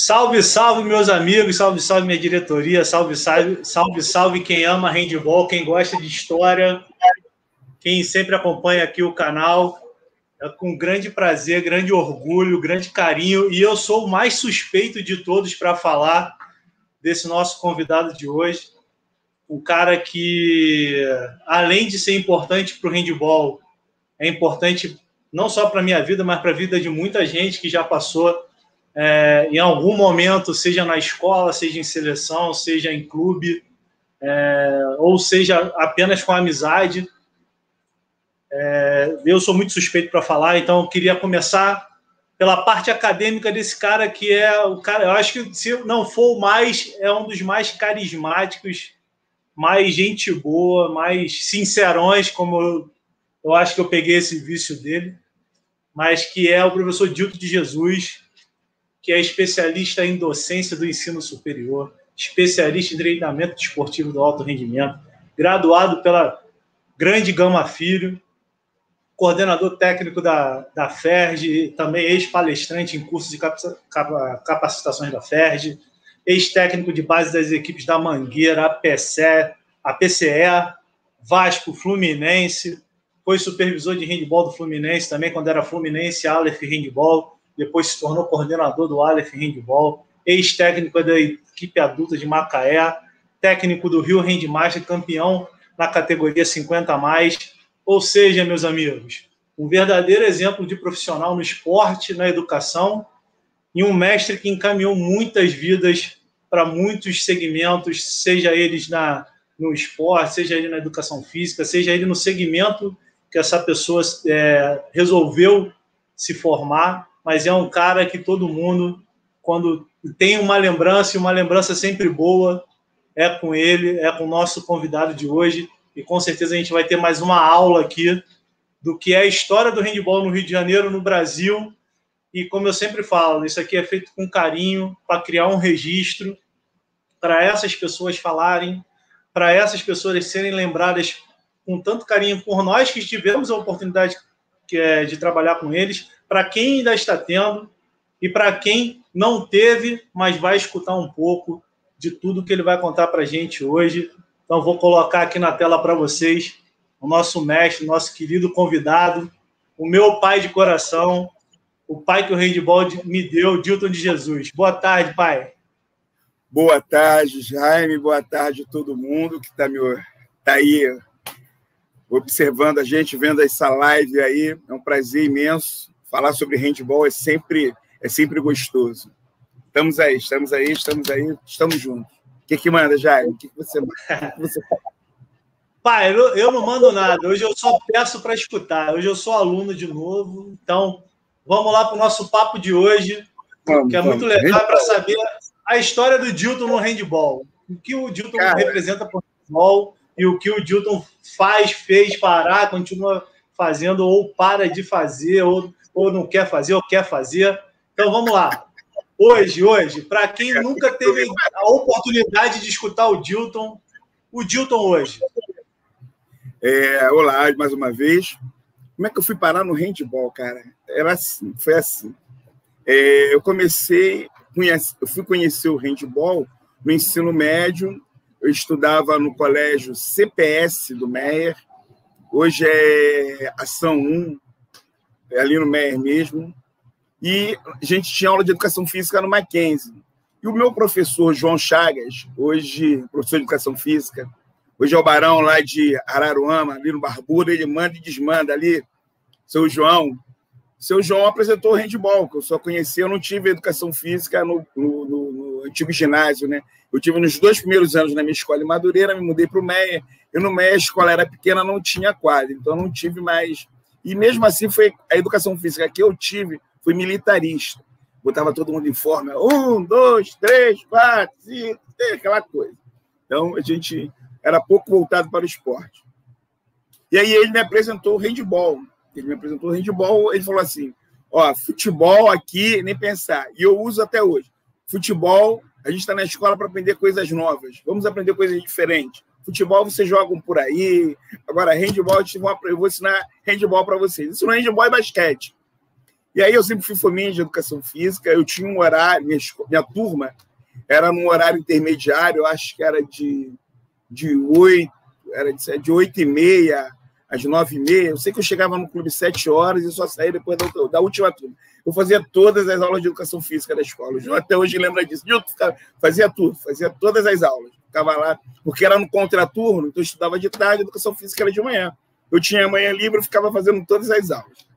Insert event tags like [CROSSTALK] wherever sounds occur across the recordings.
Salve, salve, meus amigos, salve, salve, minha diretoria, salve, salve, salve, salve quem ama handball, quem gosta de história, quem sempre acompanha aqui o canal. É com grande prazer, grande orgulho, grande carinho, e eu sou o mais suspeito de todos para falar desse nosso convidado de hoje. Um cara que, além de ser importante para o handball, é importante não só para a minha vida, mas para a vida de muita gente que já passou é, em algum momento, seja na escola, seja em seleção, seja em clube, é, ou seja apenas com amizade. É, eu sou muito suspeito para falar, então queria começar pela parte acadêmica desse cara que é o cara. Eu acho que se não for o mais, é um dos mais carismáticos, mais gente boa, mais sincerões, como eu, eu acho que eu peguei esse vício dele, mas que é o professor Dilto de Jesus, que é especialista em docência do ensino superior, especialista em treinamento desportivo do alto rendimento, graduado pela Grande Gama Filho, coordenador técnico da, da FERJ, também ex-palestrante em cursos de capacitações da FERJ, ex-técnico de base das equipes da Mangueira, a PCE, a PCE, Vasco, Fluminense, foi supervisor de handball do Fluminense também, quando era Fluminense, Aleph Handball, depois se tornou coordenador do Aleph Handball, ex-técnico da equipe adulta de Macaé, técnico do Rio Handmaster, campeão na categoria 50 mais, ou seja, meus amigos, um verdadeiro exemplo de profissional no esporte, na educação, e um mestre que encaminhou muitas vidas para muitos segmentos, seja eles na, no esporte, seja ele na educação física, seja ele no segmento que essa pessoa é, resolveu se formar, mas é um cara que todo mundo, quando tem uma lembrança, e uma lembrança sempre boa, é com ele, é com o nosso convidado de hoje, e com certeza a gente vai ter mais uma aula aqui do que é a história do handball no Rio de Janeiro, no Brasil. E como eu sempre falo, isso aqui é feito com carinho para criar um registro para essas pessoas falarem, para essas pessoas serem lembradas com tanto carinho por nós que tivemos a oportunidade é, de trabalhar com eles, para quem ainda está tendo e para quem não teve, mas vai escutar um pouco de tudo que ele vai contar para a gente hoje. Então, vou colocar aqui na tela para vocês o nosso mestre, nosso querido convidado, o meu pai de coração, o pai que o handball me deu, Dilton de Jesus. Boa tarde, pai. Boa tarde, Jaime. Boa tarde a todo mundo que está me... tá aí observando a gente, vendo essa live aí. É um prazer imenso. Falar sobre handball é sempre, é sempre gostoso. Estamos aí, estamos aí, estamos aí, estamos juntos que, que manda, Jair? O que, que você manda? [LAUGHS] Pai, eu, eu não mando nada. Hoje eu só peço para escutar. Hoje eu sou aluno de novo. Então, vamos lá para o nosso papo de hoje, vamos, que é muito legal para saber a história do Dilton no handball. O que o Dilton Cara. representa para o handball e o que o Dilton faz, fez, parar, continua fazendo ou para de fazer, ou, ou não quer fazer, ou quer fazer. Então, vamos lá. Hoje, hoje, para quem nunca teve a oportunidade de escutar o Dilton, o Dilton hoje. É, olá, mais uma vez. Como é que eu fui parar no handball, cara? Era assim, foi assim. É, eu comecei, conhece, eu fui conhecer o handball no ensino médio. Eu estudava no colégio CPS do Meyer. Hoje é Ação 1, é ali no Meyer mesmo e a gente tinha aula de educação física no Mackenzie. E o meu professor, João Chagas, hoje professor de educação física, hoje é o barão lá de Araruama, ali no Barbudo, ele manda e desmanda ali, seu João. Seu João apresentou o handball, que eu só conhecia, eu não tive educação física no, no, no, no antigo ginásio, né? Eu tive nos dois primeiros anos na minha escola em Madureira, me mudei para o Meia, e no Meia a escola era pequena, não tinha quadra, então não tive mais. E mesmo assim foi a educação física que eu tive fui militarista. Botava todo mundo em forma. Um, dois, três, quatro, cinco, aquela coisa. Então, a gente era pouco voltado para o esporte. E aí ele me apresentou o handball. Ele me apresentou o handball, ele falou assim, ó, futebol aqui, nem pensar. E eu uso até hoje. Futebol, a gente está na escola para aprender coisas novas. Vamos aprender coisas diferentes. Futebol vocês jogam por aí. Agora, handball, eu vou ensinar handball para vocês. Isso não é handball e basquete. E aí eu sempre fui fominha de educação física, eu tinha um horário, minha, minha turma era num horário intermediário, eu acho que era de, de 8, era de, de 8 e meia às 9 e meia. Eu sei que eu chegava no clube 7 horas e só saía depois da, da última turma. Eu fazia todas as aulas de educação física da escola. Até hoje lembro disso. Eu fazia tudo, fazia todas as aulas. Ficava lá, porque era no contraturno, então eu estudava de tarde, educação física era de manhã. Eu tinha manhã livre, eu ficava fazendo todas as aulas.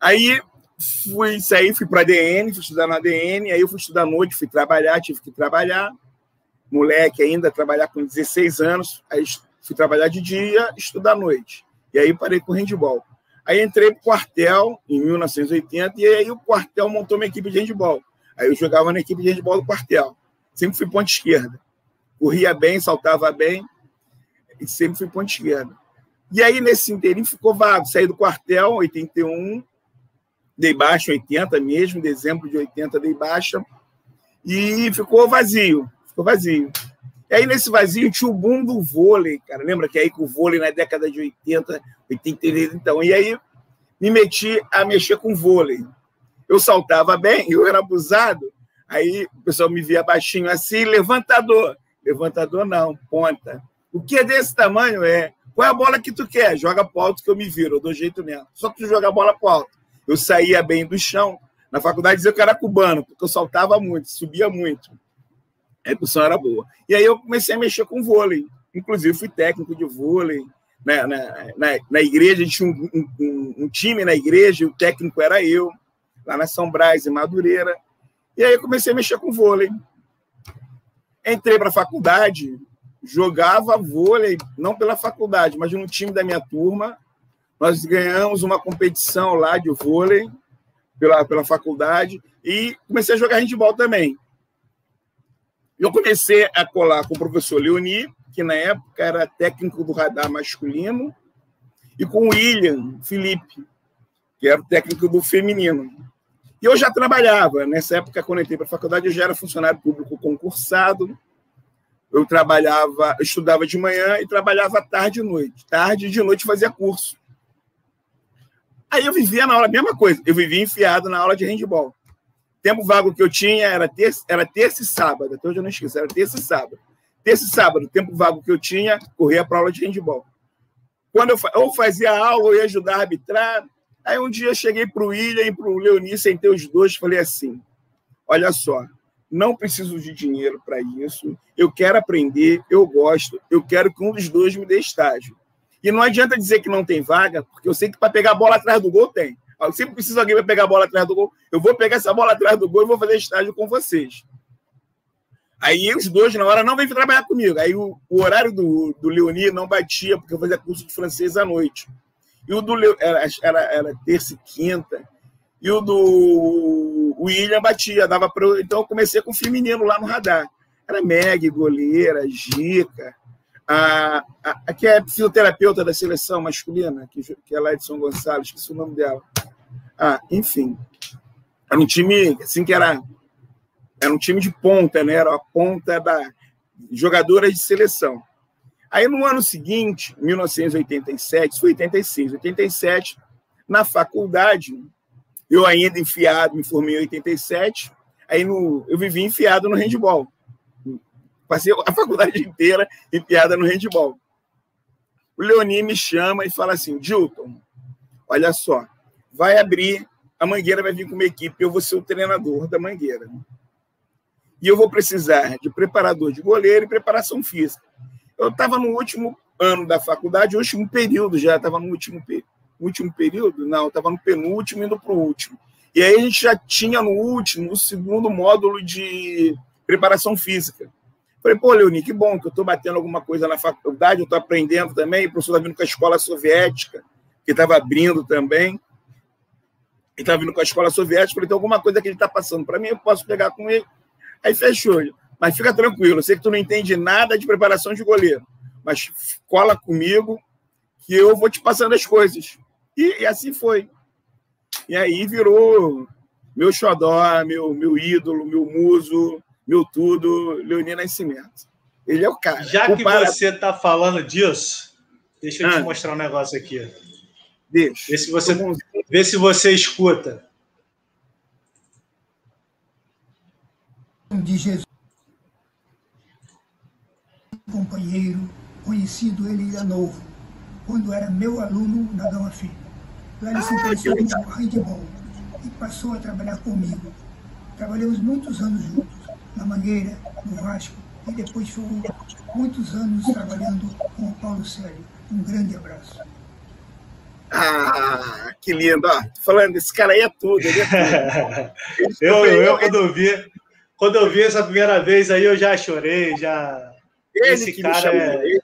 Aí fui sair, fui para a ADN, fui estudar na ADN, aí eu fui estudar à noite, fui trabalhar, tive que trabalhar. Moleque ainda, trabalhar com 16 anos, aí fui trabalhar de dia, estudar à noite. E aí parei com o handball. Aí entrei para o quartel em 1980 e aí o quartel montou uma equipe de handball. Aí eu jogava na equipe de handball do quartel. Sempre fui ponta esquerda. Corria bem, saltava bem e sempre fui ponta esquerda. E aí, nesse inteirinho, ficou vago. Saí do quartel, 81, dei baixa, 80 mesmo, dezembro de 80 dei baixa, e ficou vazio. Ficou vazio. E aí, nesse vazio, tinha o boom do vôlei, cara. Lembra que aí com o vôlei na década de 80, 83, então. E aí, me meti a mexer com vôlei. Eu saltava bem, eu era abusado. Aí o pessoal me via baixinho assim, levantador. Levantador não, ponta. O que é desse tamanho é, qual é a bola que tu quer? Joga pro alto que eu me viro, eu dou jeito mesmo. Só que tu joga a bola pro alto. Eu saía bem do chão. Na faculdade dizia que eu era cubano, porque eu saltava muito, subia muito a repercussão era boa. E aí eu comecei a mexer com vôlei. Inclusive, fui técnico de vôlei. Na, na, na, na igreja, a gente tinha um, um, um, time na igreja, o técnico era eu, lá na São Brás, em Madureira. E aí eu comecei a mexer com vôlei. Entrei para a faculdade, jogava vôlei, não pela faculdade, mas no time da minha turma. Nós ganhamos uma competição lá de vôlei pela, pela faculdade e comecei a jogar handball também. Eu comecei a colar com o professor Leoni, que na época era técnico do radar masculino, e com o William Felipe, que era o técnico do feminino. Eu já trabalhava, nessa época, quando entrei para a faculdade, eu já era funcionário público concursado. Eu trabalhava, eu estudava de manhã e trabalhava tarde e noite. Tarde e de noite fazia curso. Aí eu vivia na aula, a mesma coisa, eu vivia enfiado na aula de handball tempo vago que eu tinha era terça, era terça e sábado, até hoje eu não esqueço, era terça e sábado. Terça e sábado, tempo vago que eu tinha, corria para aula de handball. Quando eu ou fazia aula, eu ia ajudar a arbitrar. Aí um dia eu cheguei para o William e para o Leoni, sentei os dois falei assim: olha só, não preciso de dinheiro para isso, eu quero aprender, eu gosto, eu quero que um dos dois me dê estágio. E não adianta dizer que não tem vaga, porque eu sei que para pegar a bola atrás do gol tem. Eu sempre preciso alguém para pegar a bola atrás do gol. Eu vou pegar essa bola atrás do gol e vou fazer estágio com vocês. Aí os dois, na hora, não vêm trabalhar comigo. Aí o, o, horário do, do Leoni não batia, porque eu fazia curso de francês à noite. E o do era, era, era terça e quinta. E o do William batia, dava para Então eu comecei com o feminino lá no radar. Era Meg, goleira, Gica, a, a, a, que é fisioterapeuta da seleção masculina, que, que é lá de São Gonçalo, esqueci o nome dela. Ah, enfim. Era um time assim que era era um time de ponta, né? Era a ponta da jogadora de seleção. Aí no ano seguinte, 1987, foi 86, 87, na faculdade, eu ainda enfiado, me formei em 87, aí no, eu vivi enfiado no handball. Passei a [LAUGHS] faculdade inteira enfiada no handball. O Leoni me chama e fala assim: Dilton, olha só, vai abrir, a Mangueira vai vir com uma equipe, eu vou ser o treinador da Mangueira. E eu vou precisar de preparador de goleiro e preparação física. Eu estava no último ano da faculdade, último período já, estava no último, último período? Não, estava no penúltimo, indo para o último. E aí a gente já tinha no último, no segundo módulo de preparação física. Falei, pô, Leoni, que bom que eu estou batendo alguma coisa na faculdade, eu estou aprendendo também, o professor está vindo com a escola soviética, que estava abrindo também ele estava vindo com a escola soviética, falei, tem alguma coisa que ele está passando para mim, eu posso pegar com ele. Aí fechou. Mas fica tranquilo, eu sei que tu não entende nada de preparação de goleiro, mas cola comigo que eu vou te passando as coisas. E, e assim foi. E aí virou meu xodó, meu, meu ídolo, meu muso, meu tudo, Leonino Nascimento. Ele é o cara. Já que você está falando disso, deixa eu ah. te mostrar um negócio aqui. Deixa. Vê se você, vê se você escuta. De Jesus, companheiro, conhecido ele ainda novo, quando era meu aluno na Gama Filho. Lá ele se Ah, interessou no handball e passou a trabalhar comigo. Trabalhamos muitos anos juntos, na Mangueira, no Vasco, e depois foi muitos anos trabalhando com o Paulo Célio. Um grande abraço. Ah, que lindo. Ó, falando, esse cara aí é tudo. Ele é tudo. eu, [LAUGHS] eu, eu, quando eu vi, quando eu vi essa primeira vez aí, eu já chorei, já. Ele Esse que cara me chamou. é- Ele,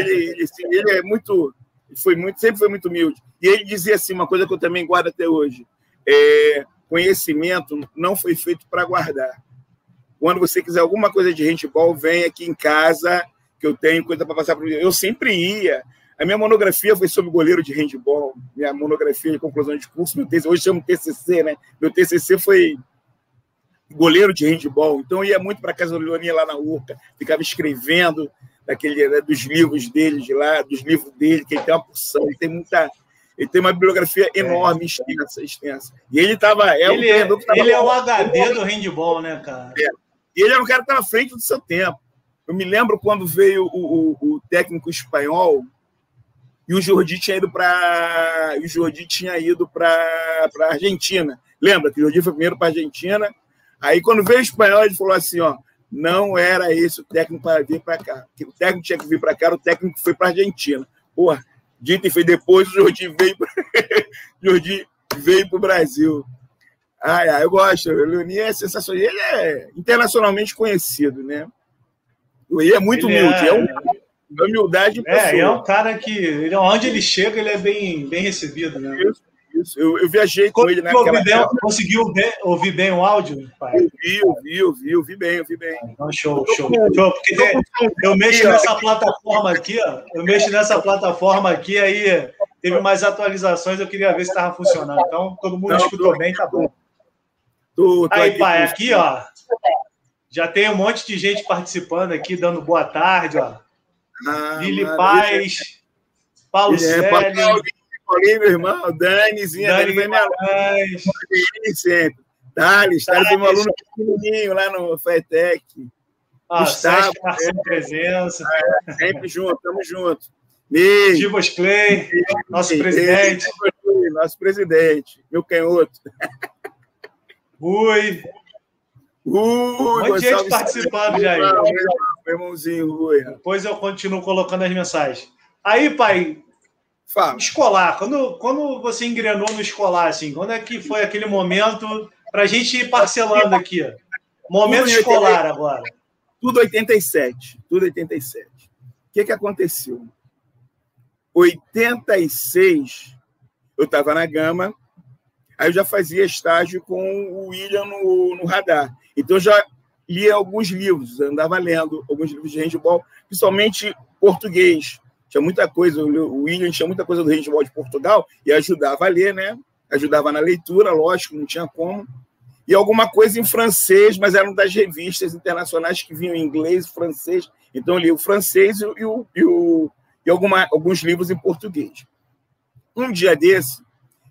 ele, ele, ele é muito, foi muito, sempre foi muito humilde. E ele dizia assim, uma coisa que eu também guardo até hoje: é, conhecimento não foi feito para guardar. Quando você quiser alguma coisa de handball, vem aqui em casa, que eu tenho coisa para passar para Eu sempre ia. A minha monografia foi sobre goleiro de handball, minha monografia de conclusão de curso, meu TCC, hoje chama TCC, né? Meu TCC foi goleiro de handball, então eu ia muito para casa do Leoninha lá na Urca, ficava escrevendo daquele, né, dos livros dele de lá, dos livros dele, que ele tem uma porção, ele tem muita. Ele tem uma bibliografia enorme, extensa, extensa. E ele estava. É ele, é, ele é o HD do handball, né, cara? E ele era um cara que estava à frente do seu tempo. Eu me lembro quando veio o, o- o técnico espanhol e o Jordi tinha ido para o Jordi tinha ido para a Argentina. Lembra que o Jordi foi primeiro para a Argentina? Aí quando veio o espanhol ele falou assim, ó, não era esse o técnico para vir para cá. O técnico tinha que vir para cá, era o técnico foi para a Argentina. Porra, dito e foi depois o Jordi veio pra... [LAUGHS] Jordi veio para o Brasil. Ai, ai, eu gosto. O Leoni é sensacional. Ele é internacionalmente conhecido, né? Ele é muito Ele humilde. é- É, um- humildade É, pessoa. é um cara que. Onde ele chega, ele é bem, bem recebido, né? Isso. Eu, eu viajei com ele Conseguiu naquela bem, conseguiu bem- ouvir bem o áudio, pai? Eu vi, eu vi, eu vi, eu vi bem, eu vi bem. Então, show, show. show porque eu mexo nessa plataforma aqui, ó. Eu mexo nessa plataforma aqui, aí teve mais atualizações, eu queria ver se estava funcionando. Então, todo mundo Não, escutou tô- bem, tá bom. Tô, tô Aí, aqui pai, aqui, ó. Já tem um monte de gente participando aqui, dando boa tarde, ó. Ah, Lili. Paz, Paulo É, Célio, Paulinho, meu irmão, Danizinha, Dani Dani minha aluna sempre. Thales foi meu Thales. aluno pequenininho lá no FETEC. Ah, Gustavo, Sérgio Marcelo Presença, Sempre junto, tamo junto. Ney, Divas Clay, nosso presidente, Nosso presidente, meu canhoto. Rui, Ui, um monte de gente participando aí. Meu irmãozinho, Rui. Depois eu continuo colocando as mensagens. Aí, pai, Fala. escolar, quando, quando você engrenou no escolar, assim, quando é que foi aquele momento para a gente ir parcelando aqui? Momento Tudo escolar agora. Tudo 87. Tudo 87. O que, que aconteceu? 86, eu estava na Gama, aí eu já fazia estágio com o William no, no radar. Então, eu já lia alguns livros, andava lendo alguns livros de handball, principalmente português. Tinha muita coisa, o William tinha muita coisa do handball de Portugal e ajudava a ler, né? Ajudava na leitura, lógico, não tinha como. E alguma coisa em francês, mas eram das revistas internacionais que vinham em inglês e francês. Então, eu li o francês e, o, e, o, e, alguma, alguns livros em português. Um dia desse,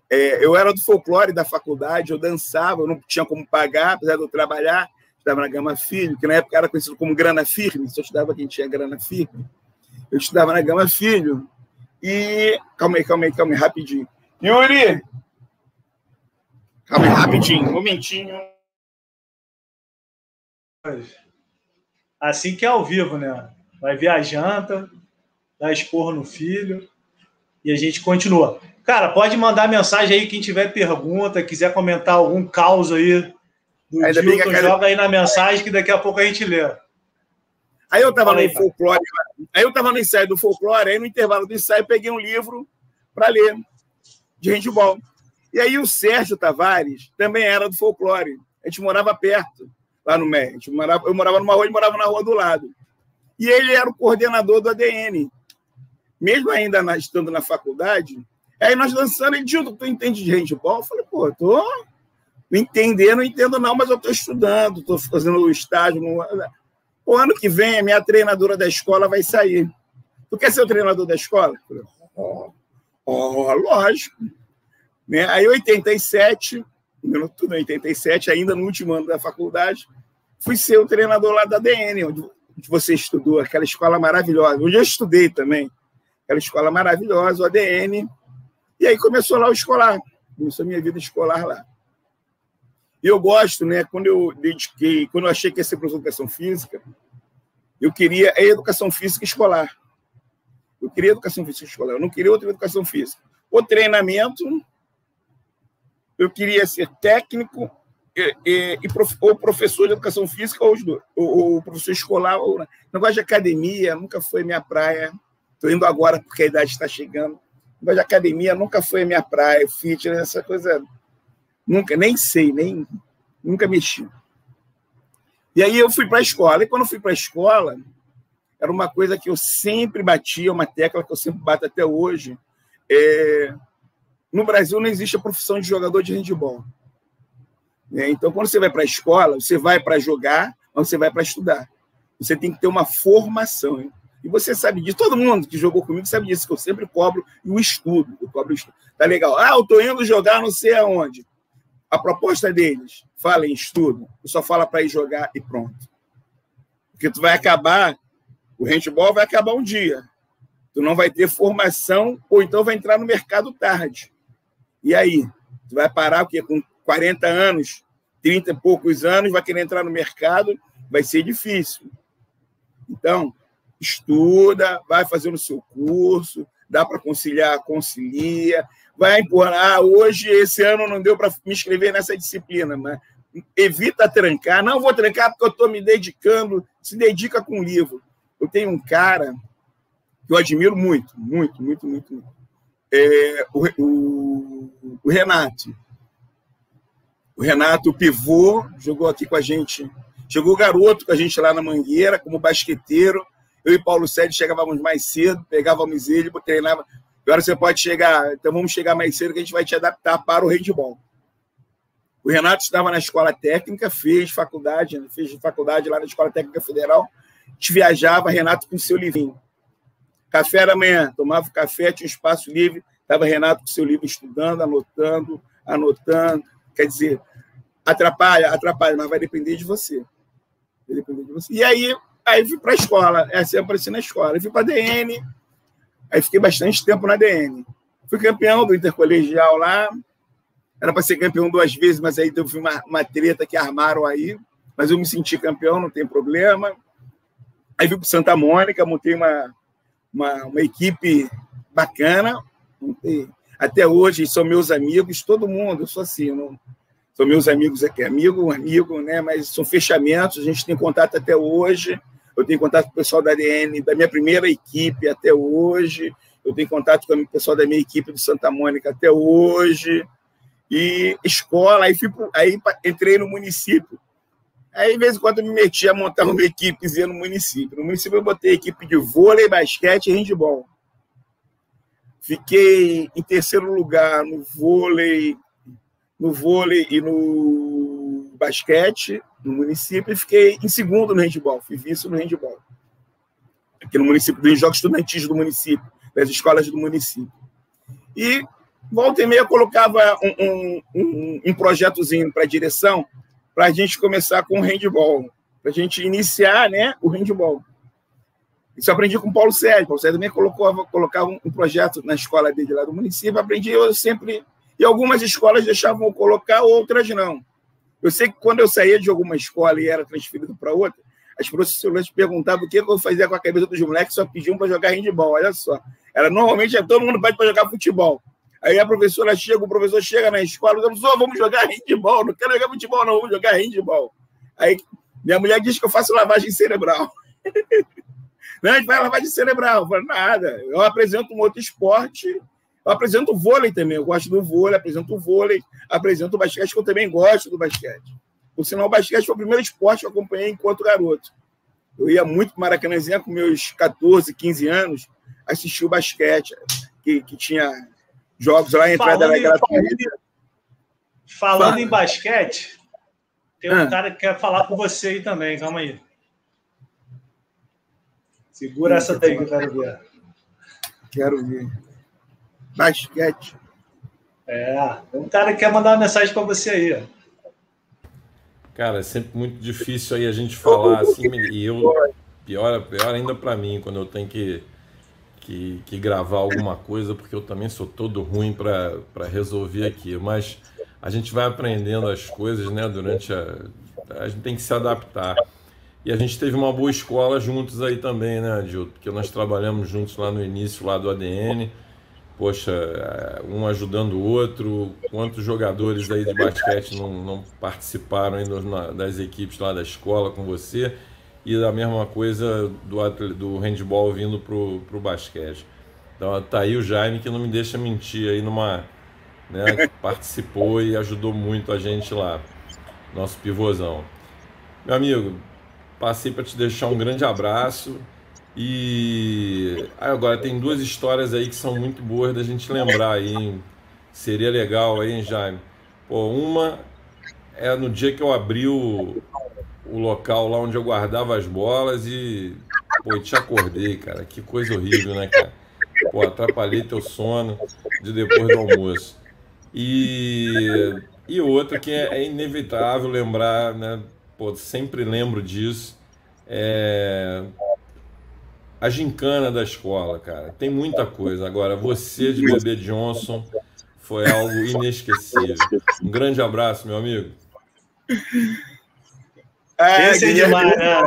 é, eu era do folclore da faculdade, eu dançava, eu não tinha como pagar, apesar de eu trabalhar, estava na Gama Filho, que na época era conhecido como Grana Firme, só estudava quem tinha Grana Firme. Eu estudava na Gama Filho e... Calma aí, calma aí, calma aí, rapidinho. Yuri! Calma aí, rapidinho, um momentinho. Assim que é ao vivo, né? Vai ver a janta, dá esporro no filho e a gente continua. Cara, pode mandar mensagem aí quem tiver pergunta, quiser comentar algum caos aí do Ainda Dilton, cara- joga aí na mensagem que daqui a pouco a gente lê. Aí eu estava no folclore, aí eu estava no ensaio do folclore, aí no intervalo do ensaio peguei um livro para ler de handball. E aí o Sérgio Tavares também era do folclore. A gente morava perto, lá no MER. Morava, eu morava numa rua, ele morava na rua do lado. E ele era o coordenador do ADN. Mesmo ainda na- estando na faculdade, aí nós dançando, ele disse, tu entende de handball? Eu falei, pô, tô não entender, não entendo não, mas eu estou estudando, estou fazendo o estágio. O ano que vem, a minha treinadora da escola vai sair. Tu quer ser o treinador da escola? "Ó, Oh, lógico. Né? Aí, 87, tudo em 87, ainda no último ano da faculdade, fui ser o treinador lá da DN, onde você estudou, aquela escola maravilhosa, onde eu estudei também, aquela escola maravilhosa, o ADN. E aí começou lá o escolar, começou a minha vida escolar lá. E eu gosto, né, quando eu dediquei, quando eu achei que ia ser professor de educação física, eu queria a educação física escolar. Eu queria educação física escolar, eu não queria outra educação física. O treinamento, eu queria ser técnico e, e, e prof, ou professor de educação física ou, ou, ou professor escolar. Ou, negócio de academia nunca foi minha praia. Estou indo agora porque a idade está chegando. Negócio de academia nunca foi minha praia. Fitness, essa coisa. Nunca, nem sei, nem nunca mexi. E aí eu fui para a escola. E quando fui para a escola, era uma coisa que eu sempre batia, uma tecla que eu sempre bato até hoje. É... No Brasil não existe a profissão de jogador de handebol. É, então, quando você vai para a escola, você vai para jogar, mas você vai para estudar. Você tem que ter uma formação. Hein? E você sabe disso. Todo mundo que jogou comigo sabe disso, que eu sempre cobro o estudo. Eu cobro o estudo. Tá legal. Ah, eu estou indo jogar não sei aonde. A proposta deles, fala em estudo, tu só fala para ir jogar e pronto. Porque tu vai acabar, o handball vai acabar um dia. Tu não vai ter formação, ou então vai entrar no mercado tarde. E aí? Tu vai parar o quê? Com 40 anos, 30 e poucos anos, vai querer entrar no mercado, vai ser difícil. Então, estuda, vai fazendo o seu curso, dá para conciliar, concilia, vai empurrar. Ah, hoje, esse ano não deu para me inscrever nessa disciplina, mas evita trancar. Não vou trancar porque eu estou me dedicando. Se dedica com o livro. Eu tenho um cara que eu admiro muito, muito, muito, muito. muito. É, o, o, o, Renato. O Renato, pivô, jogou aqui com a gente. Chegou o garoto com a gente lá na Mangueira, como basqueteiro. Eu e Paulo Sérgio chegávamos mais cedo, pegávamos ele, treinava Agora você pode chegar, então vamos chegar mais cedo que a gente vai te adaptar para o handball. O Renato estava na escola técnica, fez faculdade, fez faculdade lá na Escola Técnica Federal. A gente viajava, Renato com seu livrinho. Café da manhã, tomava café, tinha um espaço livre, estava Renato com seu livro estudando, anotando, anotando. Quer dizer, atrapalha, atrapalha, mas vai depender de você. Vai depender de você. E aí, aí fui para a escola, é assim, apareci na escola. Eu fui para a DN, Aí fiquei bastante tempo na DN. Fui campeão do intercolegial lá. Era para ser campeão duas vezes, mas aí teve uma, uma treta que armaram aí. Mas eu me senti campeão, não tem problema. Aí fui para Santa Mônica, montei uma, uma, uma equipe bacana. Até hoje são meus amigos, todo mundo, eu sou assim, não, são meus amigos aqui, amigo, amigo, né? Mas são fechamentos, a gente tem contato até hoje. Eu tenho contato com o pessoal da ADN, da minha primeira equipe até hoje. Eu tenho contato com o pessoal da minha equipe do Santa Mônica até hoje. E escola, aí, fui, aí entrei no município. Aí, de vez em quando, eu me meti a montar uma equipezinha no município. No município, eu botei equipe de vôlei, basquete e handball. Fiquei em terceiro lugar no vôlei, no vôlei e no basquete no município e fiquei em segundo no handball, fui vice no handball. Aqui no município, dos jogos estudantis do município, das escolas do município. E volta e meia colocava um, um, um, um projetozinho para a direção para a gente começar com o handball, para a gente iniciar né, o handball. Isso aprendi com o Paulo Sérgio. Paulo Sérgio também colocou, colocava um projeto na escola dele lá do município. Aprendi eu sempre. E algumas escolas deixavam eu colocar, outras não. Eu sei que quando eu saía de alguma escola e era transferido para outra, as professoras perguntavam o que eu fazia com a cabeça dos moleques, só pediam para jogar handball, olha só. Era normalmente é, todo mundo pede para jogar futebol. Aí a professora chega, o professor chega na escola, diz, oh, vamos jogar handball, não quero jogar futebol, não, vamos jogar handball. Aí minha mulher diz que eu faço lavagem cerebral. [LAUGHS] não, a gente vai lavagem cerebral. Eu falo, nada, eu apresento um outro esporte eu apresento vôlei também, eu gosto do vôlei, apresento o vôlei, apresento o basquete, que eu também gosto do basquete. Por sinal, o basquete foi o primeiro esporte que eu acompanhei enquanto garoto. Eu ia muito para Maracanãzinha com meus 14, 15 anos, assistir o basquete, que, que tinha jogos lá, entrada falando era gratuita. Falando Fala. em basquete, tem um ah. cara que quer falar com você aí também, calma aí. Segura essa daí que eu quero ver. Quero ver. Basquete. É, um cara que quer mandar uma mensagem para você aí. Cara, é sempre muito difícil aí a gente falar assim, e eu, pior, pior ainda para mim, quando eu tenho que, que, que, gravar alguma coisa, porque eu também sou todo ruim para resolver aqui, mas a gente vai aprendendo as coisas, né, durante a... a gente tem que se adaptar. E a gente teve uma boa escola juntos aí também, né, Gil? Porque nós trabalhamos juntos lá no início, lá do ADN, poxa, é, um ajudando o outro, quantos jogadores aí de basquete não, não participaram das equipes lá da escola com você, e a mesma coisa do, do handball vindo pro, pro basquete. Então tá aí o Jaime que não me deixa mentir aí numa. Né, participou e ajudou muito a gente lá, nosso pivôzão. Meu amigo, passei para te deixar um grande abraço. E agora tem duas histórias aí que são muito boas da gente lembrar aí, hein? Seria legal aí, hein, Jaime? Pô, uma é no dia que eu abri o, o local lá onde eu guardava as bolas e pô, te acordei, cara. Que coisa horrível, né, cara? Pô, atrapalhei teu sono de depois do almoço. E, e outra que é, é inevitável lembrar, né? Pô, sempre lembro disso. É, a gincana da escola, cara. Tem muita coisa. Agora, você de Bebê Johnson foi algo inesquecível. Um grande abraço, meu amigo. É, Esse é demais, né?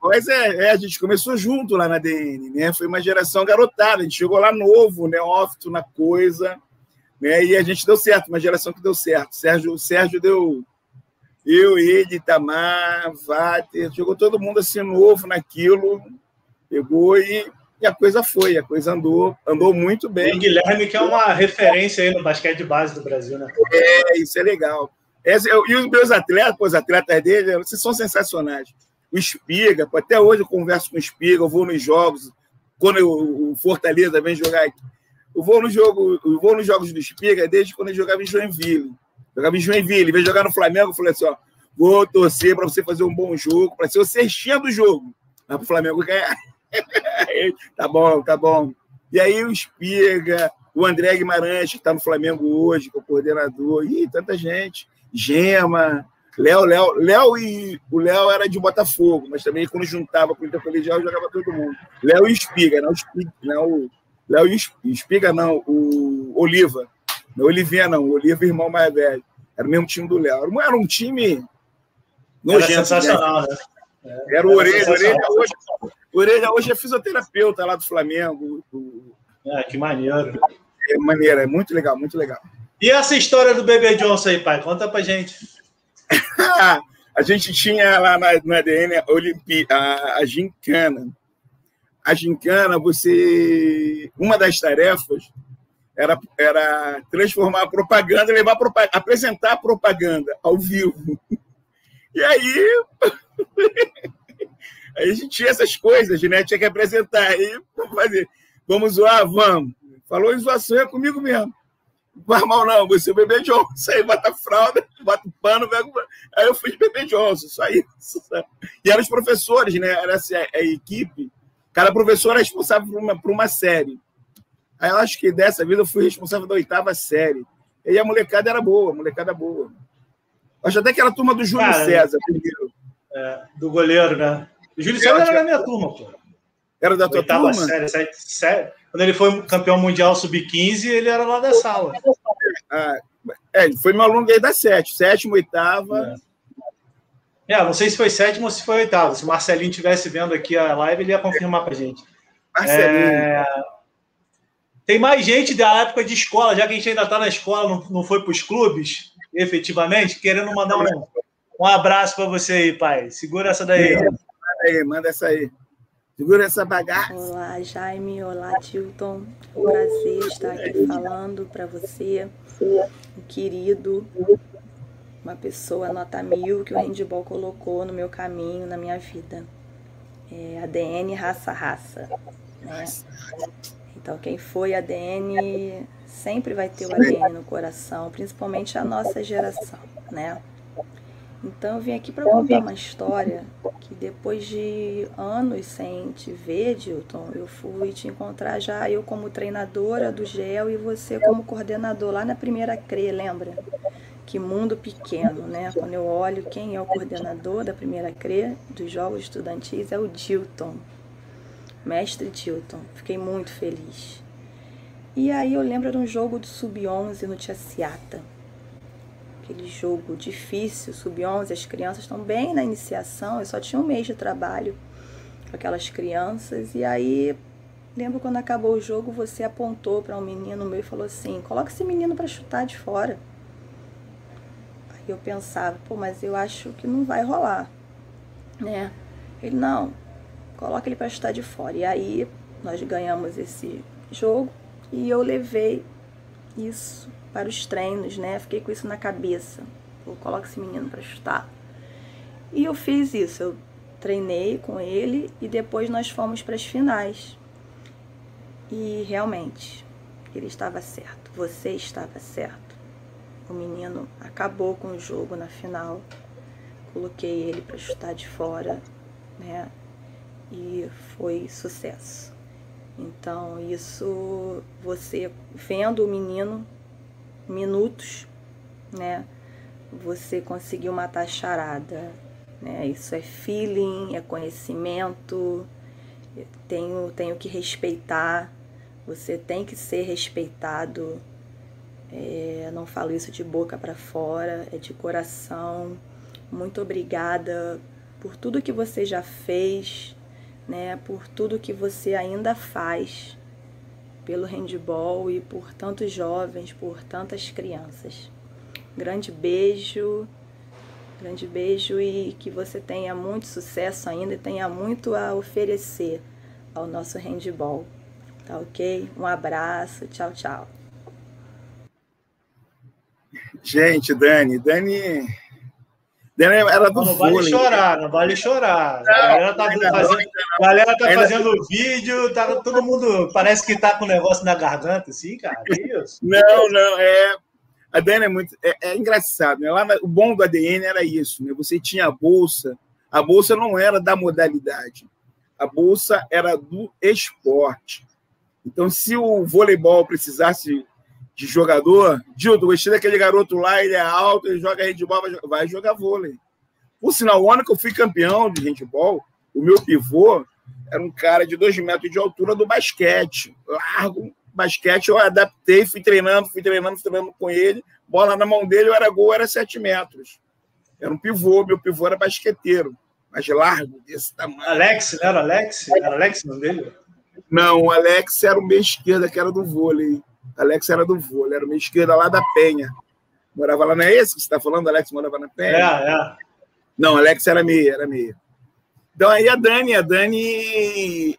Pois é, é, a gente começou junto lá na DN, né? Foi uma geração garotada, a gente chegou lá novo, neófito na coisa, né? E a gente deu certo, uma geração que deu certo. Sérgio, Sérgio deu eu, ele, Tamar, Vater, chegou todo mundo assim novo naquilo, pegou e, e, a coisa foi, a coisa andou, andou muito bem. E Guilherme, que é uma referência aí no basquete de base do Brasil, né? É, isso é legal. Esse, eu, e os meus atletas, os atletas dele, vocês são sensacionais. O Espiga, até hoje eu converso com o Espiga, eu vou nos jogos, quando eu, o Fortaleza vem jogar aqui. Eu vou, no jogo, eu vou nos jogos do Espiga desde quando ele jogava em Joinville. Jogava em Joinville, veio jogar no Flamengo, eu falei assim: ó, vou torcer para você fazer um bom jogo, para ser o cestinha do jogo. Para o Flamengo ganhar. Tá bom, tá bom. E aí o Espiga, o André Guimarães, que está no Flamengo hoje, que é o coordenador, e tanta gente. Gema, Léo, Léo, Léo e o Léo era de Botafogo, mas também quando juntava com o Intercolegial jogava todo mundo. Léo e Espiga, não, Espiga, não Léo e Espiga, não, o Oliva. Não, Olivinha, não, o Oliva, irmão mais velho. Era o mesmo time do Léo. Era um time nojento. Era sensacional, né? né? Era o Orelha. Orelha hoje, Orelha hoje é fisioterapeuta lá do Flamengo. Do... Ah, que maneiro. É maneiro, é muito legal, muito legal. E essa história do Bebê Johnson aí, pai? Conta pra gente. [LAUGHS] a gente tinha lá na, no ADN a, Olimpi, a, a gincana. A gincana, você... Uma das tarefas era, era transformar a propaganda, levar propaganda, apresentar a propaganda ao vivo. [LAUGHS] E aí [LAUGHS] Aí a gente tinha essas coisas, né? Tinha que apresentar. Aí, vamos fazer. Vamos zoar? Vamos. Falou em zoação, é comigo mesmo. Não faz mal, não. Você é o bebê Johnson. Aí bota a fralda, bota o pano, pega... aí eu fui de bebê Johnson, só isso. E eram os professores, né? Era assim, a, a equipe. Cada professor era responsável por uma, por uma série. Aí eu acho que dessa vez eu fui responsável da oitava série. E a molecada era boa, a molecada boa. Acho até que era a turma do Júlio Cara, César primeiro. É, do goleiro, né? O Júlio César era da minha turma, pô. Era da tua Oitava turma? Série, série, série. Quando ele foi campeão mundial sub-15, ele era lá da sala. Ah, é, ele foi meu aluno desde a sete, sétimo, oitava. É. é. não sei se foi sétimo ou se foi oitavo. Se o Marcelinho estivesse vendo aqui a live, ele ia confirmar pra gente. Marcelinho. É... Tem mais gente da época de escola, já que a gente ainda está na escola, não, não foi para os clubes, efetivamente, querendo mandar um, um abraço para você aí, pai. Segura essa daí. É aí, manda essa aí. Segura essa bagaça. Olá, Jaime. Olá, Tilton. Um prazer estar aqui falando para você, um querido, uma pessoa nota mil que o handball colocou no meu caminho, na minha vida. É ADN raça raça. Né? Então, quem foi ADN sempre vai ter o ADN no coração, principalmente a nossa geração, né? Então eu vim aqui para contar uma história que depois de anos sem te ver, Dilton, eu fui te encontrar já eu como treinadora do GEL e você como coordenador lá na primeira CRE, lembra? Que mundo pequeno, né? Quando eu olho quem é o coordenador da primeira CRE dos Jogos Estudantis é o Dilton, mestre Dilton. Fiquei muito feliz. E aí eu lembro de um jogo do Sub-11 no Tiaciata aquele jogo difícil, sub-11, as crianças estão bem na iniciação, eu só tinha um mês de trabalho com aquelas crianças, e aí lembro quando acabou o jogo, você apontou para um menino meu e falou assim: coloca esse menino para chutar de fora. Aí eu pensava, pô, mas eu acho que não vai rolar, né? Ele, não, coloca ele para chutar de fora. E aí nós ganhamos esse jogo e eu levei isso para os treinos, né? Fiquei com isso na cabeça. Vou colocar esse menino para chutar. E eu fiz isso, eu treinei com ele e depois nós fomos para as finais. E realmente, ele estava certo, você estava certo. O menino acabou com o jogo na final. Coloquei ele para chutar de fora, né? E foi sucesso. Então, isso você vendo o menino minutos, né? Você conseguiu matar a charada, né? Isso é feeling, é conhecimento. tenho, tenho que respeitar. Você tem que ser respeitado. É, não falo isso de boca para fora, é de coração. Muito obrigada por tudo que você já fez, né? Por tudo que você ainda faz pelo handball e por tantos jovens, por tantas crianças. Grande beijo, grande beijo e que você tenha muito sucesso ainda e tenha muito a oferecer ao nosso handball. Tá ok? Um abraço, tchau, tchau. Gente, Dani, Dani era do não, não vale chorar, não vale chorar. Não, a galera tá, fazendo, galera tá fazendo vídeo, tá, todo mundo parece que tá com o negócio na garganta, assim, cara. Isso. Não, não, é. A Dani é muito. É, é engraçado, né? Lá o bom do ADN era isso, né? Você tinha a bolsa, a bolsa não era da modalidade, a bolsa era do esporte. Então, se o voleibol precisasse de jogador, Dildo, gostei daquele garoto lá, ele é alto, ele joga handball, vai, vai jogar vôlei. Por sinal, o ano que eu fui campeão de handball, o meu pivô era um cara de dois metros de altura do basquete, largo, basquete, eu adaptei, fui treinando, fui treinando, fui treinando com ele, bola na mão dele, eu era gol, era sete metros. Era um pivô, meu pivô era basqueteiro, mas largo, desse tamanho. Alex, não era Alex? Era Alex o nome dele? Não, o Alex era o meio esquerda, que era do vôlei. Alex era do vôlei, era meio esquerda lá da Penha. Morava lá, não é esse que você está falando? Alex morava na Penha? É, é. Não, Alex era meia, era meia. Então aí a Dani, a Dani,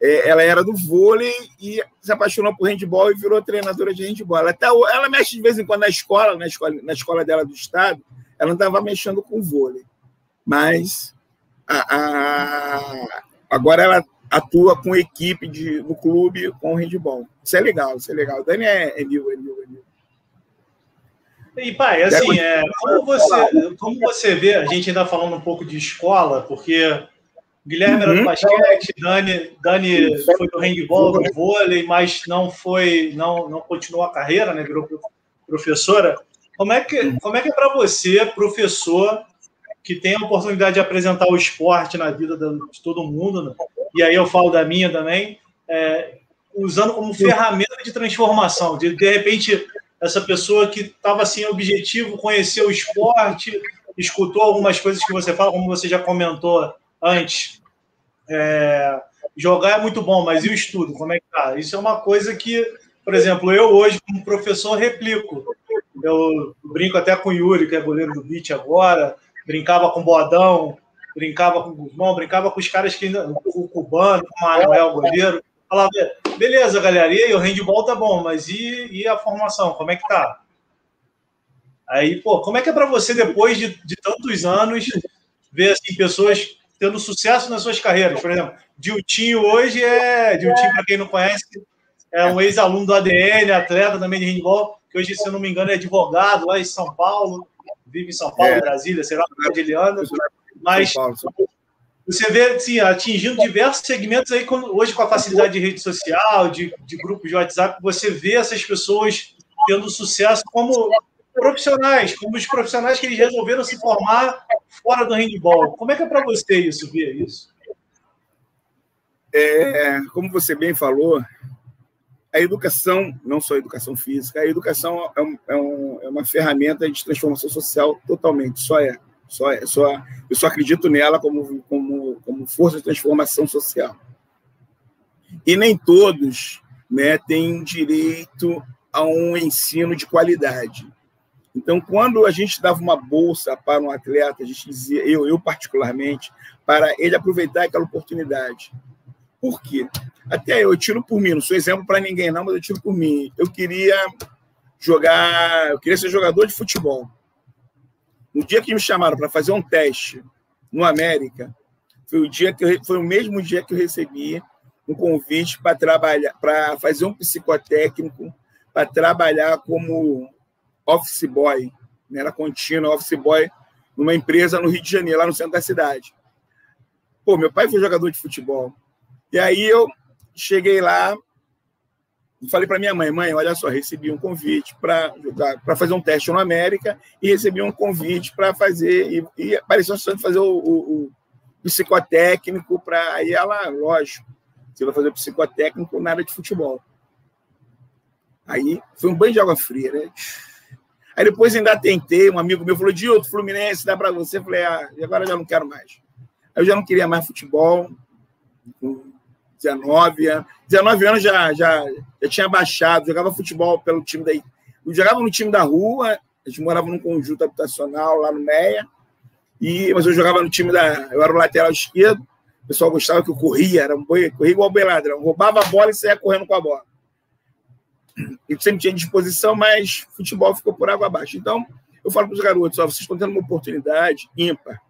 é, ela era do vôlei e se apaixonou por handball e virou treinadora de handball. Ela, até, ela mexe de vez em quando na escola, na escola, na escola dela do estado, ela não estava mexendo com vôlei. Mas a, a, agora ela atua com equipe de, no clube com handball. Isso é legal, isso é legal. Dani é, é mil, é mil, é mil. E, pai, assim, é, como, você, como você vê, a gente ainda falando um pouco de escola, porque Guilherme era do uhum. basquete, Dani, Dani foi do handball, do vôlei, mas não foi, não, não continuou a carreira, né? Virou professora. Como é que, como é, que é para você, professor, que tem a oportunidade de apresentar o esporte na vida de todo mundo, né? e aí eu falo da minha também, é, usando como ferramenta de transformação. De, de repente, essa pessoa que estava sem objetivo, conheceu o esporte, escutou algumas coisas que você fala, como você já comentou antes. É, jogar é muito bom, mas e o estudo? Como é que tá? Isso é uma coisa que, por exemplo, eu hoje, como professor, replico. Eu brinco até com o Yuri, que é goleiro do Beat agora, brincava com o Bodão, brincava com o Guzmão, brincava com os caras que ainda. Com o Cubano, com o Manuel, goleiro. Falava, beleza, galera, e aí, o handball tá bom, mas e, e a formação, como é que tá? Aí, pô, como é que é para você, depois de, de tantos anos, ver assim, pessoas tendo sucesso nas suas carreiras? Por exemplo, Diltinho hoje é. Diltinho, para quem não conhece, é um ex-aluno do ADN, atleta também de handball, que hoje, se eu não me engano, é advogado lá em São Paulo. Vive em São Paulo, é. Brasília, sei lá ele anda, mas você vê assim, atingindo diversos segmentos aí, hoje com a facilidade de rede social, de, de grupos de WhatsApp, você vê essas pessoas tendo sucesso como profissionais, como os profissionais que eles resolveram se formar fora do handball. Como é que é para você isso, ver isso? É, como você bem falou, a educação, não só a educação física, a educação é, um, é, um, é uma ferramenta de transformação social totalmente, só é. Só, é, só, eu só acredito nela como, como, como força de transformação social. E nem todos né, têm direito a um ensino de qualidade. Então, quando a gente dava uma bolsa para um atleta, a gente dizia, eu, eu particularmente, para ele aproveitar aquela oportunidade. Por quê? Até eu tiro por mim, não sou exemplo para ninguém, não, mas eu tiro por mim. Eu queria jogar, eu queria ser jogador de futebol. No dia que me chamaram para fazer um teste no América, foi o dia que eu, foi o mesmo dia que eu recebi um convite para trabalhar, para fazer um psicotécnico, para trabalhar como office boy, né, era contínua, office boy, numa empresa no Rio de Janeiro, lá no centro da cidade. Pô, meu pai foi jogador de futebol. E aí eu cheguei lá e falei para minha mãe, mãe, olha só, recebi um convite para para fazer um teste no América e recebi um convite para fazer e, e apareceu fazer o, o, o psicotécnico para aí ela, lógico, você vai fazer psicotécnico na área de futebol. Aí foi um banho de água fria, né? Aí depois ainda tentei, um amigo meu falou, Dilton, Fluminense, dá para você? Eu falei, ah, agora já não quero mais. Eu já não queria mais futebol, 19 anos. 19 anos já, já, já tinha baixado, jogava futebol pelo time daí. Eu jogava no time da rua, a gente morava num conjunto habitacional lá no Meia, e, mas eu jogava no time da. Eu era o lateral esquerdo, o pessoal gostava que eu corria, era um boi, corria igual o Beladrão, roubava a bola e saía correndo com a bola ele sempre tinha disposição, mas futebol ficou por água abaixo. Então, eu falo para os garotos: ó, vocês estão tendo uma oportunidade ímpar.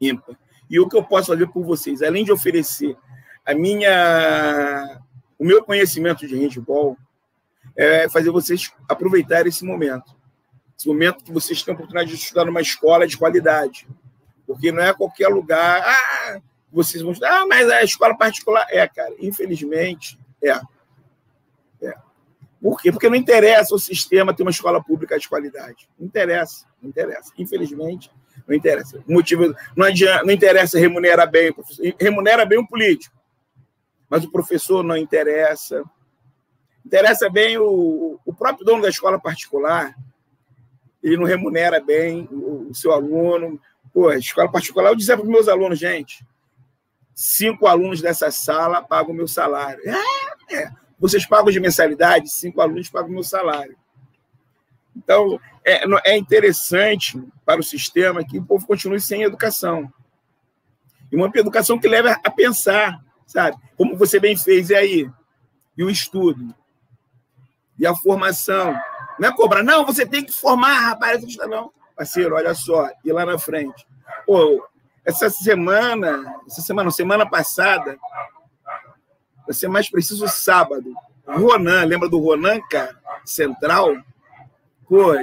ímpar. E o que eu posso fazer por vocês, além de oferecer a minha, o meu conhecimento de handball, é fazer vocês aproveitarem esse momento. Esse momento que vocês têm a oportunidade de estudar numa escola de qualidade. Porque não é qualquer lugar. Ah, vocês vão estudar, ah, mas a escola particular. É, cara, infelizmente, é. Por quê? Porque não interessa o sistema ter uma escola pública de qualidade. Não interessa, não interessa. Infelizmente, não interessa. O motivo não, adianta, não interessa remunerar bem, remunera bem o político, mas o professor não interessa. Interessa bem o, o próprio dono da escola particular, ele não remunera bem o, o seu aluno. Pô, escola particular, eu dizia para os meus alunos, gente, cinco alunos dessa sala pagam o meu salário. É, é. Vocês pagam de mensalidade, cinco alunos pagam o meu salário. Então, é, é interessante para o sistema que o povo continue sem educação. E uma educação que leva a pensar, sabe? Como você bem fez, aí? E o estudo? E a formação? Não é cobrar, não, você tem que formar, rapaz, não. Parceiro, olha só, e lá na frente. Pô, essa semana, essa semana, semana passada, Vai ser mais preciso sábado. Ronan, lembra do Ronan, cara? Central? Pô,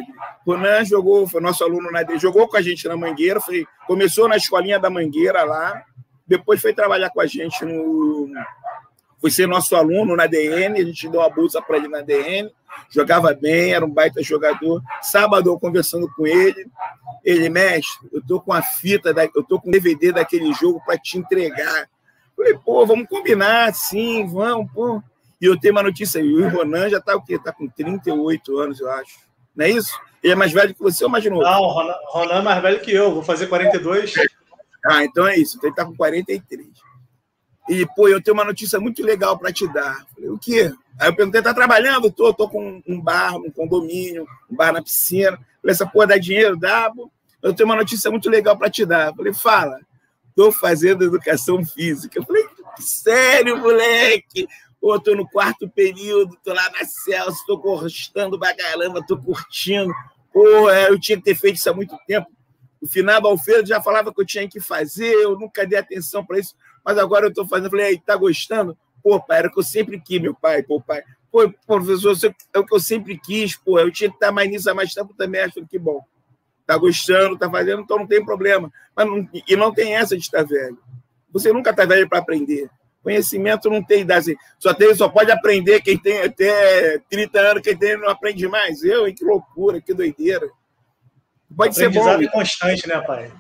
Ronan jogou, foi nosso aluno na jogou com a gente na Mangueira, foi, começou na escolinha da Mangueira lá, depois foi trabalhar com a gente no. Foi ser nosso aluno na DN, a gente deu uma bolsa para ele na DN, jogava bem, era um baita jogador. Sábado eu conversando com ele, ele, mestre, eu tô com a fita, da, eu tô com o DVD daquele jogo para te entregar. Falei, pô, vamos combinar, sim, vamos, pô. E eu tenho uma notícia aí, o Ronan já tá o quê? Tá com 38 anos, eu acho. Não é isso? Ele é mais velho que você ou mais novo? Não, o Ronan, Ronan é mais velho que eu, vou fazer 42. Ah, então é isso, então ele tá com 43. E, pô, eu tenho uma notícia muito legal para te dar. Falei, o quê? Aí eu perguntei, tá trabalhando? Tô, tô com um bar, um condomínio, um bar na piscina. Falei, essa porra dá dinheiro? Dá, pô. Eu tenho uma notícia muito legal para te dar. Falei, fala estou fazendo educação física. Eu falei, sério, moleque? Pô, tô no quarto período, tô lá na Celso, tô gostando pra caramba, tô curtindo. Pô, é, eu tinha que ter feito isso há muito tempo. O final Alfredo já falava que eu tinha que fazer, eu nunca dei atenção para isso, mas agora eu tô fazendo. Eu falei, aí, tá gostando? Pô, pai, era o que eu sempre quis, meu pai, pô, pai. Pô, professor, é o que eu sempre quis, pô, eu tinha que estar mais nisso há mais tempo também, acho que bom. está gostando, está fazendo, então não tem problema. Mas não, e não tem essa de estar velho. Você nunca está velho para aprender. Conhecimento não tem idade. Só, tem, só pode aprender quem tem até 30 anos, quem tem não aprende mais. Eu, hein? que loucura, que doideira. Pode ser bom. É constante, né, pai?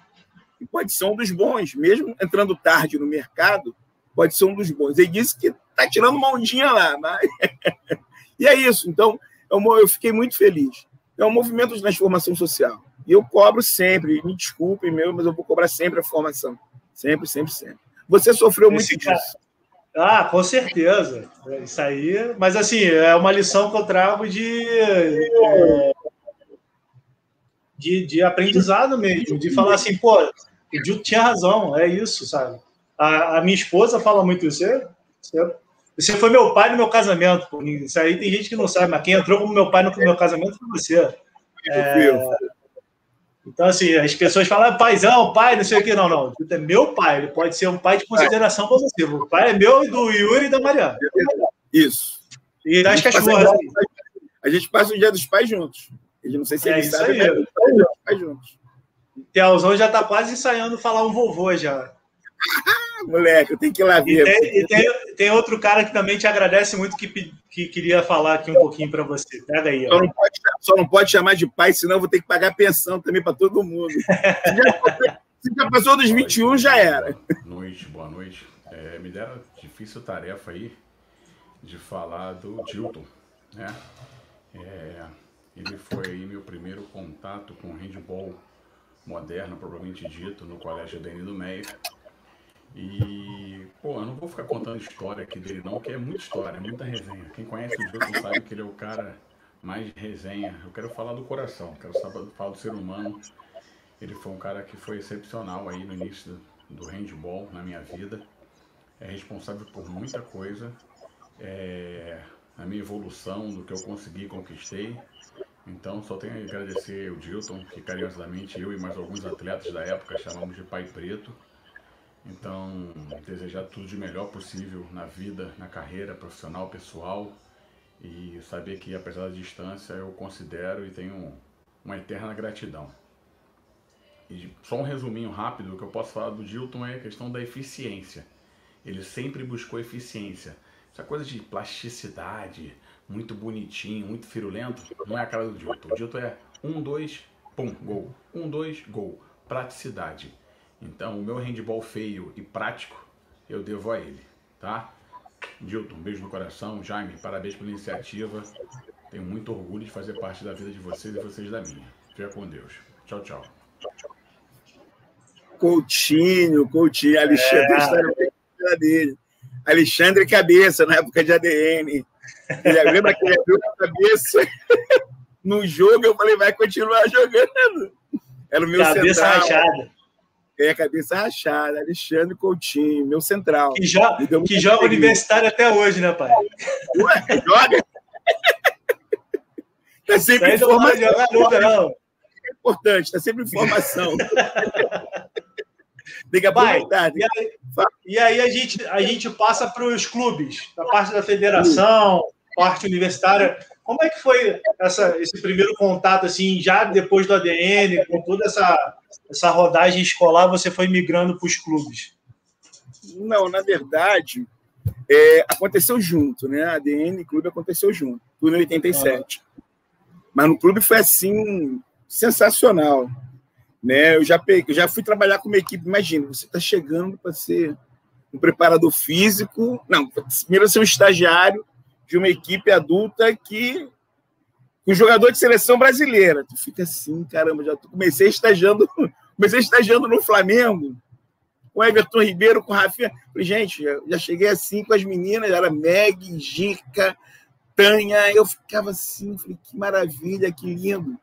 Pode ser um dos bons, mesmo entrando tarde no mercado, pode ser um dos bons. Ele disse que está tirando uma ondinha lá, mas... [LAUGHS] e é isso. Então, eu fiquei muito feliz. É um movimento de transformação social. E eu cobro sempre, me desculpem, meu, mas eu vou cobrar sempre a formação. Sempre, sempre, sempre. Você sofreu Esse muito cara... disso. Ah, com certeza. Isso aí. Mas, assim, é uma lição que eu trago de. De, de aprendizado mesmo, de falar assim, pô, o Dilton tinha razão, é isso, sabe? A, a minha esposa fala muito isso. Você, você foi meu pai no meu casamento. Pô. Isso aí tem gente que não sabe, mas quem entrou como meu pai no meu casamento foi você. É, então, assim, as pessoas falam, ah, paizão, pai, não sei o que. Não, não. É meu pai, ele pode ser um pai de consideração para você. O pai é meu, do Yuri e da Mariana. Isso. E das cachorras. A gente passa o dia dos pais juntos. Ele não sei se é ele sabe, aí. mas pais juntos. Tealzão já está quase ensaiando falar um vovô já. [LAUGHS] Moleque, eu tenho que ir lá ver. E tem, e tem, tem, outro cara que também te agradece muito que, que queria falar aqui um pouquinho para você. Pega aí. Só não, pode, só não, pode, chamar de pai, senão eu vou ter que pagar pensão também para todo mundo. [LAUGHS] Se já passou dos 21, já era. Boa noite, boa noite. É, me deram difícil tarefa aí de falar do Dilton, né? É, ele foi aí meu primeiro contato com handball moderno, propriamente dito, no Colégio Deni do Meia. E, pô, eu não vou ficar contando história aqui dele não, porque é muita história, é muita resenha. Quem conhece o Dilton sabe que ele é o cara mais resenha. Eu quero falar do coração, quero falar do ser humano. Ele foi um cara que foi excepcional aí no início do, do handball na minha vida. É responsável por muita coisa. É, a minha evolução, do que eu consegui, conquistei. Então, só tenho a agradecer o Dilton, que carinhosamente eu e mais alguns atletas da época chamamos de Pai Preto. Então, desejar tudo de melhor possível na vida, na carreira profissional, pessoal e saber que, apesar da distância, eu considero e tenho uma eterna gratidão. E só um resuminho rápido, o que eu posso falar do Dilton é a questão da eficiência. Ele sempre buscou eficiência. Essa coisa de plasticidade, muito bonitinho, muito firulento, não é a cara do Dilton. O Dilton é um, dois, pum, gol. Um, dois, gol. Praticidade. Então, o meu handball feio e prático, eu devo a ele, tá? Dilton, um beijo no coração. Jaime, parabéns pela iniciativa. Tenho muito orgulho de fazer parte da vida de vocês e vocês da minha. Fica com Deus. Tchau, tchau. Coutinho, Coutinho, Alexandre é. dele. Alexandre Cabeça, na época de ADN. Ele, lembra que ele abriu a cabeça [LAUGHS] no jogo? Eu falei, vai continuar jogando. Era o meu cabeça central. rachada. É, cabeça rachada, Alexandre Coutinho, meu central. Que, jo que joga universitário até hoje, né, pai? Ué, joga? tá sempre informação. Não não. É importante, tá sempre informação. [LAUGHS] Que aproveitar. e, aí, e aí a gente, a gente passa para os clubes, a parte da federação, parte universitária. Como é que foi essa, esse primeiro contato, assim, já depois do ADN, com toda essa, essa rodagem escolar, você foi migrando para os clubes? Não, na verdade, é, aconteceu junto, né? ADN e clube aconteceu junto, tudo em 87. Ah. Mas no clube foi assim, sensacional. Né? Eu já peguei, já fui trabalhar com uma equipe. Imagina, você está chegando para ser um preparador físico, não, primeiro ser um estagiário de uma equipe adulta que um jogador de seleção brasileira. Tu fica assim, caramba, já comecei estagiando, [LAUGHS] comecei estagiando no Flamengo, com Everton Ribeiro, com Rafinha. Falei, gente, já cheguei assim com as meninas, era Meg, Gica, Tanha, eu ficava assim, falei, que maravilha, que lindo.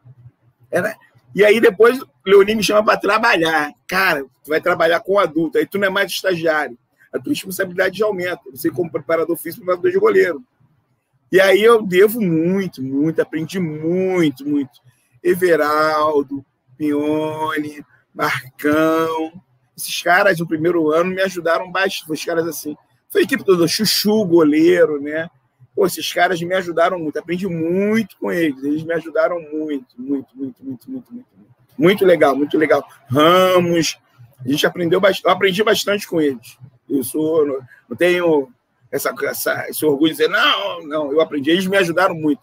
Era, e aí depois o Leonim me chama para trabalhar. Cara, tu vai trabalhar com adulto, aí tu não é mais estagiário. A tua responsabilidade já aumenta. Você, como preparador físico, preparador de goleiro. E aí eu devo muito, muito, aprendi muito, muito. Everaldo, Pione, Marcão. Esses caras no primeiro ano me ajudaram bastante. Os caras assim. Foi a equipe toda, Chuchu, goleiro, né? Pô, esses caras me ajudaram muito, aprendi muito com eles, eles me ajudaram muito, muito, muito, muito, muito, muito. muito. Legal, muito legal. Ramos, a gente aprendeu bastante, eu aprendi bastante com eles. Eu sou, não tenho essa, essa, esse orgulho de dizer, não, não, eu aprendi, eles me ajudaram muito.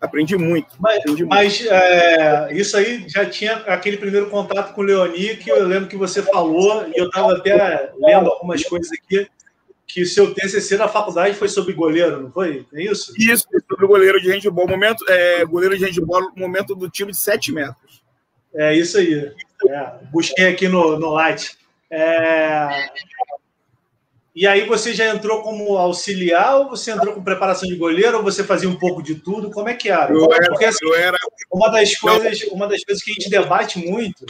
Aprendi muito. Mas, aprendi mas muito. É, isso aí já tinha aquele primeiro contato com o Leoni, que eu lembro que você falou, e eu estava até lendo algumas coisas aqui, que seu TCC na faculdade foi sobre goleiro, não foi? É isso? Isso, sobre goleiro de handball. Momento, é, goleiro de handball, momento do time de 7 metros. É isso aí. É, busquei aqui no, no Light. É... E aí você já entrou como auxiliar ou você entrou com preparação de goleiro ou você fazia um pouco de tudo? Como é que era? Eu era, Porque, assim, eu era... uma das coisas, uma das coisas que a gente debate muito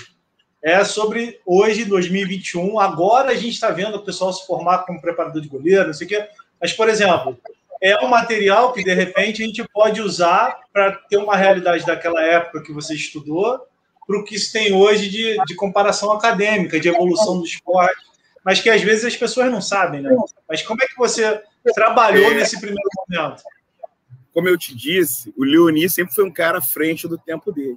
é sobre hoje, 2021. Agora a gente está vendo o pessoal se formar como preparador de goleiro, não sei o quê. Mas, por exemplo, é um material que de repente a gente pode usar para ter uma realidade daquela época que você estudou para o que se tem hoje de, de comparação acadêmica, de evolução do esporte, mas que às vezes as pessoas não sabem, né? Mas como é que você trabalhou nesse primeiro momento? Como eu te disse, o Leoni sempre foi um cara à frente do tempo dele.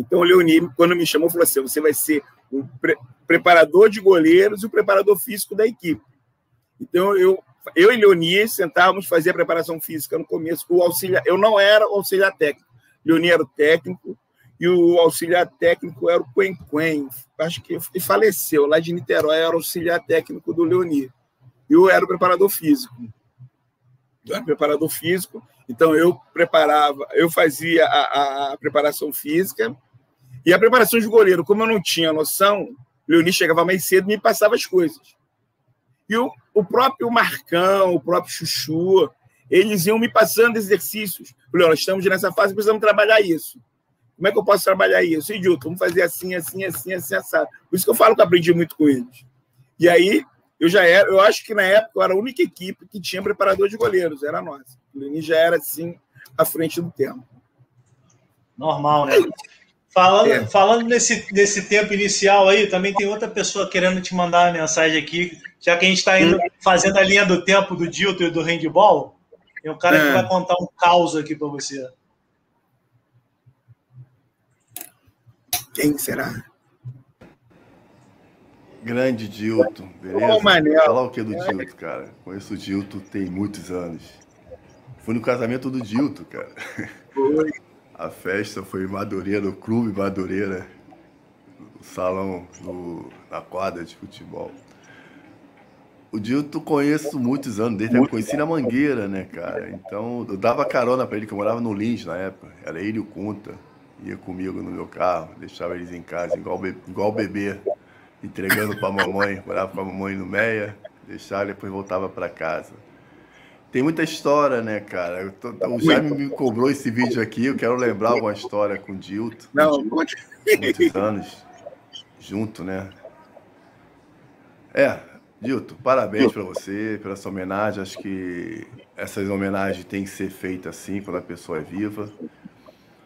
Então o Leoni, quando me chamou, falou assim: você vai ser o pre preparador de goleiros e o preparador físico da equipe. Então eu, eu e Leoni sentávamos fazer a preparação física no começo. O auxiliar, eu não era o auxiliar técnico. Leoni era o técnico, e o auxiliar técnico era o Quen acho que faleceu, lá de Niterói, era auxiliar técnico do Leoni. Eu era o preparador físico. Eu era preparador físico, então eu preparava, eu fazia a, a preparação física e a preparação de goleiro, como eu não tinha noção, Leoni chegava mais cedo e me passava as coisas. E o, o próprio Marcão, o próprio Chuchu, eles iam me passando exercícios. Falei, nós estamos nessa fase, precisamos trabalhar isso. Como é que eu posso trabalhar isso? Idilton, vamos fazer assim, assim, assim, assim, assado. Por isso que eu falo que eu aprendi muito com eles. E aí, eu já era, eu acho que na época eu era a única equipe que tinha preparador de goleiros, era a nossa. O Lini já era assim, à frente do tempo. Normal, né? Falando, é. falando nesse, nesse tempo inicial aí, também tem outra pessoa querendo te mandar uma mensagem aqui, já que a gente está indo hum. fazendo a linha do tempo do Dilton e do handball, tem um cara é. que vai contar um caos aqui para você. Quem será? Grande Dilton, beleza? Ô, Manel. Falar o que do Dilton, cara? Conheço o Dilton tem muitos anos. Fui no casamento do Dilton, cara. Foi. A festa foi em Madureira, no Clube Madureira, no salão, na quadra de futebol. O Dilton conheço muitos anos, desde eu conheci na Mangueira, né, cara? Então, eu dava carona para ele, que eu morava no Lins na época. Era ele o Conta ia comigo no meu carro, deixava eles em casa, igual, igual bebê, entregando para a mamãe, morava com a mamãe no Meia, deixava e depois voltava para casa. Tem muita história, né, cara? Tô, o Jaime me cobrou esse vídeo aqui, eu quero lembrar uma história com o Dilto. Não, muitos anos junto, né? É, Dilto, parabéns para você, pela sua homenagem. Acho que essas homenagens têm que ser feitas assim, quando a pessoa é viva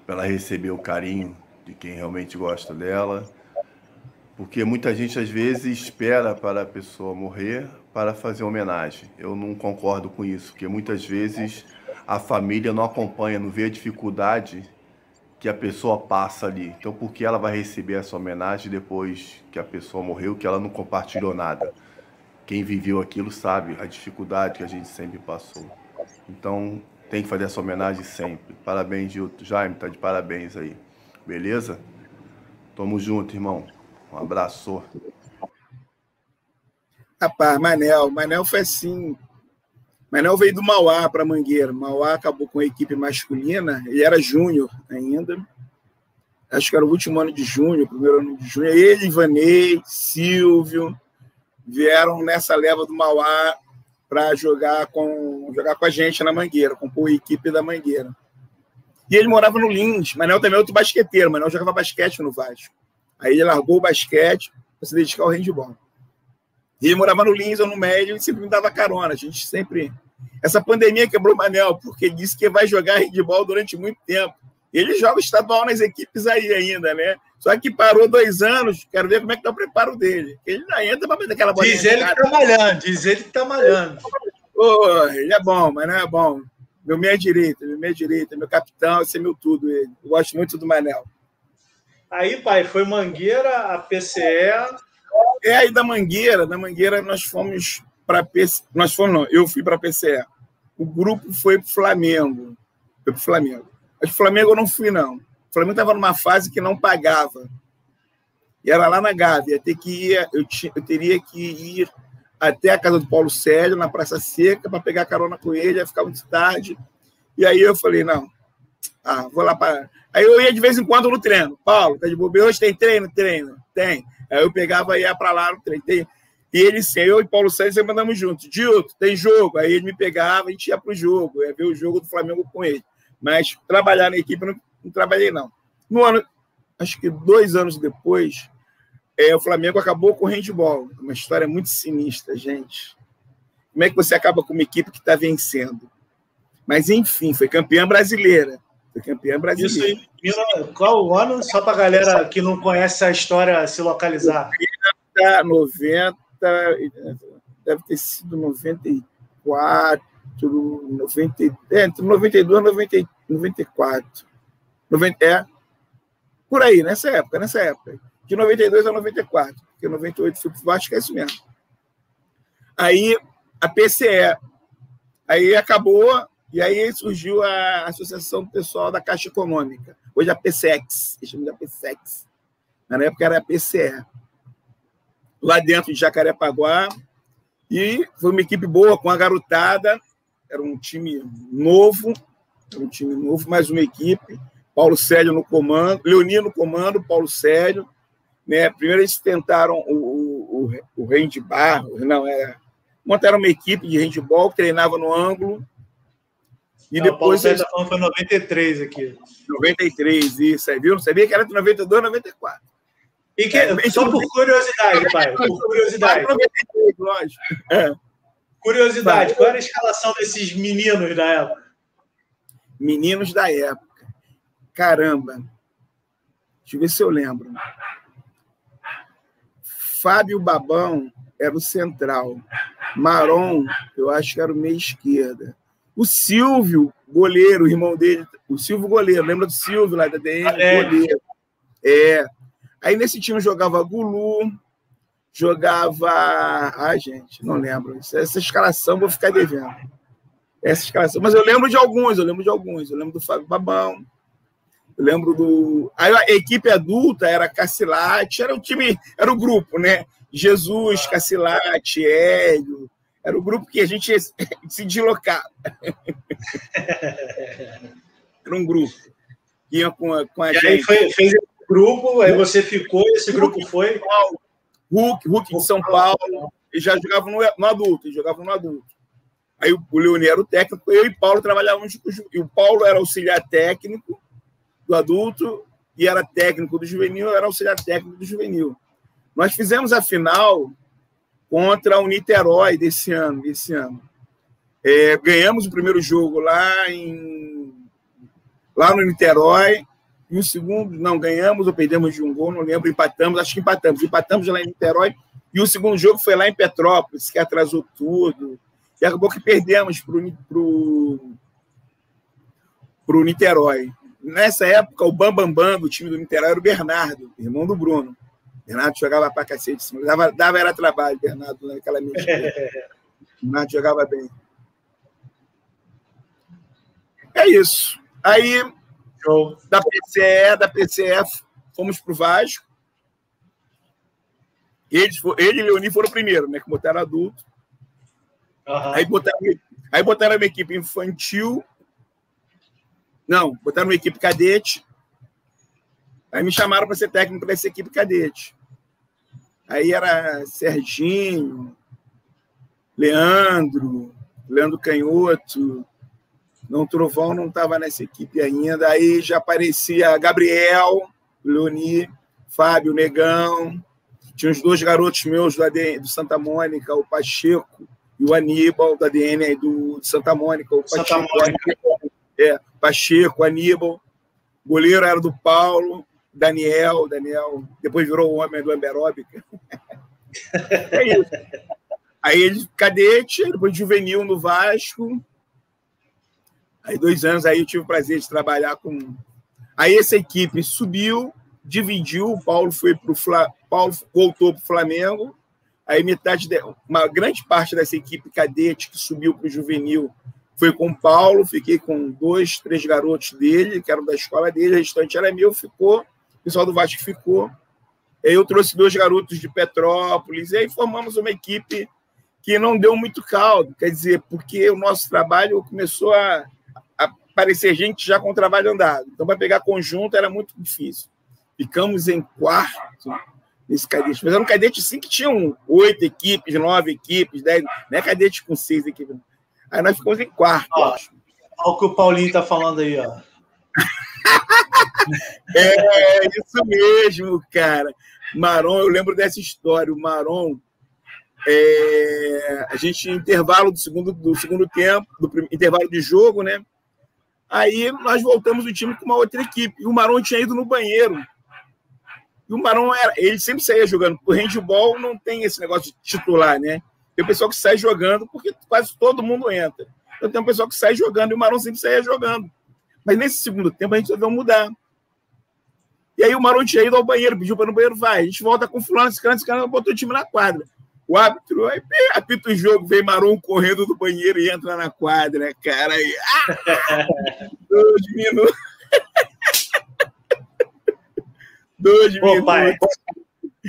para ela receber o carinho de quem realmente gosta dela. Porque muita gente às vezes espera para a pessoa morrer para fazer homenagem. Eu não concordo com isso, porque muitas vezes a família não acompanha, não vê a dificuldade que a pessoa passa ali. Então, por que ela vai receber essa homenagem depois que a pessoa morreu, que ela não compartilhou nada? Quem viveu aquilo sabe a dificuldade que a gente sempre passou. Então, tem que fazer essa homenagem sempre. Parabéns, Gilto. Jaime, tá de parabéns aí. Beleza? Tamo junto, irmão. Um abraço. Rapaz, Manel. Manel foi assim. Manel veio do Mauá para Mangueira. Mauá acabou com a equipe masculina. Ele era júnior ainda. Acho que era o último ano de junho, primeiro ano de junho. Ele, Ivanei, Silvio, vieram nessa leva do Mauá para jogar com, jogar com a gente na Mangueira, compor a equipe da Mangueira. E ele morava no Lins. Manel também é outro basqueteiro. Manel jogava basquete no Vasco. Aí ele largou o basquete para se dedicar ao handball. E ele morava no Lins ou no Médio e sempre me dava carona. A gente sempre. Essa pandemia quebrou o Manel, porque ele disse que vai jogar handball durante muito tempo. Ele joga estadual nas equipes aí ainda, né? Só que parou dois anos, quero ver como é que tá o preparo dele. Ele ainda entra para meter aquela bolinha. Diz ele que tá malhando, diz ele que tá malhando. Oh, ele é bom, mas não é bom. Meu meia direita, meu meia direita, meu capitão, esse é meu tudo ele. Eu gosto muito do Manel. Aí, pai, foi Mangueira, a PCE. É aí da Mangueira, da Mangueira nós fomos para PCE. Nós fomos, não, eu fui para PCE. O grupo foi para o Flamengo. Foi para Flamengo. Mas Flamengo eu não fui, não. O Flamengo estava numa fase que não pagava. E era lá na Gávea. Ter que ir, eu, eu teria que ir até a casa do Paulo Sérgio, na Praça Seca, para pegar carona com ele, ia ficar muito tarde. E aí eu falei, não, ah, vou lá para. Aí eu ia de vez em quando no treino. Paulo, tá de bobeira? Hoje tem treino? Treino. Tem. Aí eu pegava e ia para lá no treino. Tem. E ele, sim, eu e Paulo Sérgio sempre andamos juntos. Dilto, tem jogo. Aí ele me pegava, a gente ia pro jogo, ia ver o jogo do Flamengo com ele. Mas trabalhar na equipe, não, não trabalhei, não. No ano, acho que dois anos depois, é, o Flamengo acabou com o handball. Uma história muito sinistra, gente. Como é que você acaba com uma equipe que está vencendo? Mas, enfim, foi campeã brasileira. Foi campeã brasileira. Isso aí. Qual o ano? Só para a galera que não conhece a história se localizar. 90, 90 deve ter sido 94, 90, é, entre 92 e 90, 94. 90, é, por aí, nessa época, nessa época. De 92 a 94, porque 98 fui para o Vasco, é isso mesmo. Aí a PCE, aí acabou e aí surgiu a Associação Pessoal da Caixa Econômica, hoje a PSEX, chamamos de. Na época era a PCE. Lá dentro de Jacarepaguá, e foi uma equipe boa, com a garotada, era um time novo, um time novo, mais uma equipe. Paulo Sérgio no comando, Leonino no comando, Paulo Sérgio. Né? Primeiro eles tentaram o, o, o handball, não, era, montaram uma equipe de handball que treinava no ângulo, e Não, depois. O Paulo falando foi 93 aqui. 93, isso aí, viu? Sabia que era de 92 94. E que, é, só por curiosidade, pai. Por [LAUGHS] curiosidade. 93, lógico. É. Curiosidade, qual era a escalação desses meninos da época? Meninos da época. Caramba. Deixa eu ver se eu lembro. Fábio Babão era o central. Maron, eu acho que era o meia esquerda. O Silvio, goleiro, o irmão dele, o Silvio goleiro, lembra do Silvio lá da DM? Ah, é. Goleiro. É. Aí nesse time jogava Gulu, jogava. Ai, gente, não lembro. Essa escalação vou ficar devendo. Essa escalação. Mas eu lembro de alguns, eu lembro de alguns. Eu lembro do Fábio Babão. Eu lembro do. Aí a equipe adulta era Cacilate, era o time, era o grupo, né? Jesus, Cacilate, Hélio, era o grupo que a gente se [LAUGHS] deslocava. [LAUGHS] Era um grupo. Ia com a, com a e gente. aí foi, fez esse grupo, aí você ficou, esse grupo foi. Hulk, Hulk de São Paulo. E já jogava no, no adulto, jogava no adulto. Aí o Leoni era o técnico, eu e Paulo trabalhávamos. E o Paulo era auxiliar técnico do adulto e era técnico do juvenil, eu era auxiliar técnico do juvenil. Nós fizemos a final contra o Niterói desse ano. Desse ano. É, ganhamos o primeiro jogo lá em lá no Niterói e o segundo não ganhamos ou perdemos de um gol, não lembro, empatamos, acho que empatamos, empatamos lá em Niterói e o segundo jogo foi lá em Petrópolis, que atrasou tudo e acabou que perdemos para o pro Niterói. Nessa época, o Bambambam Bam, Bam do time do Niterói era o Bernardo, irmão do Bruno. Bernardo jogava pra cacete. Dava, dava era trabalho, Bernardo, naquela mexida. Bernardo [LAUGHS] jogava bem. É isso. Aí, Show. da PCE, da PCF, fomos pro Vasco. Eles, ele e Leoni foram primeiro, né? Que botaram adulto. Uhum. Aí, botaram, aí botaram uma equipe infantil. Não, botaram uma equipe cadete Aí me chamaram para ser técnico dessa equipe cadete. Aí era Serginho, Leandro, Leandro Canhoto, não Trovão não estava nessa equipe ainda. Aí já aparecia Gabriel, Leoni, Fábio Negão. Tinha os dois garotos meus do, ADN, do Santa Mônica, o Pacheco e o Aníbal, do ADN do, de Santa Mônica. O Pacheco, Santa Mônica. É, Pacheco, Aníbal. O goleiro era do Paulo. Daniel, Daniel, depois virou o homem do Amberóbica. é isso. Aí ele cadete, depois juvenil no Vasco. Aí dois anos aí eu tive o prazer de trabalhar com. Aí essa equipe subiu, dividiu, o Paulo foi para o Fla... Paulo voltou para o Flamengo, aí metade, de... uma grande parte dessa equipe cadete que subiu para o juvenil foi com o Paulo, fiquei com dois, três garotos dele, que eram da escola dele, o restante era meu, ficou, pessoal do Vasco ficou. Aí eu trouxe dois garotos de Petrópolis, e aí formamos uma equipe que não deu muito caldo, quer dizer, porque o nosso trabalho começou a, a aparecer gente já com o trabalho andado. Então, para pegar conjunto era muito difícil. Ficamos em quarto nesse cadete. Mas era um cadete sim que tinham oito equipes, nove equipes, dez, não é cadete com seis equipes. Aí nós ficamos em quarto. Olha o que o Paulinho está falando aí, ó. [LAUGHS] é, isso mesmo, cara. Maron, eu lembro dessa história. O Maron, é, a gente, intervalo do segundo, do segundo tempo, do intervalo de jogo, né? Aí nós voltamos o time com uma outra equipe. E o Maron tinha ido no banheiro. E o Maron, era, ele sempre saía jogando. O handball não tem esse negócio de titular, né? Tem o pessoal que sai jogando porque quase todo mundo entra. Então tem um pessoal que sai jogando e o Maron sempre saía jogando. Mas nesse segundo tempo a gente resolveu mudar. E aí o Maron tinha ido ao banheiro, pediu para no banheiro, vai. A gente volta com fulano, esse cara, esse cara botou o time na quadra. O árbitro aí, apita o jogo, vem Maron correndo do banheiro e entra na quadra, cara. Aí, ah, [LAUGHS] dois [LAUGHS] minutos. dois Pô, minutos. Pai,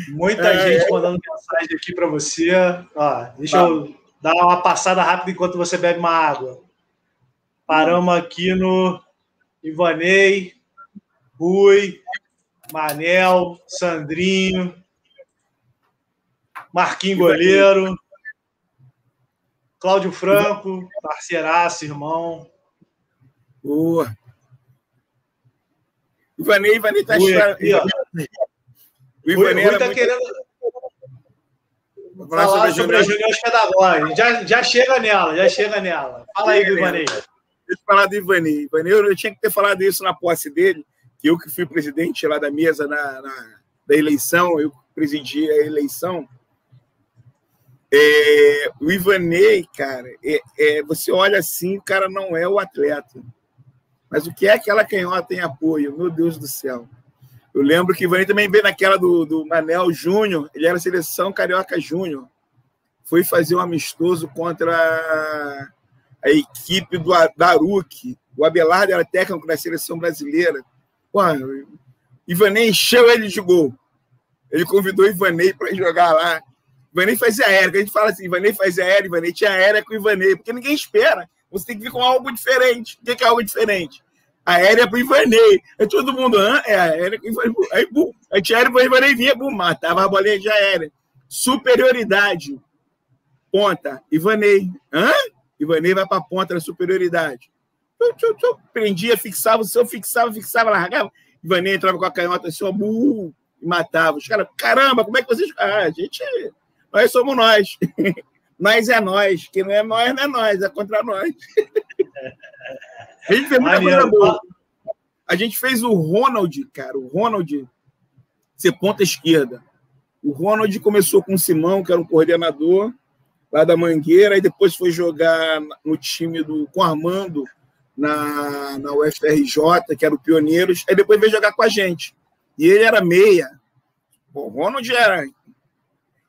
muita é, gente mandando mensagem aqui para você. Ó, deixa ah. eu dar uma passada rápida enquanto você bebe uma água. Paramos aqui no Ivanei, Rui, Manel, Sandrinho, Marquinhos Goleiro, Cláudio Franco, parceiraço, irmão. Boa. Ivanei, Ivanei tá chorando. O Ivanei está querendo falar, falar sobre, as reuniões pedagógicas. Já, já chega nela, já chega nela. Fala aí, Ivanei. Deixa eu falar do Ivanei. Ivanei, eu tinha que ter falado isso na posse dele, que eu que fui presidente lá da mesa na, na da eleição, eu presidi a eleição. É, o Ivanei, cara, é, é, você olha assim, o cara não é o atleta. Mas o que é aquela canhota em apoio? Meu Deus do céu. Eu lembro que o Ivanei também veio naquela do, do Manel Júnior, ele era seleção carioca júnior. Foi fazer um amistoso contra a equipe do Daruque. O Abelardo era técnico da seleção brasileira. Pô, Ivanei encheu ele de gol. Ele convidou Ivanei para jogar lá. Ivanei fazia aérea. A gente fala assim, Ivanei fazia aérea, Ivanei tinha aérea com Ivanei, porque ninguém espera. Você tem que vir com algo diferente. O que é algo diferente? Aérea para o Ivanei. Aí todo mundo, Hã? é aérea com o Ivanei. Aí, bum, aí tinha aérea para Ivanei, vinha, bum, matava a bolinha de aérea. Superioridade. Ponta. Ivanei. Hã? Ivanei vai para a ponta da superioridade. Eu, eu, prendia, fixava, se eu fixava, fixava, largava. Ivanei entrava com a canhota assim, ó, bum, e matava. Os caras, caramba, como é que vocês. Ah, a gente. Nós somos nós. [LAUGHS] nós é nós. Quem não é nós, não é nós, é contra nós. [LAUGHS] a gente fez muita coisa boa. A gente fez o Ronald, cara. O Ronald ser ponta esquerda. O Ronald começou com o Simão, que era um coordenador lá da Mangueira, e depois foi jogar no time do com Armando na, na UFRJ, que era o Pioneiros, aí depois veio jogar com a gente. E ele era meia. o Ronald era.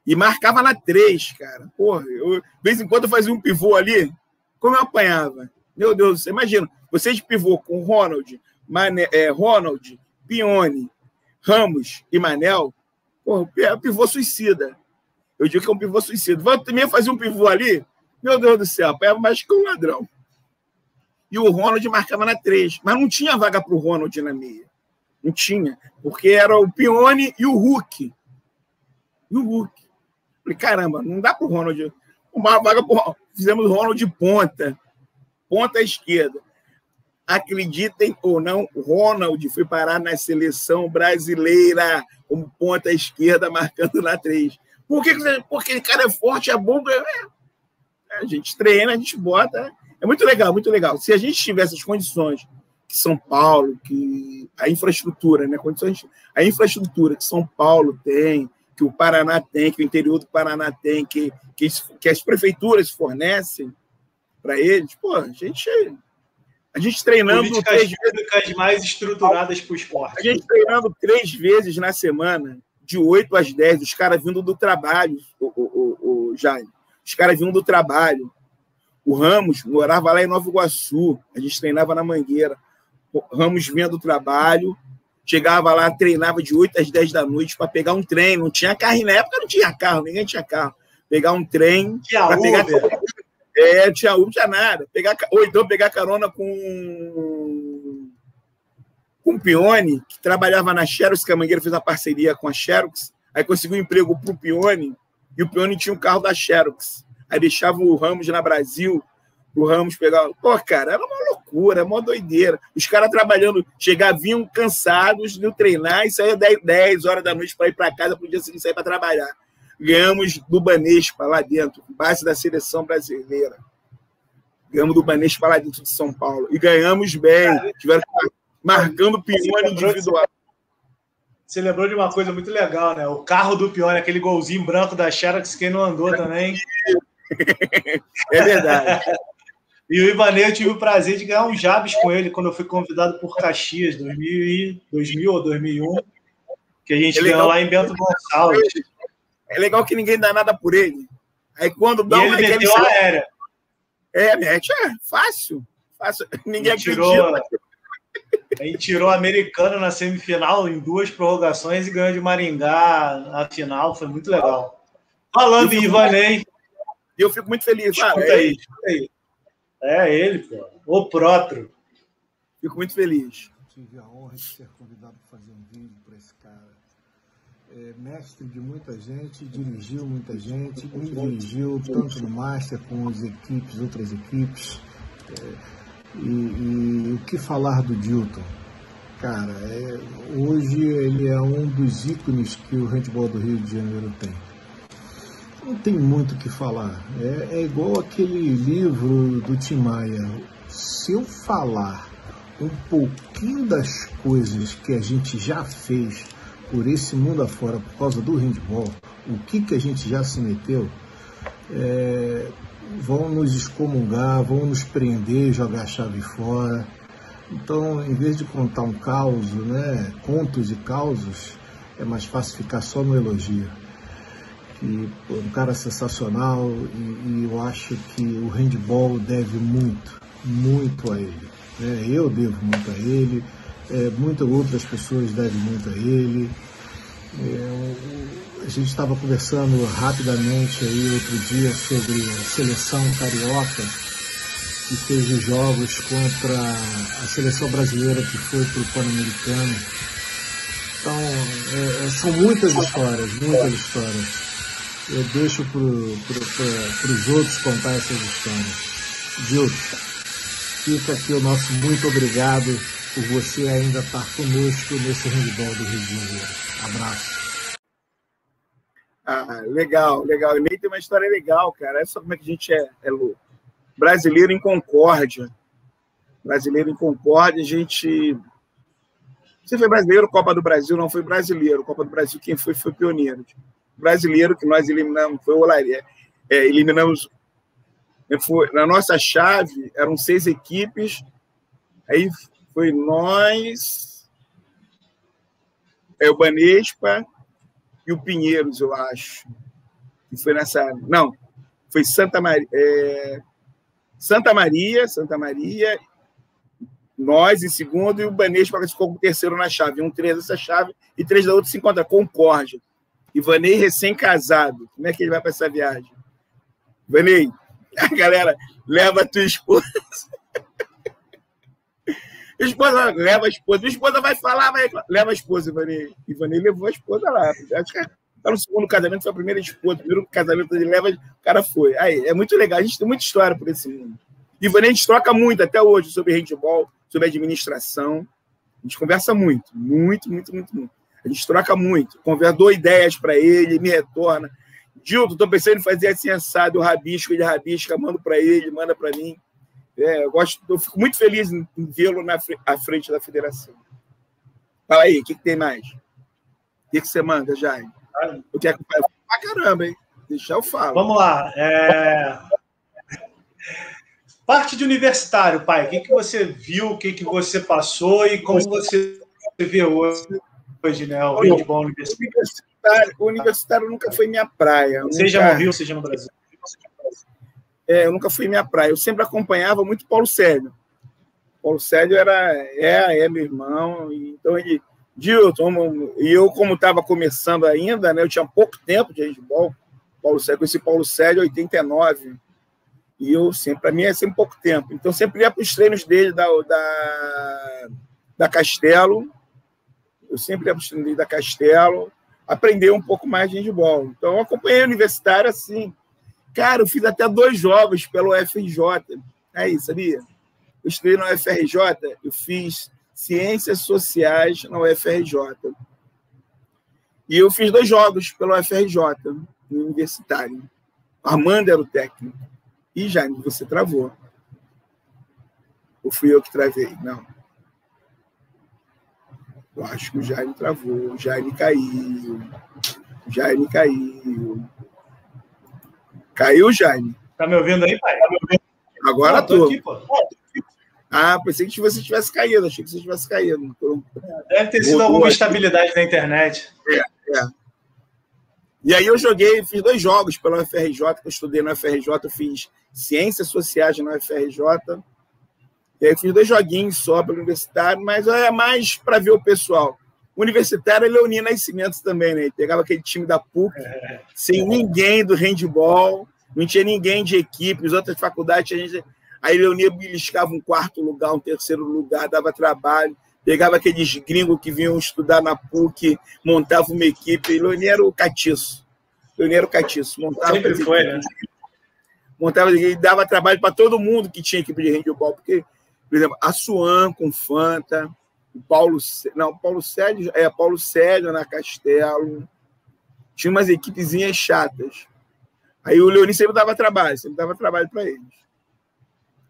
E marcava na três, cara. Porra, eu, de vez em quando eu fazia um pivô ali, como eu apanhava. Meu Deus, você imagina, você de pivô com Ronald, Mané, é, Ronald, Pione, Ramos e Manel, porra, pivô suicida. Eu digo que é um pivô suicida. Vou também fazer um pivô ali, meu Deus do céu, apanhava mais que um ladrão. E o Ronald marcava na três, mas não tinha vaga para o Ronald na meia. Não tinha, porque era o Pione e o Hulk. E o Hulk. Falei, caramba, não dá para o Ronald. Uma vaga pro... Fizemos o Ronald de ponta, ponta esquerda. Acreditem ou não, o Ronald foi parar na seleção brasileira como ponta esquerda, marcando na três. Por que? Porque o cara é forte, é bom. É. A gente treina, a gente bota. É muito legal, muito legal. Se a gente tivesse as condições que São Paulo, que a infraestrutura, né? Condições, a infraestrutura que São Paulo tem, que o Paraná tem, que o interior do Paraná tem, que, que, que as prefeituras fornecem para eles, pô, a gente, A gente treinando Políticas três públicas mais estruturadas para o esporte. A gente treinando três vezes na semana, de 8 às 10, os caras vindo do trabalho, o, o, o, o Jaime. Os caras vindo do trabalho. O Ramos morava lá em Nova Iguaçu, a gente treinava na Mangueira. O Ramos vinha do trabalho, chegava lá, treinava de 8 às 10 da noite para pegar um trem. Não tinha carro, na época não tinha carro, ninguém tinha carro. Pegar um trem para pegar. [LAUGHS] É, tinha Uber, tinha nada. Pegar, ou então pegar carona com com o Pione, que trabalhava na Xerox, que a Mangueira fez uma parceria com a Xerox, aí conseguiu um emprego para o Pione, e o Pione tinha um carro da Xerox. Aí deixava o Ramos na Brasil, o Ramos pegava. Pô, cara, era uma loucura, uma doideira. Os caras trabalhando, chegavam, vinham cansados de treinar e saíam 10, 10 horas da noite para ir para casa para o dia seguinte sair para trabalhar. Ganhamos do Banespa lá dentro, base da seleção brasileira. Ganhamos do Banespa lá dentro de São Paulo. E ganhamos bem. Tiveram marcando pione individual. Você lembrou de uma coisa muito legal, né? O carro do Pione, aquele golzinho branco da Xerox, quem não andou também. É verdade. [LAUGHS] e o Ivanei, eu tive o prazer de ganhar um Jabs com ele quando eu fui convidado por Caxias, 2000, 2000 ou 2001, que a gente é ganhou lá em Bento Gonçalves. É legal que ninguém dá nada por ele. Aí quando dá e uma ele meteu a aérea. É, mete, é fácil. fácil. [LAUGHS] Ninguém ele tirou, a gente tirou o americano na semifinal em duas prorrogações e ganhou de Maringá na final. Foi muito legal. Falando em Ivanei. E eu fico muito feliz. Ah, é, aí, aí. é ele, pô. O Prótro. Fico muito feliz. Tive a honra de ser convidado para fazer um vídeo para esse cara. É, mestre de muita gente, dirigiu muita gente, me dirigiu tanto no Master como as equipes, outras equipes. É, e, e, o que falar do Dilton? Cara, é, hoje ele é um dos ícones que o handball do Rio de Janeiro tem. Não tem muito o que falar. É, é igual aquele livro do Tim Maia. Se eu falar um pouquinho das coisas que a gente já fez por esse mundo afora por causa do handball, o que, que a gente já se meteu, é, vão nos excomungar, vão nos prender, jogar a chave fora. Então, em vez de contar um caos, né, contos e causos, é mais fácil ficar só no elogio. Que um cara sensacional e, e, eu acho que o handball deve muito, muito a ele. Né? Eu devo muito a ele, é, muitas outras pessoas devem muito a ele. É, a gente estava conversando rapidamente aí outro dia sobre a seleção carioca que fez os jogos contra a seleção brasileira que foi para o Pan-Americano. Então, é, é, são muitas histórias, muitas histórias. Eu deixo para os outros contar essas histórias. Gilton, fica aqui o nosso muito obrigado por você ainda estar conosco nesse handball do Rio de Janeiro. Abraço. Ah, legal, legal. E nem tem uma história legal, cara. Essa como é que a gente é, é louco. Brasileiro em Concórdia. Brasileiro em Concórdia, a gente. Você foi brasileiro, Copa do Brasil não foi brasileiro. Copa do Brasil, quem foi, foi pioneiro. Brasileiro que nós eliminamos, foi o Olaria. É, eliminamos. Foi, na nossa chave, eram seis equipes. Aí foi nós, é o Banespa, e o Pinheiros, eu acho. Que foi nessa. Não, foi Santa Maria. É... Santa Maria, Santa Maria, nós em segundo, e o Banespa ficou com terceiro na chave. Um três dessa chave e três da outra se encontra. Concórdia. Ivanei recém-casado. Como é que ele vai para essa viagem? Ivanei, [LAUGHS] a galera, leva a tua esposa. A esposa leva a esposa. A esposa vai falar, vai. Leva a esposa, Ivanei. Ivanei levou a esposa lá. Acho que tá no segundo casamento, foi a primeira esposa. Primeiro casamento ele leva, o cara foi. Aí, é muito legal. A gente tem muita história por esse mundo. Ivanei, a gente troca muito até hoje sobre handball, sobre administração. A gente conversa muito, muito, muito, muito, muito. A gente troca muito. Conversa, ideias para ele, me retorna. Dilton, tô pensando em fazer assim assado, o rabisco, ele rabisca, mando para ele, manda para mim. É, eu, gosto, eu fico muito feliz em, em vê-lo na à frente da federação. Fala aí, o que, que, tem mais? O que, que você manda, Jaime? Eu quero pra caramba, hein? Deixa eu falar. Vamos lá. É... Parte de universitário, pai. O que, que você viu, o que, que você passou e como você vê hoje, hoje né? O handball universitário. O universitário nunca foi minha praia. Seja nunca... no Rio, seja no Brasil. É, eu nunca fui minha praia. Eu sempre acompanhava muito Paulo Sérgio. Paulo Sérgio era, é, é meu irmão. Então ele, Dilton, e eu, como estava começando ainda, né, eu tinha pouco tempo de handball. Paulo Sérgio, conheci Paulo Sérgio em 89. E eu sempre, para mim, é sempre pouco tempo. Então, sempre ia para os treinos dele da, da, da Castelo. Eu sempre ia para os treinos dele da Castelo. Aprender um pouco mais de handball. Então, eu acompanhei a universitária assim. Cara, eu fiz até dois jogos pelo FRJ. É isso, sabia? Eu estudei na UFRJ, eu fiz Ciências Sociais na UFRJ. E eu fiz dois jogos pelo UFRJ, no universitário. Armando era o técnico. E Jaime, você travou. Ou fui eu que travei? Não. Eu acho que o Jaime travou. O Jaime caiu. O Jaime caiu. Caiu, Jaime? Tá me ouvindo aí, pai? Tá me ouvindo? Agora Não, tô. tô. Aqui, pô. Ah, pensei que você tivesse caído. Achei que você tivesse caído. Deve ter sido alguma instabilidade na internet. É, é. E aí eu joguei, fiz dois jogos pela UFRJ, que eu estudei na UFRJ, eu fiz Ciências Sociais na UFRJ. E aí fiz dois joguinhos só para o universitário, mas é mais para ver o pessoal. Universitário é Leoninho Nascimento também, né? Ele pegava aquele time da PUC, é. sem ninguém do handball, não tinha ninguém de equipe, as outras faculdades a gente. Aí Leoninho beliscava um quarto lugar, um terceiro lugar, dava trabalho pegava aqueles gringos que vinham estudar na PUC, montava uma equipe. Leonir era o catiço. Leonir era o catiço. Montava Sempre foi, né? Montava e dava trabalho para todo mundo que tinha equipe de handball, porque, por exemplo, a Suan com Fanta, o Paulo, não, Paulo Sérgio, é, Paulo Sérgio na Castelo. Tinha umas equipezinhas chatas. Aí o Leonir sempre dava trabalho, sempre dava trabalho para eles.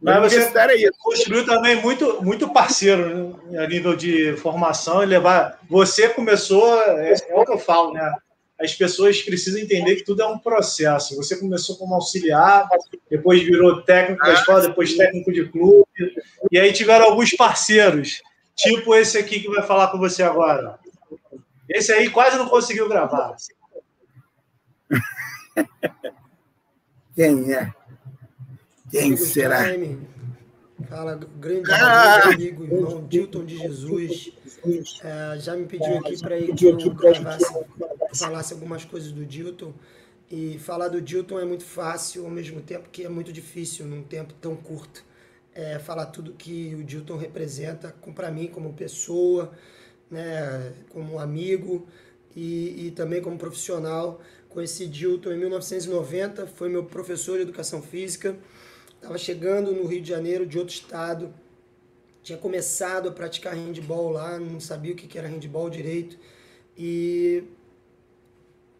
Mas você construiu também muito, muito parceiro né, a nível de formação e levar. Você começou, é, é, o que eu falo, né? As pessoas precisam entender que tudo é um processo. Você começou como auxiliar, depois virou técnico da escola, depois técnico de clube, e aí tiveram alguns parceiros, tipo esse aqui que vai falar com você agora. Esse aí quase não conseguiu gravar. [LAUGHS] Quem é? Quem será? Fala, grande ah! amigo, irmão Dilton de Jesus. É, já me pediu aqui para que eu gravasse, falasse algumas coisas do Dilton. E falar do Dilton é muito fácil, ao mesmo tempo que é muito difícil num tempo tão curto. É, falar tudo que o Dilton representa para mim como pessoa, né, como amigo e, e também como profissional. Conheci Dilton em 1990, foi meu professor de educação física. Estava chegando no Rio de Janeiro de outro estado, tinha começado a praticar handball lá, não sabia o que era handball direito. E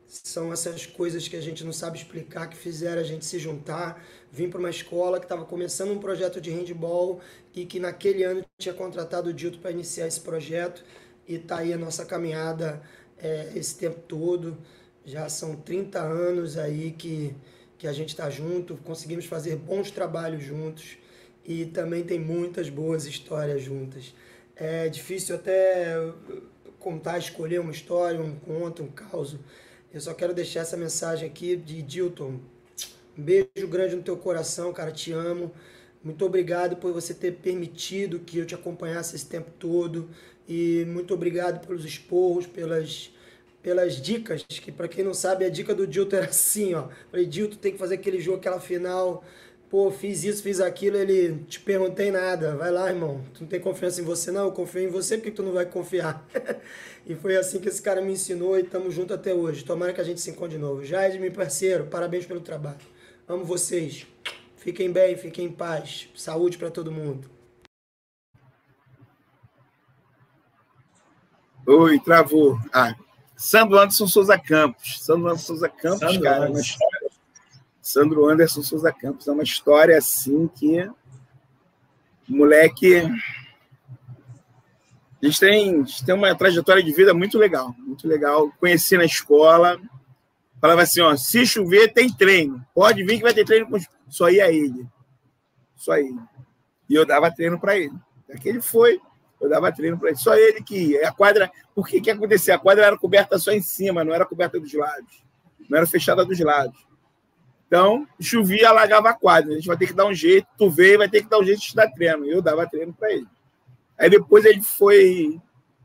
são essas coisas que a gente não sabe explicar que fizeram a gente se juntar. Vim para uma escola que estava começando um projeto de handball e que naquele ano tinha contratado o Dito para iniciar esse projeto. E tá aí a nossa caminhada é, esse tempo todo. Já são 30 anos aí que que a gente está junto, conseguimos fazer bons trabalhos juntos e também tem muitas boas histórias juntas. É difícil até contar, escolher uma história, um conto, um caos. Eu só quero deixar essa mensagem aqui de Dilton. Um beijo grande no teu coração, cara, te amo. Muito obrigado por você ter permitido que eu te acompanhasse esse tempo todo e muito obrigado pelos esporros, pelas pelas dicas, que para quem não sabe, a dica do Dilton era assim, ó. Falei, Dilton, tem que fazer aquele jogo, aquela final. Pô, fiz isso, fiz aquilo, ele te perguntei nada. Vai lá, irmão. Tu não tem confiança em você, não? Eu confio em você, porque tu não vai confiar? [LAUGHS] e foi assim que esse cara me ensinou e estamos juntos até hoje. Tomara que a gente se encontre de novo. Jair, meu parceiro, parabéns pelo trabalho. Amo vocês. Fiquem bem, fiquem em paz. Saúde para todo mundo. Oi, travou. Ah, Sandro Anderson Souza Campos. Sandro Anderson Souza Campos, Sandro cara, Anderson. Sandro Anderson Souza Campos é uma história assim que moleque a gente tem, a gente tem uma trajetória de vida muito legal, muito legal. Conheci na escola, falava assim, ó, se chover tem treino, pode vir que vai ter treino com só ia ele. Só ele. E eu dava treino para ele. Aquele foi, eu dava treino para ele. Só ele que ia. A quadra, por que que acontecia? A quadra era coberta só em cima, não era coberta dos lados. Não era fechada dos lados. Então, chovia, alagava a quadra. A gente vai ter que dar um jeito, tu veio, vai ter que dar um jeito de te dar treino. Eu dava treino para ele. Aí depois ele foi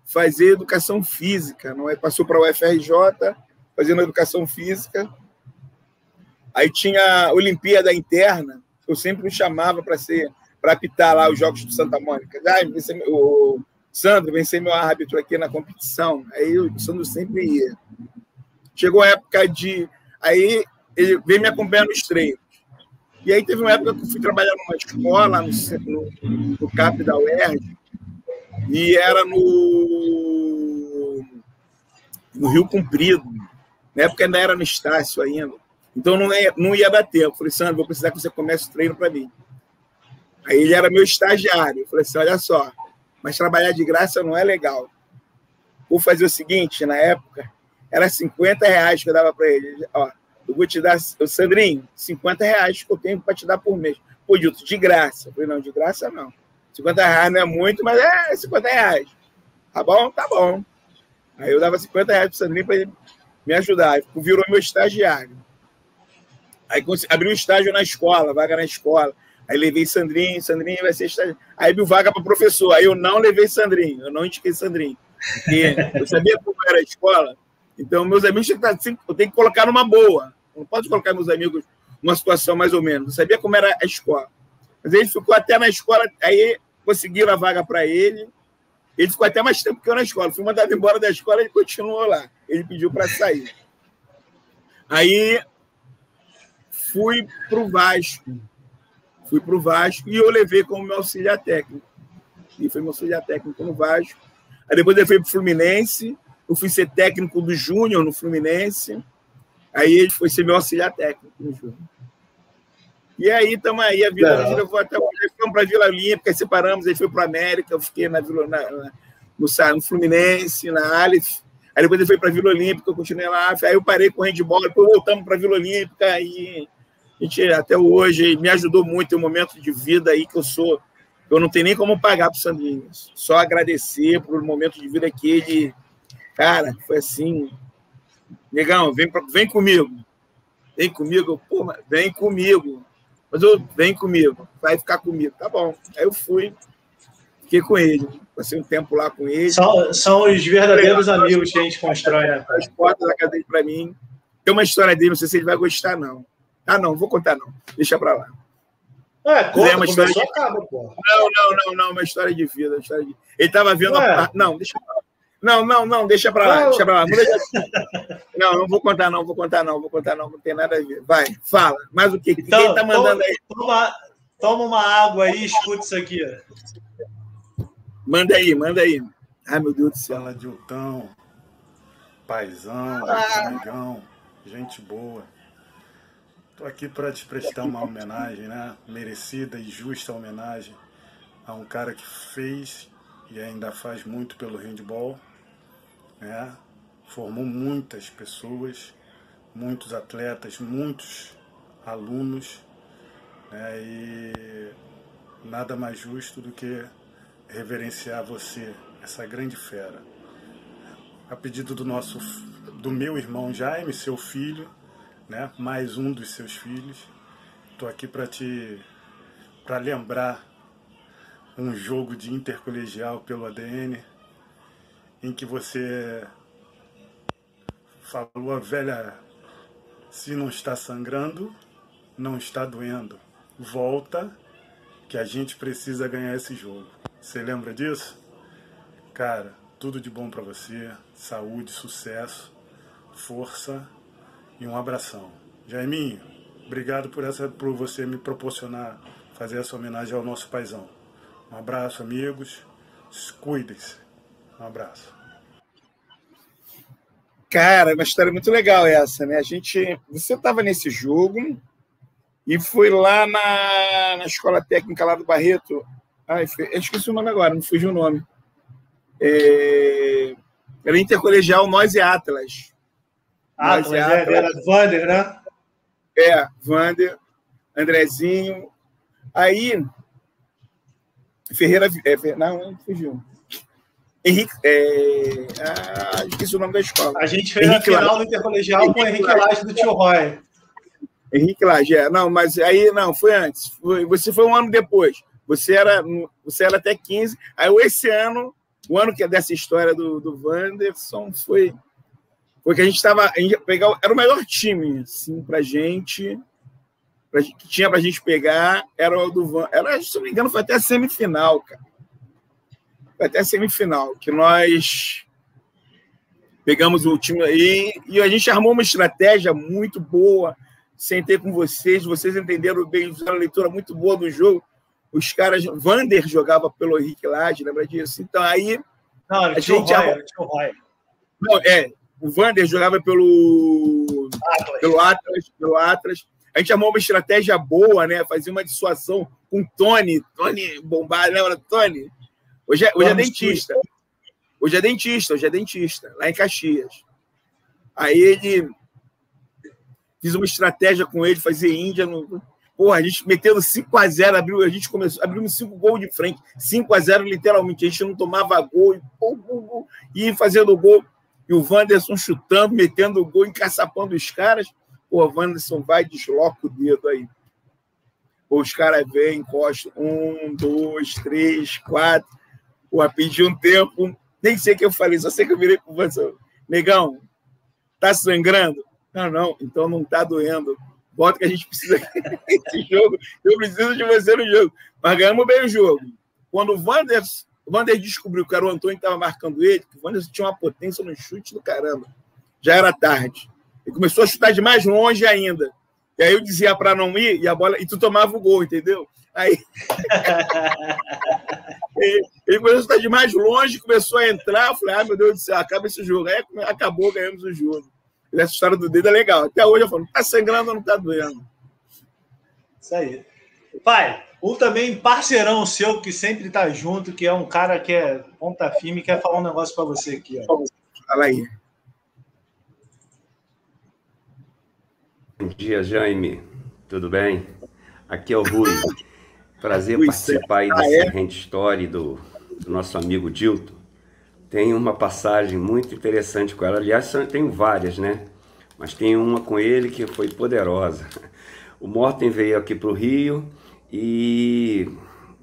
fazer educação física, não é? Passou para o UFRJ, fazendo educação física. Aí tinha a Olimpíada Interna, eu sempre me chamava para ser para apitar lá os jogos do Santa Mônica. Ah, vencer, o Sandro, vencer meu árbitro aqui na competição. Aí o Sandro sempre ia. Chegou a época de. Aí ele veio me acompanhar nos treinos. E aí teve uma época que eu fui trabalhar numa escola, no, no, no CAP da UERJ, e era no, no Rio Comprido. Na época ainda era no Estácio ainda. Então não ia, não ia dar tempo. Eu falei, Sandro, vou precisar que você comece o treino para mim. Aí ele era meu estagiário. Eu falei assim: olha só, mas trabalhar de graça não é legal. Vou fazer o seguinte: na época, era 50 reais que eu dava para ele. Ó, eu vou te dar, Sandrinho, 50 reais que eu tenho para te dar por mês. Pô, Dito, de graça. Eu falei: não, de graça não. 50 reais não é muito, mas é 50 reais. Tá bom? Tá bom. Aí eu dava 50 reais para o Sandrinho para ele me ajudar. Ele virou meu estagiário. Aí abriu um estágio na escola, vaga na escola. Aí levei Sandrinho, Sandrinho vai ser estagiário. Aí viu vaga para professor. Aí eu não levei Sandrinho, eu não indiquei Sandrinho. Porque eu sabia como era a escola. Então, meus amigos assim, eu tenho que colocar numa boa. Não posso colocar meus amigos numa situação mais ou menos. Eu sabia como era a escola. Mas ele ficou até na escola, aí conseguiram a vaga para ele. Ele ficou até mais tempo que eu na escola. Fui mandado embora da escola, ele continuou lá. Ele pediu para sair. Aí fui para o Vasco fui para o Vasco e eu levei como meu auxiliar técnico. E foi meu auxiliar técnico no Vasco. Aí depois ele foi para o Fluminense, eu fui ser técnico do Júnior no Fluminense. Aí ele foi ser meu auxiliar técnico no Júnior. E aí estamos aí, a Vila é. levou até hoje. Fomos para a Vila Olímpica, separamos, aí foi para a América, eu fiquei na Vila, na, na, no, no Fluminense, na Aleph. Aí depois ele foi para a Vila Olímpica, eu continuei lá. Aí eu parei com o handball, depois voltamos para a Vila Olímpica e a gente até hoje me ajudou muito em um momento de vida aí que eu sou. Eu não tenho nem como pagar para o Sandrinho. Só agradecer por um momento de vida que ele. Cara, foi assim. Negão, vem, pra, vem comigo. Vem comigo. Pô, vem comigo. Mas eu, vem comigo. Vai ficar comigo. Tá bom. Aí eu fui. Fiquei com ele. Passei um tempo lá com ele. São, são os verdadeiros amigos que a gente constrói, né? As portas da cadeia para mim. Tem uma história dele, não sei se ele vai gostar, não. Ah, não, vou contar não. Deixa para lá. É, conta, é uma história de... acaba, pô. Não, não, não, não, uma história de vida. História de... Ele estava vendo é. a... Não, deixa pra lá. Não, não, não, deixa para lá, não. deixa para lá. Não, deixa... não, não vou contar, não, vou contar, não, vou contar, não, não tem nada a ver. Vai, fala. Mas o que? Então, Quem tá mandando aí? Toma, toma uma água aí, escuta isso aqui. Manda aí, manda aí. Ai, meu Deus do céu. Fala, Diltão, paizão, ah. amigão, gente boa. Estou aqui para te prestar uma homenagem, né? Merecida e justa homenagem a um cara que fez e ainda faz muito pelo handball, né? Formou muitas pessoas, muitos atletas, muitos alunos, né? E nada mais justo do que reverenciar você, essa grande fera. A pedido do nosso, do meu irmão Jaime, seu filho, né? mais um dos seus filhos. Estou aqui para te para lembrar um jogo de intercolegial pelo ADN em que você falou a velha se não está sangrando, não está doendo. Volta que a gente precisa ganhar esse jogo. Você lembra disso? Cara, tudo de bom para você, saúde, sucesso, força e um abração. Jaiminho, obrigado por, essa, por você me proporcionar fazer essa homenagem ao nosso paizão. Um abraço, amigos. Cuidem-se. Um abraço. Cara, uma história muito legal essa, né? A gente, você estava nesse jogo e foi lá na, na escola técnica lá do Barreto. Ai, eu esqueci o nome agora, não fugiu o nome. É, era intercolegial Nós e Atlas. Ah, mas é, era Vander, né? É, Vander, Andrezinho. Aí, Ferreira. É, não, fugiu. Henrique. É, ah, esqueci o nome da escola. A gente fez Henrique a final do intercolegial Henrique com o Henrique Laje do Tio Roy. Henrique Laje, é. Não, mas aí, não, foi antes. Foi, você foi um ano depois. Você era, você era até 15. Aí, esse ano, o ano que é dessa história do, do Wanderson, foi, foi que a gente estava. Era o melhor time, assim, pra gente. Que tinha pra gente pegar. Era o do Van. Era, se não me engano, foi até a semifinal, cara. Até a semifinal. Que nós pegamos o time aí e a gente armou uma estratégia muito boa sentei com vocês, vocês entenderam bem, fizeram uma leitura muito boa do jogo. Os caras, Vander jogava pelo Henrique Lage, lembra disso? Então aí. Não, a gente. Roy, Roy. Não, é, o Vander jogava pelo Atlas. pelo Atlas, pelo Atlas. A gente armou uma estratégia boa, né? Fazia uma dissuasão com Tony, Tony bombado, lembra Tony? Hoje é, hoje é dentista. Hoje é dentista, hoje é dentista, lá em Caxias. Aí ele Fiz uma estratégia com ele, fazer Índia. No... Porra, a gente metendo 5x0, abriu, a gente começou, abrimos 5 gols de frente. 5x0, literalmente. A gente não tomava gol, e, pô, pô, pô, ia fazendo gol. E o Wanderson chutando, metendo o gol, encaçapando os caras. Pô, o Wanderson vai, desloca o dedo aí. Pô, os caras vêm, encostam. Um, dois, três, quatro. Pô, pedi um tempo. Nem sei o que eu falei, só sei que eu virei pro Wanderson. Negão, tá sangrando? Não, não, então não está doendo. Bota que a gente precisa [LAUGHS] desse jogo. Eu preciso de você no jogo. Mas ganhamos bem o jogo. Quando o Wander, o descobriu que era o Antônio que estava marcando ele, que o Wander tinha uma potência no chute do caramba. Já era tarde. Ele começou a chutar de mais longe ainda. E aí eu dizia para não ir, e a bola. E tu tomava o gol, entendeu? Aí. [LAUGHS] ele começou a chutar de mais longe, começou a entrar. Eu falei, ah, meu Deus do céu, acaba esse jogo. Aí acabou, ganhamos o jogo. Essa história do dedo é legal. Até hoje eu falo, tá sangrando ou não tá doendo? Isso aí. Pai, um também parceirão seu que sempre tá junto, que é um cara que é ponta firme, quer falar um negócio para você aqui. Ó. Fala aí. Bom dia, Jaime. Tudo bem? Aqui é o Rui. Prazer participar aí dessa ah, é? story do, do nosso amigo Dilton tem uma passagem muito interessante com ela. Aliás, tenho várias, né? Mas tem uma com ele que foi poderosa. O Morten veio aqui para o Rio e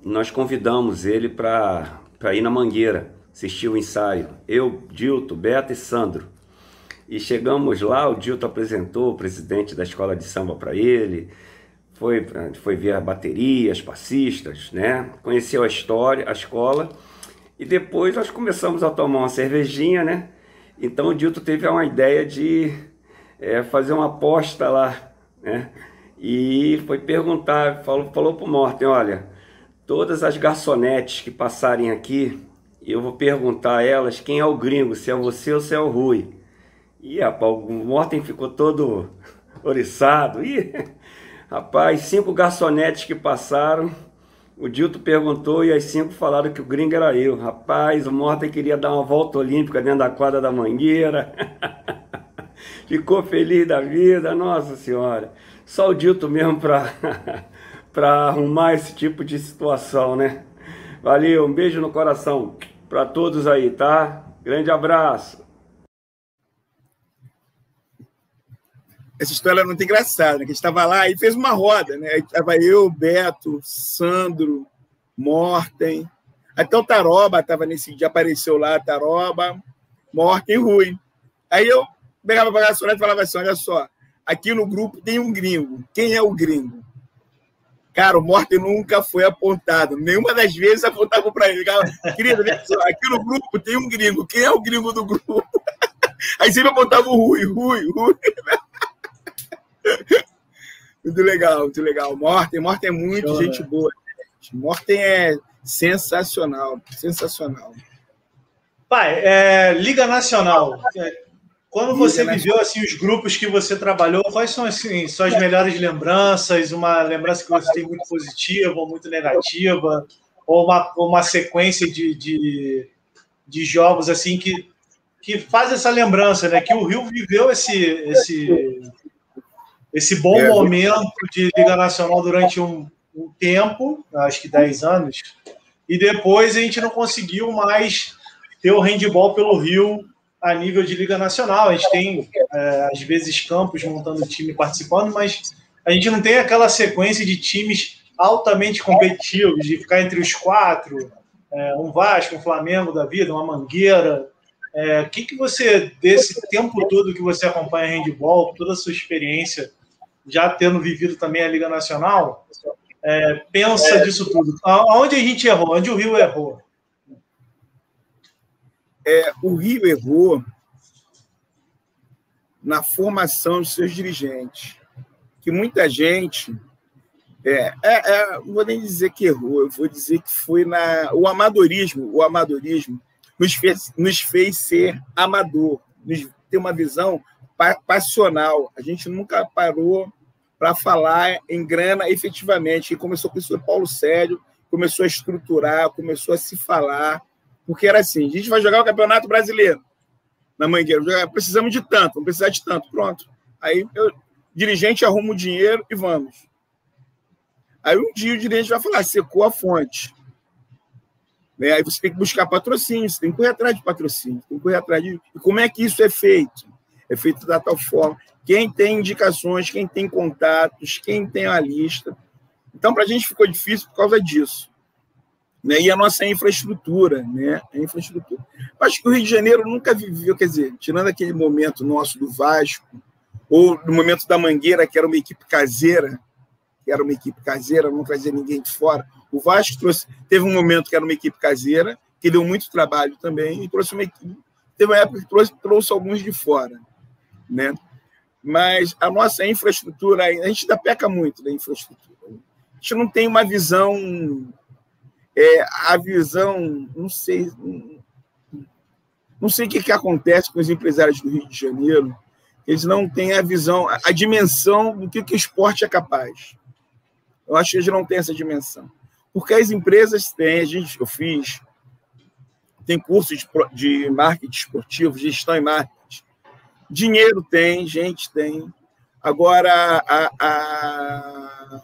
nós convidamos ele para ir na Mangueira, assistir o ensaio. Eu, Dilto, Beto e Sandro. E chegamos lá, o Dilto apresentou o presidente da escola de samba para ele, foi, foi ver a bateria, as passistas, né? Conheceu a história, a escola e depois nós começamos a tomar uma cervejinha, né? Então o Dilton teve uma ideia de é, fazer uma aposta lá, né? E foi perguntar, falou, falou pro Morten, olha, todas as garçonetes que passarem aqui, eu vou perguntar a elas quem é o gringo, se é você ou se é o Rui. E o Morten ficou todo [LAUGHS] oriçado. E, rapaz, cinco garçonetes que passaram, o Dilto perguntou e as cinco falaram que o gringo era eu. Rapaz, o Morten queria dar uma volta olímpica dentro da quadra da Mangueira. [LAUGHS] Ficou feliz da vida, nossa senhora. Só o Dilto mesmo para [LAUGHS] arrumar esse tipo de situação, né? Valeu, um beijo no coração para todos aí, tá? Grande abraço. Essa história é muito engraçada, né? que a gente estava lá e fez uma roda, né? Estava eu, Beto, Sandro, Morten, até o Taroba estava nesse dia, apareceu lá, Taroba, Morten e Rui. Aí eu pegava para a garçonete e falava assim, olha só, aqui no grupo tem um gringo. Quem é o gringo? Cara, o Morten nunca foi apontado. Nenhuma das vezes apontava para ele. Querida, aqui no grupo tem um gringo. Quem é o gringo do grupo? [LAUGHS] Aí sempre apontava o Rui, Rui, Rui. [LAUGHS] muito legal, muito legal. Morten, Morten é muito Show, gente né? boa. Morten é sensacional, sensacional. Pai, é, Liga Nacional. Quando Liga você Nacional. viveu assim os grupos que você trabalhou, quais são assim, suas melhores lembranças? Uma lembrança que você tem muito positiva ou muito negativa? Ou uma, uma sequência de, de, de jogos assim que, que faz essa lembrança, né? Que o Rio viveu esse, esse esse bom é, momento de Liga Nacional durante um, um tempo, acho que 10 anos, e depois a gente não conseguiu mais ter o handball pelo Rio a nível de Liga Nacional. A gente tem, é, às vezes, campos montando time participando, mas a gente não tem aquela sequência de times altamente competitivos, de ficar entre os quatro, é, um Vasco, um Flamengo da vida, uma Mangueira. O é, que, que você, desse tempo todo que você acompanha handball, toda a sua experiência, já tendo vivido também a Liga Nacional, é, pensa é. disso tudo? Aonde a gente errou? Onde o Rio errou? É, o Rio errou na formação dos seus dirigentes, que muita gente é, é, é, não vou nem dizer que errou, eu vou dizer que foi na o amadorismo, o amadorismo nos fez, nos fez ser amador, nos ter uma visão passional. A gente nunca parou para falar em grana efetivamente. E começou com isso foi Paulo Sérgio, começou a estruturar, começou a se falar, porque era assim: a gente vai jogar o Campeonato Brasileiro na Mangueira, precisamos de tanto, vamos precisar de tanto, pronto. Aí eu, dirigente arruma o dinheiro e vamos. Aí um dia o dirigente vai falar: secou a fonte. Né? Aí você tem que buscar patrocínio, você tem que correr atrás de patrocínio, tem que correr atrás de. E como é que isso é feito? É feito da tal forma. Quem tem indicações, quem tem contatos, quem tem a lista. Então, para a gente ficou difícil por causa disso. Né? E a nossa infraestrutura, né? A infraestrutura. Acho que o Rio de Janeiro nunca viveu, quer dizer, tirando aquele momento nosso do Vasco, ou no momento da Mangueira, que era uma equipe caseira, que era uma equipe caseira, não trazia ninguém de fora. O Vasco trouxe, teve um momento que era uma equipe caseira, que deu muito trabalho também, e trouxe uma equipe. Teve uma época que trouxe, trouxe alguns de fora. Né? Mas a nossa infraestrutura, a gente ainda peca muito da infraestrutura. A gente não tem uma visão. É, a visão, não sei. Não sei o que, que acontece com os empresários do Rio de Janeiro. Eles não têm a visão, a dimensão do que, que o esporte é capaz. Eu acho que eles não têm essa dimensão. Porque as empresas têm, a gente, eu fiz, tem curso de, de marketing esportivo, gestão e marketing. Dinheiro tem, gente tem. Agora, a, a,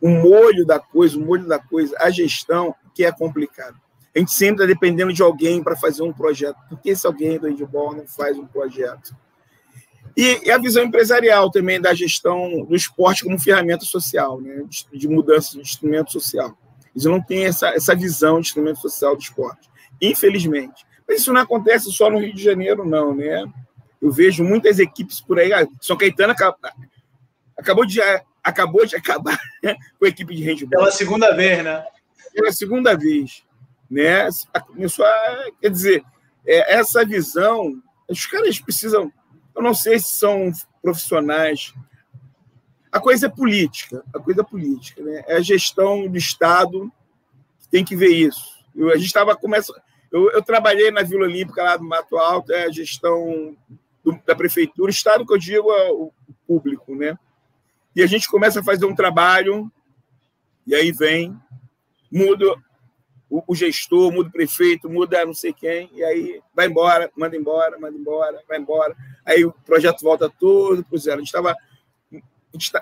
o molho da coisa, o molho da coisa, a gestão, que é complicado. A gente sempre está dependendo de alguém para fazer um projeto. Por que esse alguém do handball não faz um projeto? E, a visão empresarial também da gestão do esporte como ferramenta social, né? de, de mudança de instrumento social. Eles não têm essa, essa visão de instrumento social do esporte, infelizmente. Mas isso não acontece só no Rio de Janeiro, não, né? Eu vejo muitas equipes por aí. São Caetano acabou de, acabou de [LAUGHS] acabar com a equipe de handball. Pela segunda vez, né? Pela segunda vez. Né? Começou a, quer dizer, é, essa visão, os caras precisam eu não sei se são profissionais. A coisa é política, a coisa é política, né? É a gestão do Estado que tem que ver isso. Eu, a gente estava começando. Eu, eu, trabalhei na Vila Olímpica lá do Mato Alto, é a gestão do, da prefeitura, Estado que eu digo é o público, né? E a gente começa a fazer um trabalho, e aí vem, muda o, o, gestor, muda o prefeito, muda não sei quem, e aí vai embora, manda embora, manda embora, vai embora. Aí o projeto volta todo para zero. A gente estava.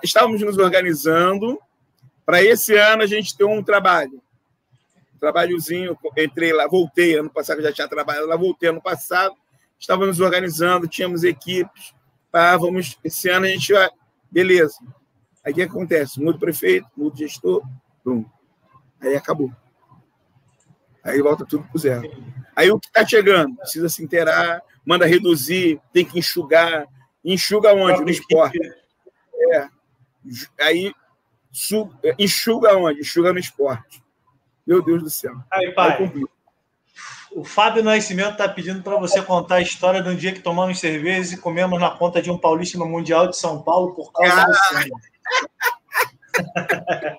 Estávamos nos organizando para esse ano a gente ter um trabalho. Um trabalhozinho, entrei lá, voltei ano passado, já tinha trabalhado lá, voltei ano passado, estávamos nos organizando, tínhamos equipes, ah, vamos, esse ano a gente vai, beleza. Aí o que acontece? Muda o prefeito, muda o gestor, pum. Aí acabou. Aí volta tudo para zero. Aí o que está chegando? Precisa se inteirar, manda reduzir, tem que enxugar. Enxuga onde? No esporte. É. Aí enxuga onde? Enxuga no esporte. Meu Deus do céu. Aí, pai. O Fábio Nascimento está pedindo para você contar a história de um dia que tomamos cervejas e comemos na conta de um paulista no Mundial de São Paulo por causa ah. do sangue. [LAUGHS]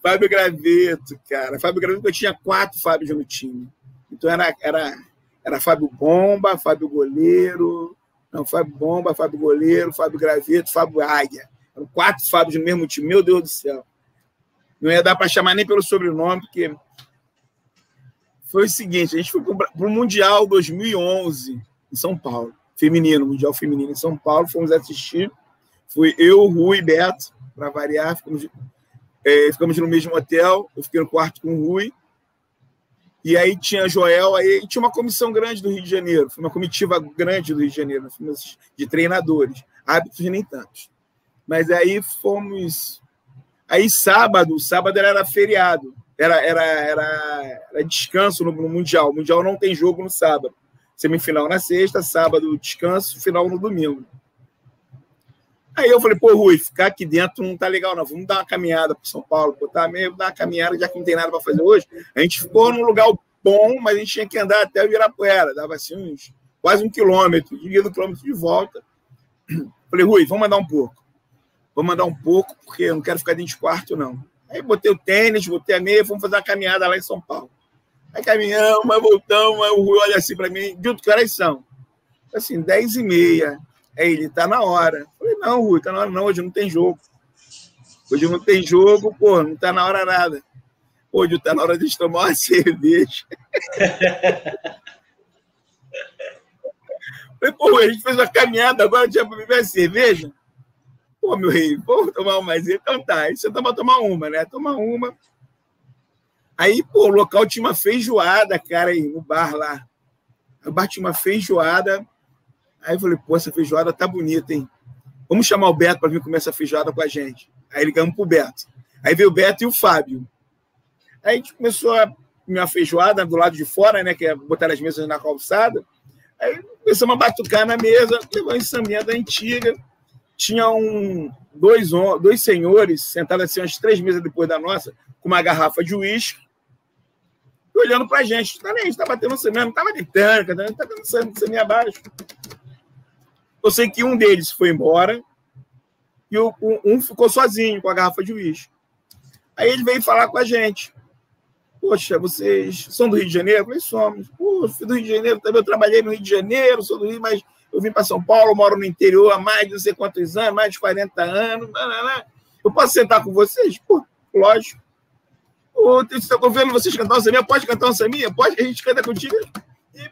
Fábio Graveto, cara. Fábio Graveto, eu tinha quatro Fábios no time. Então era, era, era Fábio Bomba, Fábio Goleiro, não, Fábio Bomba, Fábio Goleiro, Fábio Graveto, Fábio Águia. Eram quatro Fábios no mesmo time. Meu Deus do céu. Não ia dar para chamar nem pelo sobrenome, porque foi o seguinte: a gente foi para o Mundial 2011 em São Paulo, feminino, Mundial Feminino em São Paulo. Fomos assistir. Fui eu, Rui e Beto, para variar. Ficamos É, ficamos no mesmo hotel, eu fiquei no quarto com o Rui. E aí tinha Joel, aí tinha uma comissão grande do Rio de Janeiro, foi uma comitiva grande do Rio de Janeiro, de treinadores, hábitos nem tantos. Mas aí fomos. Aí sábado, sábado era feriado, era, era, era, era descanso no, no Mundial. O Mundial não tem jogo no sábado. Semifinal na sexta, sábado descanso, final no domingo. Aí eu falei, pô, Rui, ficar aqui dentro não tá legal, não. Vamos dar uma caminhada para São Paulo, botar meio, dar uma caminhada, já que não tem nada para fazer hoje. A gente ficou num lugar bom, mas a gente tinha que andar até o Ibirapuera, dava assim uns quase um quilômetro, de um quilômetro de volta. Falei, Rui, vamos andar um pouco. Vamos andar um pouco, porque eu não quero ficar dentro de quarto, não. Aí botei o tênis, botei a meia, fomos fazer uma caminhada lá em São Paulo. Aí caminhamos, mas voltamos, aí o Rui olha assim para mim, Dilto, que horas são? Assim, dez e meia. Aí ele, tá na hora. Falei, não, Rui, tá na hora não, hoje não tem jogo. Hoje não tem jogo, pô, não tá na hora nada. Hoje tá na hora de tomar uma [LAUGHS] cerveja. [LAUGHS] Falei, pô, a gente fez uma caminhada, agora tinha para beber cerveja. Pô, meu rei, vamos tomar uma Então tá, aí você tava tomar uma, né? Tomar uma. Aí, pô, o local tinha uma feijoada, cara, aí, no bar lá. O bar tinha uma feijoada. Aí eu falei, pô, essa feijoada tá bonita, hein? Vamos chamar o Beto para vir comer essa feijoada com a gente. Aí ligamos pro Beto. Aí veio o Beto e o Fábio. Aí a gente começou a uma feijoada do lado de fora, né? Que é botar as mesas na calçada. Aí começamos a batucar na mesa, levou sambinha da antiga tinha um, dois, dois senhores sentados assim, umas três mesas depois da nossa, com uma garrafa de uísque, olhando para a gente. Tá, a gente tá batendo cinema, não estava gritando, não tá dando cinema abaixo. Eu sei que um deles foi embora e o, um ficou sozinho com a garrafa de uísque. Aí ele veio falar com a gente. Poxa, vocês são do Rio de Janeiro? Falei, somos. Pô, do Rio de Janeiro também. Eu trabalhei no Rio de Janeiro, sou do Rio, mas eu vim para São Paulo, moro no interior há mais de não sei quantos anos, mais de 40 anos. Eu posso sentar com vocês? Pô, lógico. Estou vendo vocês cantar uma saminha, pode cantar uma saminha? Pode, a gente canta contigo. E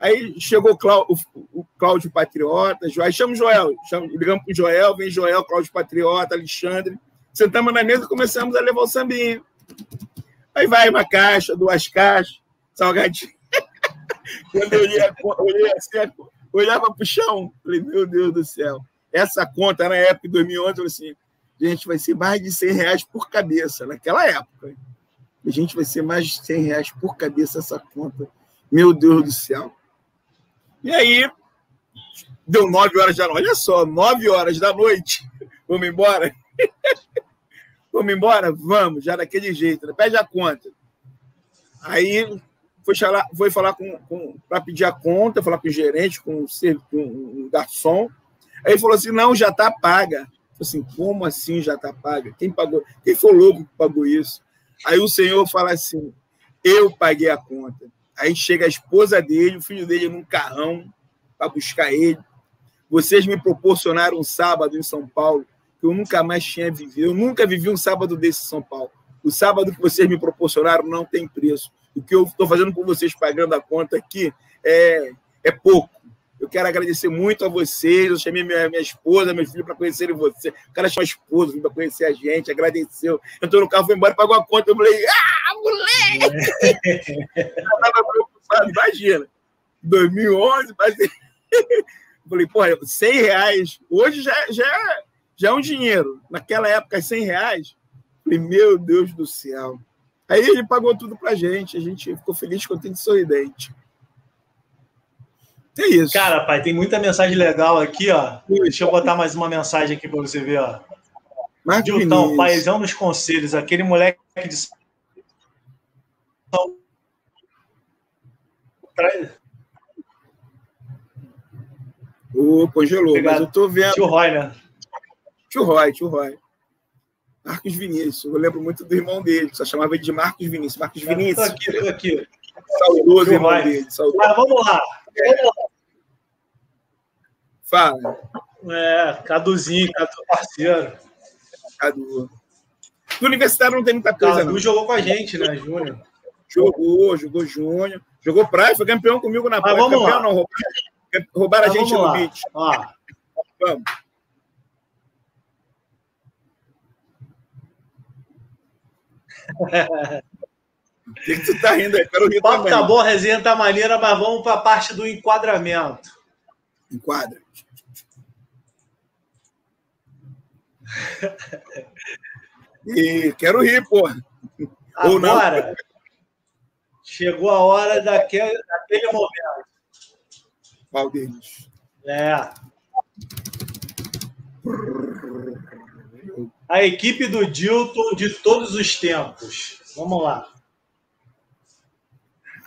aí chegou o, Cláudio, o Cláudio Patriota, aí chama o Joel, chama, ligamos para o Joel, vem Joel, Cláudio Patriota, Alexandre. Sentamos na mesa e começamos a levar o sambinho. Aí vai uma caixa, duas caixas, salgadinho. [LAUGHS] Quando eu olhei, olhei assim, olhava para o chão, falei, meu Deus do céu. Essa conta, na época de 2011, eu falei assim, gente, vai ser mais de 100 reais por cabeça, naquela época. A gente vai ser mais de 100 reais por cabeça essa conta. Meu Deus do céu. E aí, deu 9 horas da noite. Olha só, 9 horas [LAUGHS] da noite. Vamos embora? [LAUGHS] Vamos embora? Vamos, já daquele jeito. Né? Pede a conta. Aí foi falar, foi falar com, com para pedir a conta, falar com o gerente, com, com o garçom. Aí ele falou assim: não, já está paga. Eu assim, como assim já está paga? Quem pagou? Quem foi louco que pagou isso? Aí o senhor fala assim: eu paguei a conta. Aí chega a esposa dele, o filho dele num carrão para buscar ele. Vocês me proporcionaram um sábado em São Paulo que eu nunca mais tinha vivido. Eu nunca vivi um sábado desse em São Paulo. O sábado que vocês me proporcionaram não tem preço. O que eu estou fazendo por vocês, pagando a conta aqui, é, é pouco. Eu quero agradecer muito a vocês. Eu chamei minha, minha esposa, meu filho, para conhecerem você. O cara chamou a esposa para conhecer a gente, agradeceu. Entrou no carro, foi embora, pagou a conta. Eu falei, ah, moleque! preocupado, [LAUGHS] imagina. 2011, mas... Eu [LAUGHS] falei, porra, 100 reais. Hoje já, já, já é um dinheiro. Naquela época, 100 reais. Eu falei, meu Deus do céu. Aí ele pagou tudo pra gente, a gente ficou feliz, contente e sorridente. É isso. Cara, pai, tem muita mensagem legal aqui, ó. Deixa eu botar mais uma mensagem aqui para você ver, ó. Marcos Dilton, paizão dos conselhos, aquele moleque de. Ô, congelou, Obrigado. mas eu tô vendo. Tio Roy, né? Tio Roy, tio Roy. Marcos Vinícius. Eu lembro muito do irmão dele, só chamava ele de Marcos Vinícius. Marcos Vinícius. Estou aqui, estou aqui. Saudoso irmão vai. dele. Saudoso. Ah, vamos lá. Vamos lá. Fala. É, Caduzinho, Cadu parceiro. Cadu. No universitário não tem muita coisa, Cadu não. jogou com a gente, né, Júnior? Jogou, jogou Júnior. Jogou praia, foi campeão comigo na praia. Vamos campeão lá. não, roubaram, roubaram a gente no beat. Ó. Vamos. [LAUGHS] O que, que tu tá rindo aí? Quero rir O papo também. tá bom, a resenha tá maneira, mas vamos para a parte do enquadramento. Enquadra. E quero rir, porra. Agora, chegou a hora daquele, daquele momento. Qual deles? É. A equipe do Dilton de todos os tempos. Vamos lá.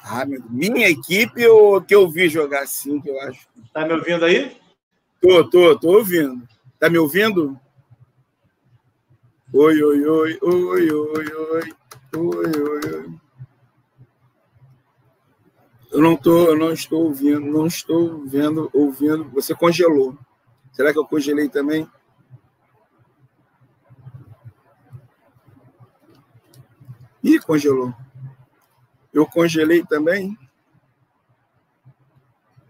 Ah, meu- minha equipe ou que eu vi jogar assim, que eu acho. Tá me ouvindo aí? Tô, tô, tô ouvindo. Tá me ouvindo? Oi, oi, oi, oi, oi, oi, oi, oi, oi. Eu não tô, eu não estou ouvindo, não estou vendo, ouvindo. Você congelou. Será que eu congelei também? Ih, congelou. Eu congelei também?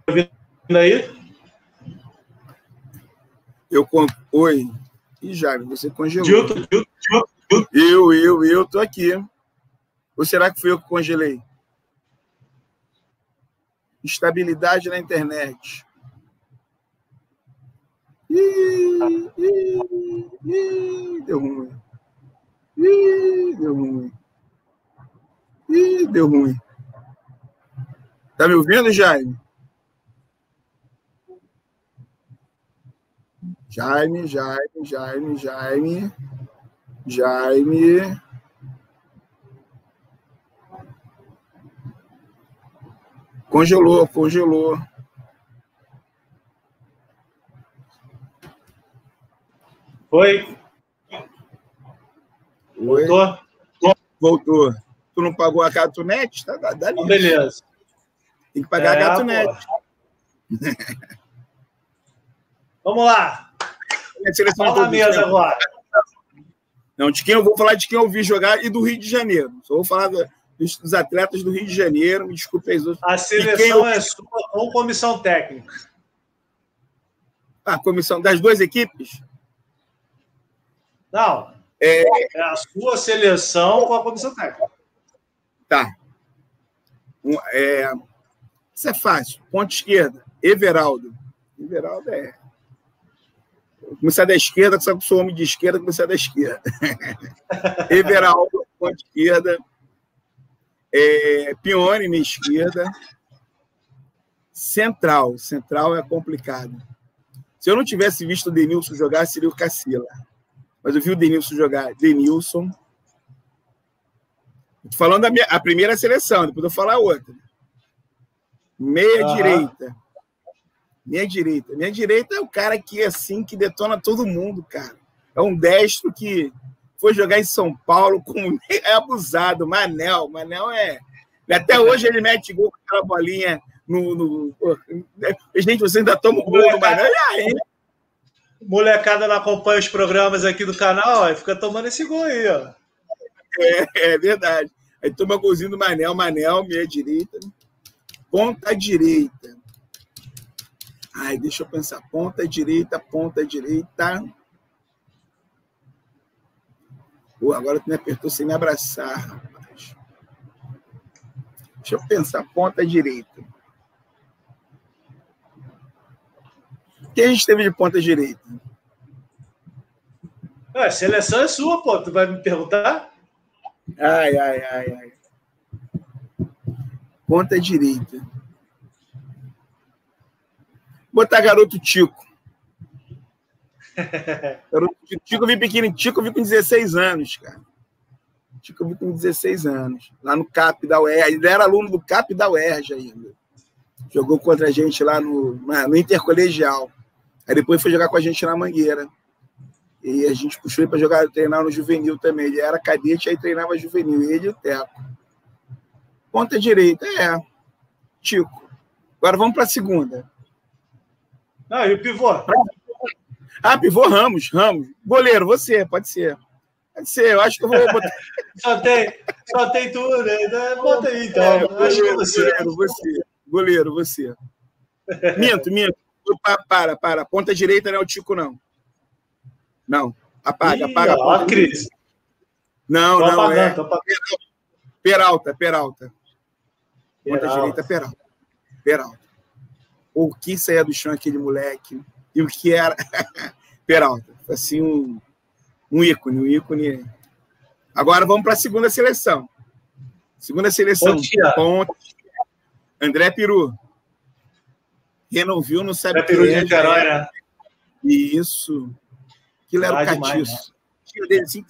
Tá me ouvindo aí? Eu con... Oi. Ih, Jair, você congelou. Dilton, Dilton, Dilton. Eu, eu, eu tô aqui. Ou será que fui eu que congelei? Estabilidade na internet. Ih, ih, ih, deu ruim. Ih, deu ruim. Ih, deu ruim. Tá me ouvindo, Jaime? Jaime, Jaime, Jaime, Jaime. Jaime. Congelou, congelou. Foi? Oi? Voltou? Voltou. Tu não pagou a Gatunete? Tá, dá, dá beleza. Tem que pagar É, a Gatunete. Vamos lá. Fala a todos, mesa agora. Não, de quem eu vou falar de quem eu vi jogar e do Rio de Janeiro. Só vou falar do- dos, dos atletas do Rio de Janeiro. Me desculpe aí os outros. A seleção eu- é sua com comissão técnica. A comissão das duas equipes? Não. É, É a sua seleção com a comissão técnica. Tá. Um, é, isso é fácil. Ponta esquerda, Everaldo. Everaldo é. Começar da esquerda, sabe que sou homem de esquerda, começar da esquerda. [LAUGHS] Everaldo, ponta esquerda. É, Pione, minha esquerda. Central. Central é complicado. Se eu não tivesse visto o Denilson jogar, seria o Cacila. Mas eu vi o Denilson jogar. Denilson. Falando da minha, a primeira seleção, depois eu vou falar a outra. Meia Aham. direita. Meia direita. Meia direita é o cara que assim que detona todo mundo, cara. É um destro que foi jogar em São Paulo com é [LAUGHS] abusado, Manel, Manel é até hoje ele mete gol com aquela bolinha no, no... gente, você ainda toma o gol do Manel, e aí? Molecada não acompanha os programas aqui do canal ó, e fica tomando esse gol aí, ó. É, é verdade. Aí toma golzinho do Manel, Manel, meia direita. Ponta direita. Ai, deixa eu pensar. Ponta direita, ponta direita. Pô, agora tu me apertou sem me abraçar, rapaz. Deixa eu pensar. Ponta direita. Quem a gente teve de ponta direita? Ué, a seleção é sua, pô. Tu vai me perguntar? Ai, ai, ai, ai. Ponta direita. Botar garoto Tico. [LAUGHS] Garoto Tico, Tico eu vi pequeno, Tico eu vi com 16 anos, cara. Tico eu vi com 16 anos. Lá no CAP da UERJ. Ele era aluno do CAP da UERJ ainda. Jogou contra a gente lá no, no Intercolegial. Aí depois foi jogar com a gente na Mangueira. E a gente puxou ele para jogar, treinar no juvenil também. Ele era cadete, aí treinava juvenil. Ele e o Teco. Ponta direita, é. Tico. Agora vamos para a segunda. Não, e o pivô? Ah, pivô Ramos, Ramos. Goleiro, você, pode ser. Pode ser, eu acho que eu vou botar. [LAUGHS] Só tem, só tem tudo, né? Bota aí, então. É, Acho que é goleiro, você. goleiro, você. Goleiro, você. Minto, minto. Pa- Para, para. Ponta direita não é o Tico, não. Não. Apaga, Ih, apaga. ó, a crise. Não, tô não, apagando, é... Tô Peralta, Peralta. Ponta direita, Peralta. Peralta. O que saía do chão aquele moleque? E o que era? [LAUGHS] Peralta. Assim, um, um ícone, um ícone. Agora vamos para a segunda seleção. Segunda seleção. Ponte. André Peru. Quem não viu não sabe André Peru de é, Niterói, né? Isso. Aquilo era o catiço. Demais, né? assim,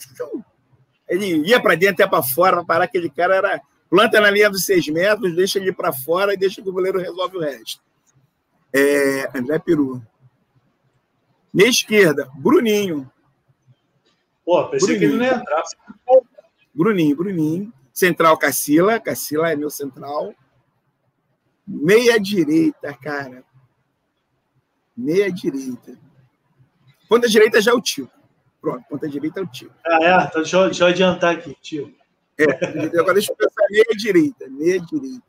ele ia para dentro, ia para fora, para parar aquele cara era planta na linha dos seis metros, deixa ele para fora e deixa que o goleiro resolve o resto. É, André Peru. Na esquerda, Bruninho. Pô, pensei Bruninho. que ele não ia entrar. Bruninho, Bruninho. Central, Cacila. Cacila é meu central. Meia direita, cara. Meia direita. Ponta direita já é o tio. Pronto, ponta direita é o tio. Ah, é? Então deixa eu, deixa eu adiantar aqui, tio. É, agora deixa eu pensar meia direita. Meia direita.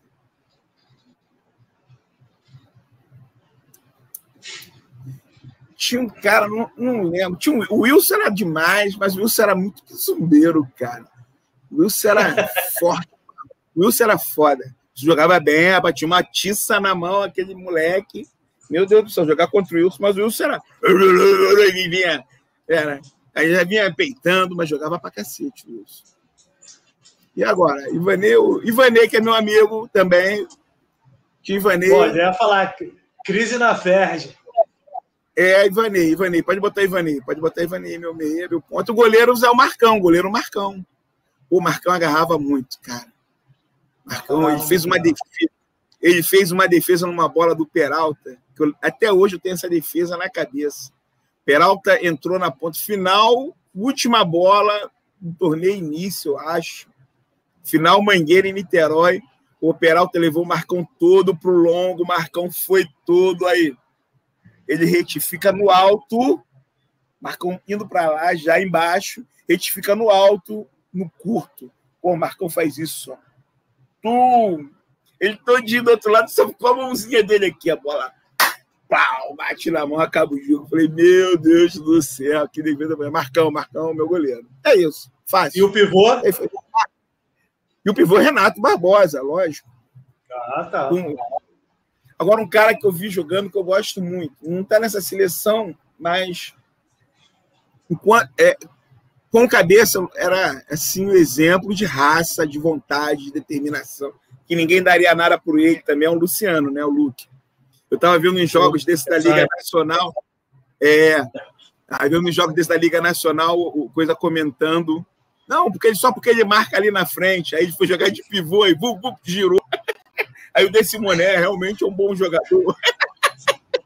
Tinha um cara, não, não lembro. Tinha um, o Wilson era demais, mas o Wilson era muito zumbeiro, cara. O Wilson era [LAUGHS] forte. O Wilson era foda. Jogava bem, batia uma tiça na mão, aquele moleque. Meu Deus do céu, jogar contra o Wilson, mas o Wilson era. Vinha. [LAUGHS] Era. Aí já vinha peitando, mas jogava pra cacete o Wilson. E agora? Ivanei, Ivanei, que é meu amigo também. Que Ivanei. Pode, ia falar. Crise na Ferge. É, Ivanei, Ivanei. Pode botar Ivanei. Pode botar Ivanei, meu meio, meu ponto. O goleiro é o Marcão, o goleiro Marcão. O Marcão agarrava muito, cara. Marcão, ele fez uma defesa. Ele fez uma defesa numa bola do Peralta. Que eu, até hoje eu tenho essa defesa na cabeça. Peralta entrou na ponta final, última bola do torneio início, eu acho. Final Mangueira em Niterói. O Peralta levou o Marcão todo pro longo, o Marcão foi todo aí. Ele retifica no alto, Marcão indo para lá, já embaixo, retifica no alto, no curto. Pô, o Marcão faz isso, ó. Tum! Ele todinho do outro lado, só com a mãozinha dele aqui, a bola. Pau! Bate na mão, acaba o jogo. Falei, meu Deus do céu, que devida. Marcão, Marcão, meu goleiro. É isso, fácil. E o pivô? E o pivô é Renato Barbosa, lógico. Ah, tá. Um, agora, um cara que eu vi jogando que eu gosto muito. Não está nessa seleção, mas enquanto, é, com cabeça era assim um exemplo de raça, de vontade, de determinação, que ninguém daria nada por ele também, é o Luciano, né? O Luke. Eu estava vendo em jogos desse da Liga Nacional. É, estava vendo em jogos desse da Liga Nacional, coisa comentando não, porque ele, só porque ele marca ali na frente. Aí ele foi jogar de pivô e bum, bum, girou. [LAUGHS] Aí o Decimoné realmente é um bom jogador.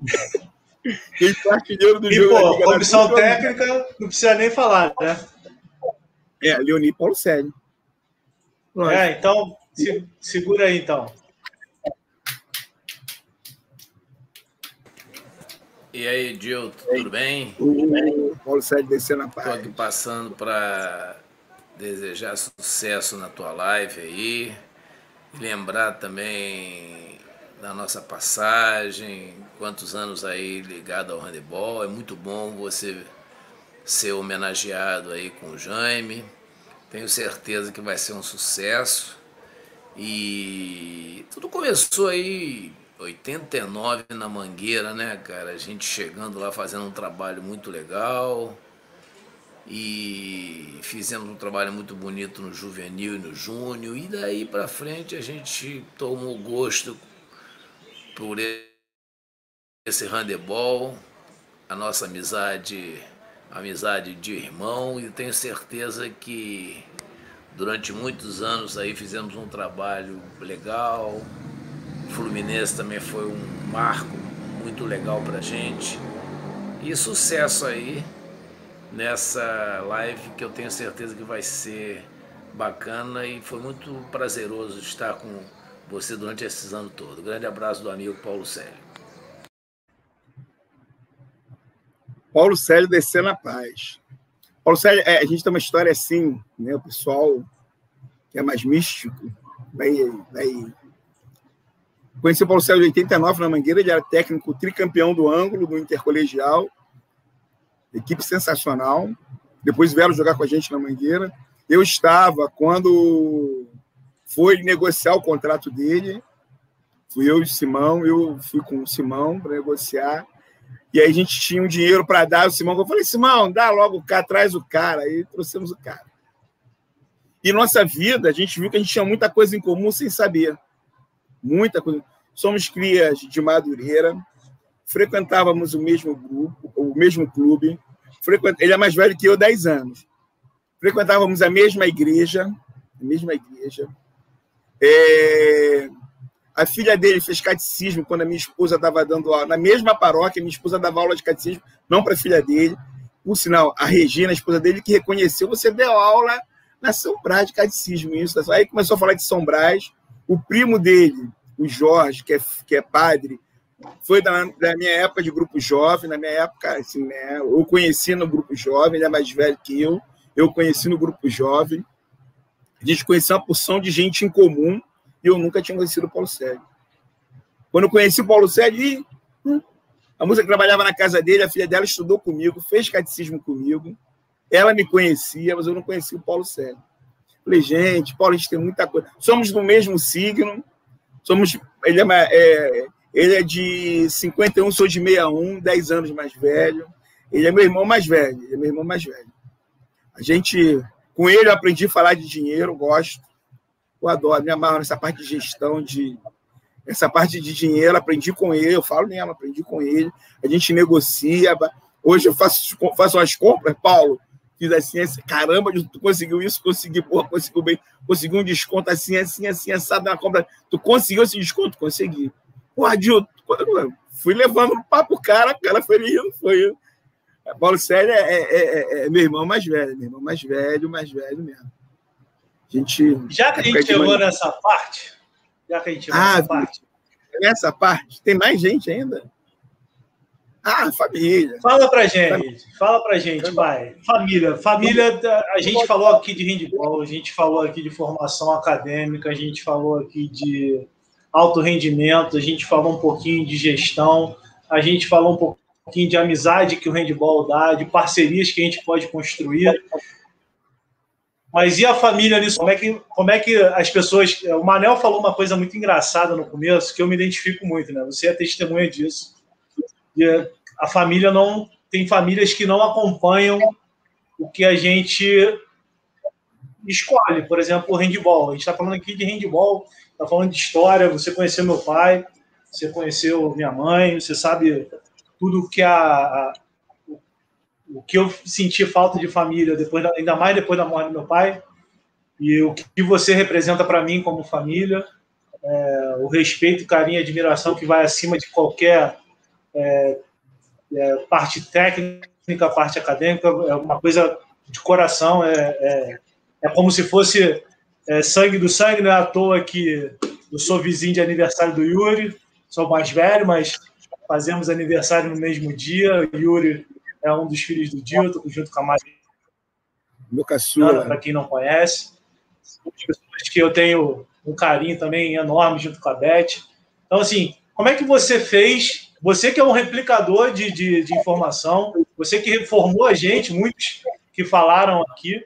[LAUGHS] ele foi artilheiro do e, jogo. Pô, comissão técnica não precisa nem falar, né? É, Leoni Paulo Sérgio. É, então, se, segura aí, então. E aí, Gil, tudo bem? O Paulo Sérgio descendo a paz. Estou aqui passando para desejar sucesso na tua live aí, lembrar também da nossa passagem, quantos anos aí ligado ao handebol. É muito bom você ser homenageado aí com o Jaime. Tenho certeza que vai ser um sucesso. E tudo começou aí 89 na Mangueira, né, cara? A gente chegando lá fazendo um trabalho muito legal. E fizemos um trabalho muito bonito no juvenil e no júnior. E daí para frente a gente tomou gosto por esse handebol, a nossa amizade, amizade de irmão. E tenho certeza que durante muitos anos aí fizemos um trabalho legal. O Fluminense também foi um marco muito legal para gente e sucesso aí nessa live que eu tenho certeza que vai ser bacana e foi muito prazeroso estar com você durante esses anos todos. Grande abraço do amigo Paulo Célio. Paulo Célio descendo a paz. Paulo Célio, é, a gente tem uma história assim, né? O pessoal que é mais místico vai, vai... Conheci o Paulo Célio em 89 na Mangueira, ele era técnico tricampeão do ângulo, do intercolegial equipe sensacional. Depois vieram jogar com a gente na Mangueira. Eu estava quando foi negociar o contrato dele. Fui eu e o Simão, eu fui com o Simão para negociar. E aí a gente tinha um dinheiro para dar. O Simão, eu falei, Simão, dá logo o cara, traz o cara. Aí trouxemos o cara. E nossa vida, a gente viu que a gente tinha muita coisa em comum sem saber. Muita coisa. Somos crias de Madureira, frequentávamos o mesmo grupo, o mesmo clube. Ele é mais velho que eu, 10 anos. Frequentávamos a mesma igreja, a mesma igreja. É... A filha dele fez catecismo quando a minha esposa estava dando aula. Na mesma paróquia, minha esposa dava aula de catecismo, não para a filha dele. Por sinal, a Regina, a esposa dele, que reconheceu, você deu aula na São Brás de catecismo. Isso. Aí começou a falar de São Brás. O primo dele, o Jorge, que é, que é padre, foi da, da, minha época de grupo jovem. Na minha época, assim, né, eu conheci no grupo jovem, ele é mais velho que eu. Eu conheci no grupo jovem. A gente conheceu uma porção de gente em comum e eu nunca tinha conhecido o Paulo Sérgio. Quando eu conheci o Paulo Sérgio, hum, a moça que trabalhava na casa dele, a filha dela estudou comigo, fez catecismo comigo. Ela me conhecia, mas eu não conhecia o Paulo Sérgio. Falei, gente, Paulo, a gente tem muita coisa. Somos do mesmo signo, somos. Ele é, é, ele é de 51, sou de 61, 10 anos mais velho. Ele é meu irmão mais velho, ele é meu irmão mais velho. A gente, com ele, eu aprendi a falar de dinheiro, gosto. Eu adoro, me amarro nessa parte de gestão, de essa parte de dinheiro, aprendi com ele, eu falo mesmo, aprendi com ele. A gente negocia. Hoje eu faço, faço umas compras, Paulo fiz assim, assim, caramba, tu conseguiu isso, consegui, porra, conseguiu bem, consegui um desconto assim, assim, assim, assado na compra. Tu conseguiu esse desconto? Consegui. Porra, Dil, fui levando o papo cara, o cara foi rindo, foi. Paulo Sérgio é, é, é, é, meu irmão mais velho, meu irmão mais velho, mais velho mesmo. A gente. Já que a gente chegou nessa parte, já que a gente chegou ah, nessa parte. Nessa parte, tem mais gente ainda? Ah, família. Fala pra gente, fala pra gente, pai. Família, família, a gente falou aqui de handball, a gente falou aqui de formação acadêmica, a gente falou aqui de alto rendimento, a gente falou um pouquinho de gestão, a gente falou um pouquinho de amizade que o handball dá, de parcerias que a gente pode construir. Mas e a família nisso? Como é que, como é que as pessoas. O Manel falou uma coisa muito engraçada no começo, que eu me identifico muito, né? Você é testemunha disso e a família não tem famílias que não acompanham o que a gente escolhe. Por exemplo, o handball. A gente está falando aqui de handball, está falando de história. Você conheceu meu pai, você conheceu minha mãe, você sabe tudo que a, a o que eu senti falta de família depois, da, ainda mais depois da morte do meu pai, e o que você representa para mim como família, é, o respeito, carinho e admiração que vai acima de qualquer é, é, parte técnica, parte acadêmica, é uma coisa de coração, é, é, é como se fosse é, sangue do sangue, não é à toa que eu sou vizinho de aniversário do Yuri, sou mais velho, mas fazemos aniversário no mesmo dia. O Yuri é um dos filhos do Dilton, junto com a Maria. Meu caçula. Para quem não conhece. Pessoas que eu tenho um carinho também enorme junto com a Beth. Então, assim, como é que você fez você que é um replicador de, de, de informação, você que reformou a gente, muitos que falaram aqui.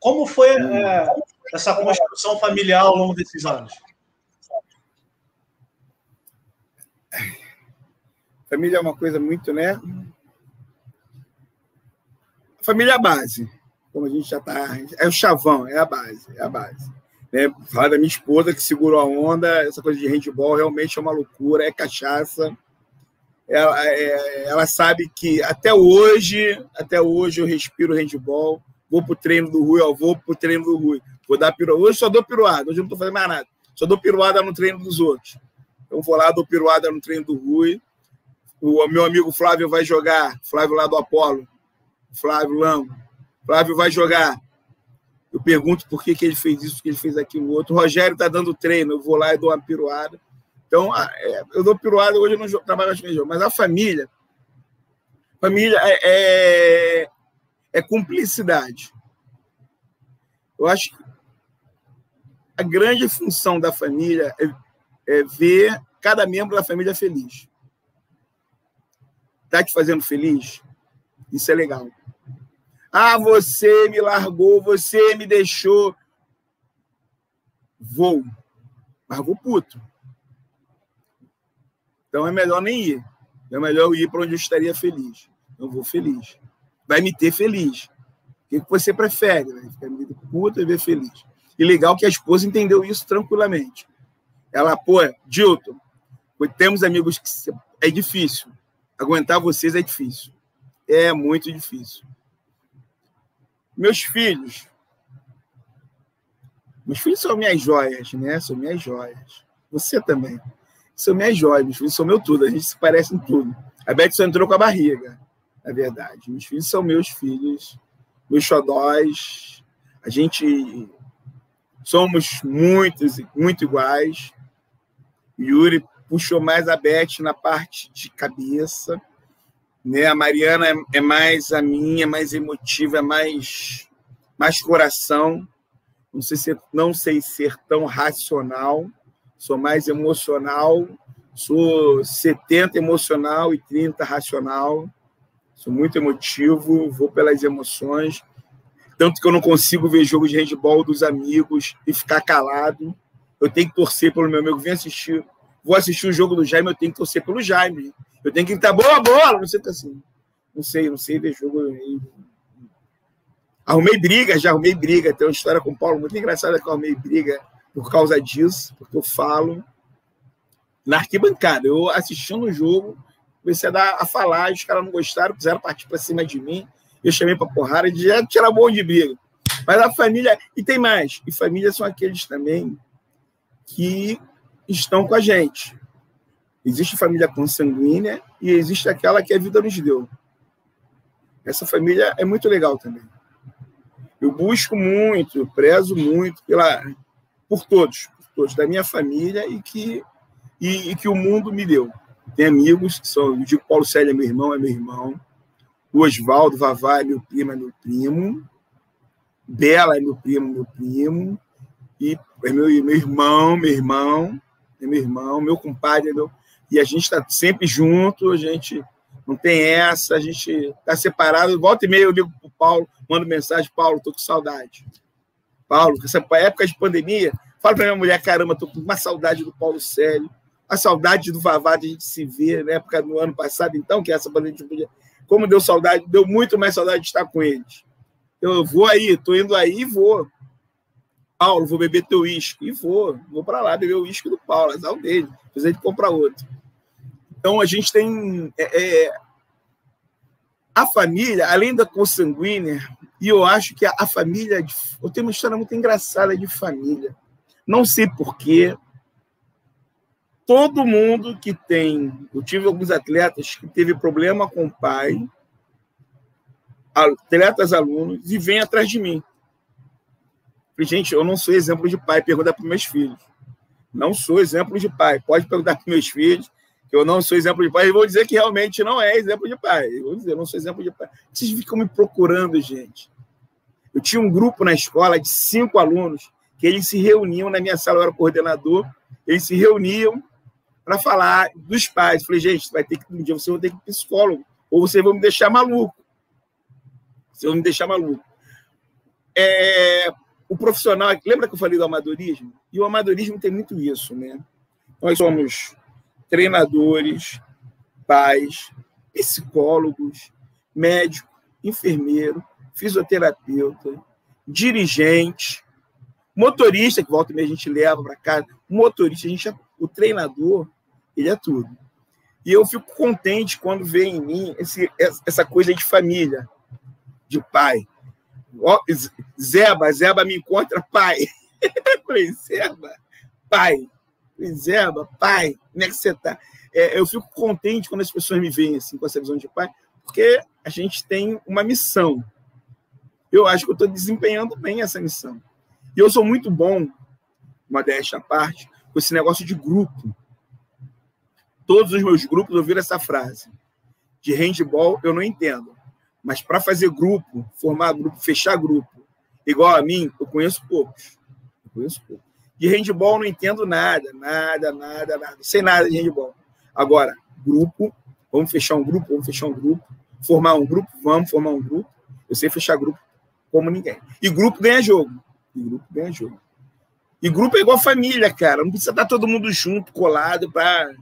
Como foi é, essa construção familiar ao longo desses anos? Família é uma coisa muito, né? Família é a base, como a gente já está. É o chavão, é a base, é a base. Né? Falar da minha esposa que segurou a onda, essa coisa de handball realmente é uma loucura, é cachaça ela, é, ela sabe que até hoje, até hoje eu respiro handball, vou pro treino do Rui, ó, vou pro treino do Rui. Vou dar piruada. Hoje só dou piruada, hoje não tô fazendo mais nada. Só dou piruada no treino dos outros. Então vou lá, dou piruada no treino do Rui. O meu amigo Flávio vai jogar, Flávio lá do Apolo, Flávio Lambo. Flávio vai jogar. Eu pergunto por que, que ele fez isso, que ele fez aquilo outro. O Rogério tá dando treino, eu vou lá e dou uma piruada. Então, é, eu dou piruada, hoje eu não trabalho mais com mas a família, família é, é, é cumplicidade. Eu acho que a grande função da família é, é ver cada membro da família feliz. Está te fazendo feliz? Isso é legal. Ah, você me largou, você me deixou. Vou. Mas vou puto. Então é melhor nem ir. É melhor eu ir para onde eu estaria feliz. Eu vou feliz. Vai me ter feliz. O que você prefere? Vai ficar me puto e ver feliz. E legal que a esposa entendeu isso tranquilamente. Ela, pô, Dilton, temos amigos que é difícil. Aguentar vocês é difícil. É muito difícil. Meus filhos. Meus filhos são minhas joias, né? São minhas joias. Você também. São minhas joias. Meus filhos são meu tudo. A gente se parece em tudo. A Beth só entrou com a barriga, na verdade. Meus filhos são meus filhos, meus xodóis. A gente somos muitos, muito iguais. Yuri puxou mais a Beth na parte de cabeça. Né? A Mariana é, é mais a minha, mais emotiva, é mais, mais coração. Não sei, se, não sei ser tão racional, sou mais emocional, sou 70 emocional e 30 racional. Sou muito emotivo, vou pelas emoções. Tanto que eu não consigo ver jogo de handball dos amigos e ficar calado. Eu tenho que torcer pelo meu amigo. Vem assistir vou assistir o jogo do Jaime, eu tenho que torcer pelo Jaime. Eu tenho que gritar, boa bola! Não sei assim. Não sei, não sei ver jogo. Arrumei briga, já arrumei briga. Tem uma história com o Paulo muito engraçada que eu arrumei briga por causa disso, porque eu falo na arquibancada. Eu assistindo o jogo, comecei a, dar, a falar, os caras não gostaram, quiseram partir para cima de mim. Eu chamei para porrada e já tirar bom de briga. Mas a família. E tem mais. E família são aqueles também que estão com a gente. Existe família consanguínea e existe aquela que a vida nos deu. Essa família é muito legal também. Eu busco muito, eu prezo muito pela, por todos, por todos da minha família e que, e, e que o mundo me deu. Tem amigos que são, eu digo Paulo Célio é meu irmão, é meu irmão. O Oswaldo Vavá é meu primo, é meu primo. Bela é meu primo, meu primo. E é meu, meu irmão, meu irmão é meu irmão, meu compadre, meu... e a gente está sempre junto, a gente não tem essa, a gente está separado. Volta e meia eu ligo para o Paulo, mando mensagem, Paulo, estou com saudade. Paulo, essa época de pandemia, fala para minha mulher, caramba, estou com uma saudade do Paulo Célio, a saudade do Vavá de a gente se ver, na época do ano passado, então, que essa pandemia. Como deu saudade, deu muito mais saudade de estar com eles. Eu vou aí, estou indo aí e vou. Paulo, vou beber teu uísque. E vou, vou para lá beber o uísque do Paulo, azar dele. Depois ele compra outro. Então a gente tem. É, é, a família, além da consanguínea, e eu acho que a, a família. Eu tenho uma história muito engraçada de família. Não sei porquê. Todo mundo que tem. Eu tive alguns atletas que teve problema com o pai, atletas alunos, e vêm atrás de mim. Gente, eu não sou exemplo de pai, pergunta para meus filhos. Não sou exemplo de pai. Pode perguntar para meus filhos eu não sou exemplo de pai. E vou dizer que realmente não é exemplo de pai. Eu vou dizer, eu não sou exemplo de pai. Vocês ficam me procurando, gente. Eu tinha um grupo na escola de cinco alunos que eles se reuniam na minha sala, eu era coordenador, eles se reuniam para falar dos pais. Eu falei, gente, vai ter que um dia você vai ter que ir psicólogo, ou vocês vão me deixar maluco. Vocês vão me deixar maluco. É, o profissional, lembra que eu falei do amadorismo? E o amadorismo tem muito isso, né? Nós somos treinadores, pais, psicólogos, médico, enfermeiro, fisioterapeuta, dirigente, motorista, que volta e meia a gente leva para casa, motorista, a gente é, o treinador, ele é tudo. E eu fico contente quando vê em mim esse, essa coisa de família, de pai, Zeba, Zeba me encontra, pai. [LAUGHS] Zeba, pai. Falei, Zeba, pai, como é que você tá? É, eu fico contente quando as pessoas me veem assim, com essa visão de pai, porque a gente tem uma missão. Eu acho que eu estou desempenhando bem essa missão. E eu sou muito bom, modéstia à parte, com esse negócio de grupo. Todos os meus grupos ouviram essa frase. De handball, eu não entendo. Mas para fazer grupo, formar grupo, fechar grupo, igual a mim, eu conheço poucos. Eu conheço poucos. De handball não entendo nada, nada, nada, nada. Sei nada de handball. Agora, grupo, vamos fechar um grupo, vamos fechar um grupo. Formar um grupo, vamos formar um grupo. Eu sei fechar grupo como ninguém. E grupo ganha jogo. E grupo ganha jogo. E grupo é igual família, cara. Não precisa estar todo mundo junto, colado, para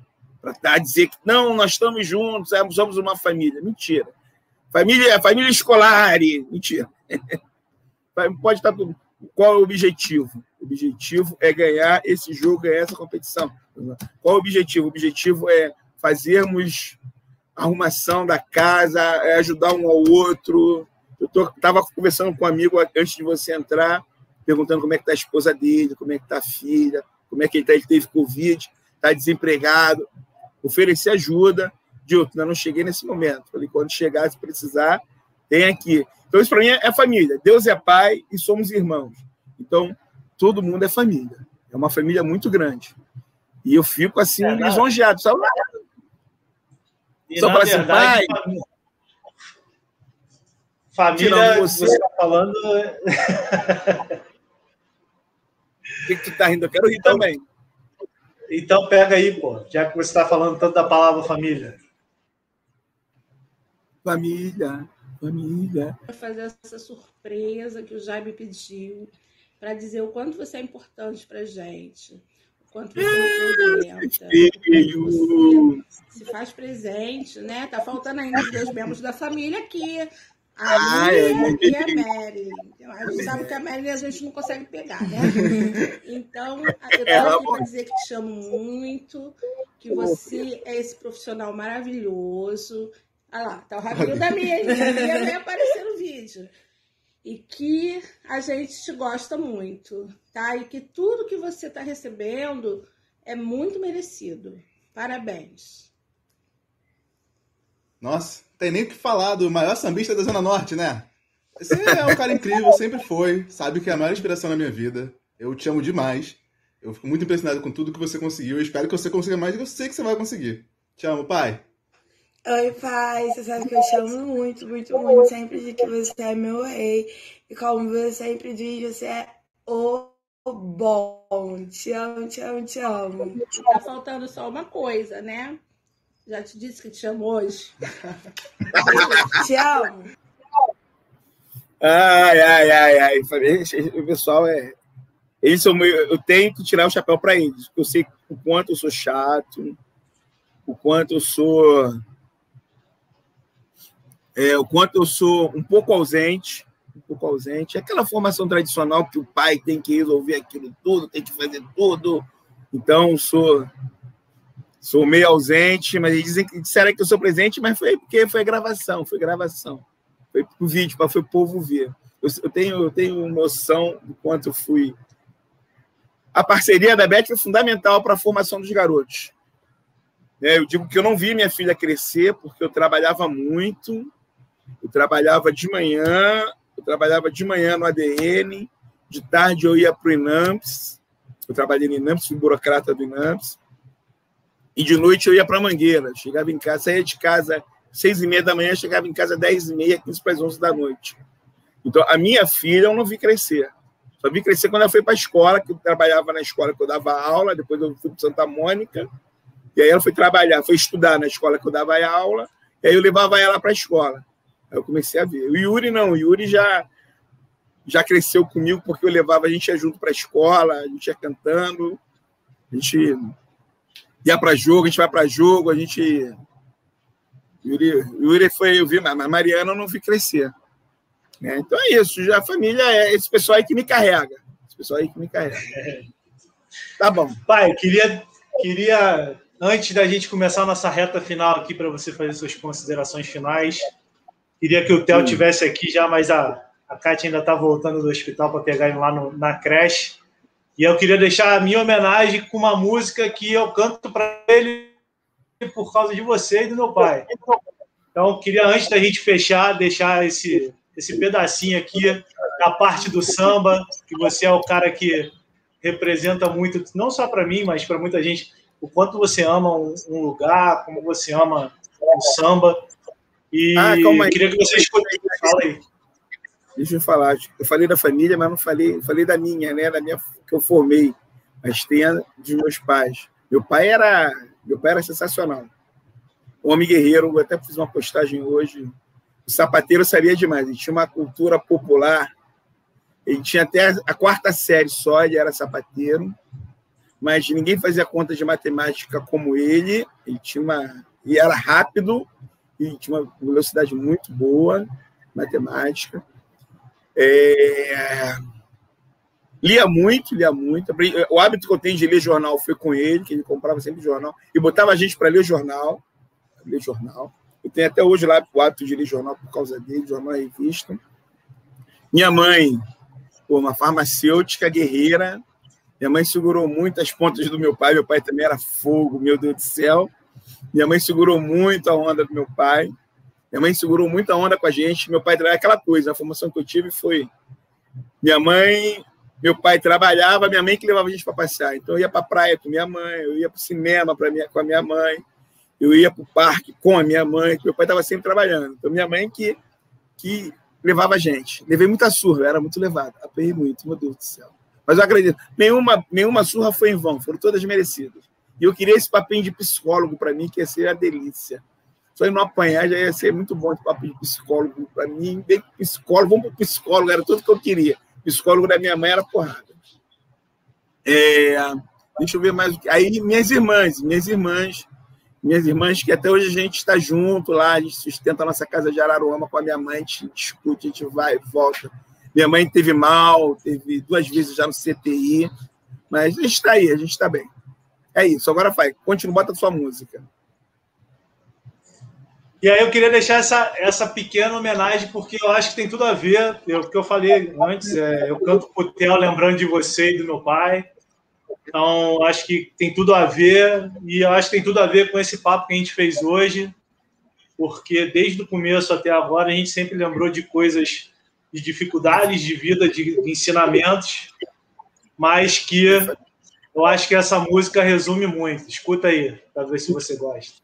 para dizer que não, nós estamos juntos, somos uma família. Mentira. Família, família escolar, mentira. [LAUGHS] Pode estar tudo. Qual é o objetivo? O objetivo é ganhar esse jogo, ganhar essa competição. Qual é o objetivo? O objetivo é fazermos arrumação da casa, é ajudar um ao outro. Eu estava conversando com um amigo antes de você entrar, perguntando como é que está a esposa dele, como é que está a filha, como é que ele, tá, ele teve Covid, está desempregado. Oferecer ajuda. Dilton, ainda não cheguei nesse momento. Falei, quando chegar, se precisar, tem aqui. Então, isso para mim é família. Deus é pai e somos irmãos. Então, todo mundo é família. É uma família muito grande. E eu fico assim, é, lisonjeado. Só, só para assim, pai. Família, você está falando. O que, que tu tá rindo? Eu quero rir então, também. Então pega aí, pô, já que você está falando tanto da palavra família. Família, Para fazer essa surpresa que o Jaime pediu, para dizer o quanto você é importante para gente, o quanto você representa, você se faz presente, né? Tá faltando ainda os dois membros da família aqui. A Ai, e a Mary. A gente sabe que a Mary a gente não consegue pegar, né? [LAUGHS] Então, eu tô aqui para dizer que te amo muito, que você é esse profissional maravilhoso, Olha lá, tá o rabinho da minha, a minha vai aparecer no vídeo. E que a gente te gosta muito, tá? E que tudo que você tá recebendo é muito merecido. Parabéns. Nossa, tem nem o que falar do maior sambista da Zona Norte, né? Você é um cara incrível, sempre foi. Sabe que é a maior inspiração na minha vida. Eu te amo demais. Eu fico muito impressionado com tudo que você conseguiu. Eu espero que você consiga mais e eu sei que você vai conseguir. Te amo, pai. Oi, pai, você sabe que eu te amo muito, muito, muito. Sempre digo que você é meu rei. E como você sempre diz, você é o bom. Te amo, te amo, te amo. Tá faltando só uma coisa, né? Já te disse que te amo hoje. [LAUGHS] te amo. Ai, ai, ai, ai. O pessoal é. Eles são meio... Eu tenho que tirar o chapéu para eles, porque eu sei o quanto eu sou chato, o quanto eu sou é, o quanto eu sou um pouco ausente, um pouco ausente. É aquela formação tradicional que o pai tem que resolver aquilo tudo, tem que fazer tudo. Então, sou sou meio ausente, mas eles dizem disseram que eu sou presente, mas foi porque foi gravação, foi gravação. Foi o vídeo, para o povo ver. Eu, eu, tenho, eu tenho noção do quanto eu fui. A parceria da Beth foi fundamental para a formação dos garotos. É, eu digo que eu não vi minha filha crescer porque eu trabalhava muito, eu trabalhava de manhã, eu trabalhava de manhã no ADN, de tarde eu ia para o INAMPS, eu trabalhei no INAMPS, fui burocrata do INAMPS, e de noite eu ia para Mangueira, chegava em casa, saía de casa seis e meia da manhã, chegava em casa dez e meia, quinze para as onze da noite. Então, a minha filha eu não vi crescer. Só vi crescer quando ela foi para a escola, que eu trabalhava na escola que eu dava aula, depois eu fui para Santa Mônica, e aí ela foi trabalhar, foi estudar na escola que eu dava aula, e aí eu levava ela para a escola. Aí eu comecei a ver. O Yuri não, o Yuri já já cresceu comigo porque eu levava a gente ia junto para a escola, a gente ia cantando, a gente ia para jogo, a gente vai para jogo, a gente Yuri, Yuri foi, eu vi, mas Mariana eu não vi crescer. Né? Então é isso, já a família é esse pessoal aí que me carrega. Esse pessoal aí que me carrega. [LAUGHS] Tá bom. Pai, queria, queria antes da gente começar a nossa reta final aqui para você fazer suas considerações finais, Queria que o Theo tivesse aqui já, mas a, a Kátia ainda está voltando do hospital para pegar ele lá no, na creche. E eu queria deixar a minha homenagem com uma música que eu canto para ele por causa de você e do meu pai. Então, queria, antes da gente fechar, deixar esse, esse pedacinho aqui da parte do samba, que você é o cara que representa muito, não só para mim, mas para muita gente, o quanto você ama um, um lugar, como você ama o samba. E ah, calma aí. queria que vocês aí. Deixa eu falar. Eu falei da família, mas não falei, falei da minha, né? Da minha que eu formei. Mas tem a dos meus pais. Meu pai era, meu pai era sensacional. Homem guerreiro. Eu até fiz uma postagem hoje o sapateiro sabia demais. Ele tinha uma cultura popular. Ele tinha até a quarta série só, ele era sapateiro. Mas ninguém fazia conta de matemática como ele. Ele tinha uma. E era rápido, e tinha uma velocidade muito boa, matemática. É... Lia muito, lia muito. O hábito que eu tenho de ler jornal foi com ele, que ele comprava sempre jornal, e botava a gente para ler jornal. Ler jornal. Eu tenho até hoje lá o hábito de ler jornal por causa dele, jornal e revista. Minha mãe, uma farmacêutica guerreira. Minha mãe segurou muito as pontas do meu pai. Meu pai também era fogo, meu Deus do céu. Minha mãe segurou muito a onda do meu pai. Minha mãe segurou muito a onda com a gente. Meu pai trabalhava aquela coisa. A formação que eu tive foi minha mãe, meu pai trabalhava, minha mãe que levava a gente para passear. Então eu ia para a praia com minha mãe, eu ia para o cinema minha, com a minha mãe, eu ia para o parque com a minha mãe, meu pai estava sempre trabalhando. Então, minha mãe que, que levava a gente. Levei muita surra, era muito levado. Apanhei muito, meu Deus do céu. Mas eu acredito, nenhuma, nenhuma surra foi em vão, foram todas merecidas. E eu queria esse papinho de psicólogo para mim, que ia ser a delícia. Só não apanhar já ia ser muito bom esse papinho de psicólogo para mim. Bem psicólogo, vamos para psicólogo, era tudo que eu queria. Psicólogo da minha mãe era porrada. É, deixa eu ver mais. Aí minhas irmãs, minhas irmãs minhas irmãs, que até hoje a gente está junto lá, a gente sustenta a nossa casa de Araruama com a minha mãe, a gente discute, a gente vai volta. Minha mãe teve mal, teve duas vezes já no CTI, mas a gente está aí, a gente está bem. É isso, agora vai, continua, bota a sua música. E aí eu queria deixar essa, essa pequena homenagem, porque eu acho que tem tudo a ver, o que eu falei antes, é, eu canto Theo lembrando de você e do meu pai, então, acho que tem tudo a ver, e acho que tem tudo a ver com esse papo que a gente fez hoje, porque desde o começo até agora a gente sempre lembrou de coisas, de dificuldades de vida, de, de ensinamentos, mas que eu acho que essa música resume muito. Escuta aí, para ver se você gosta.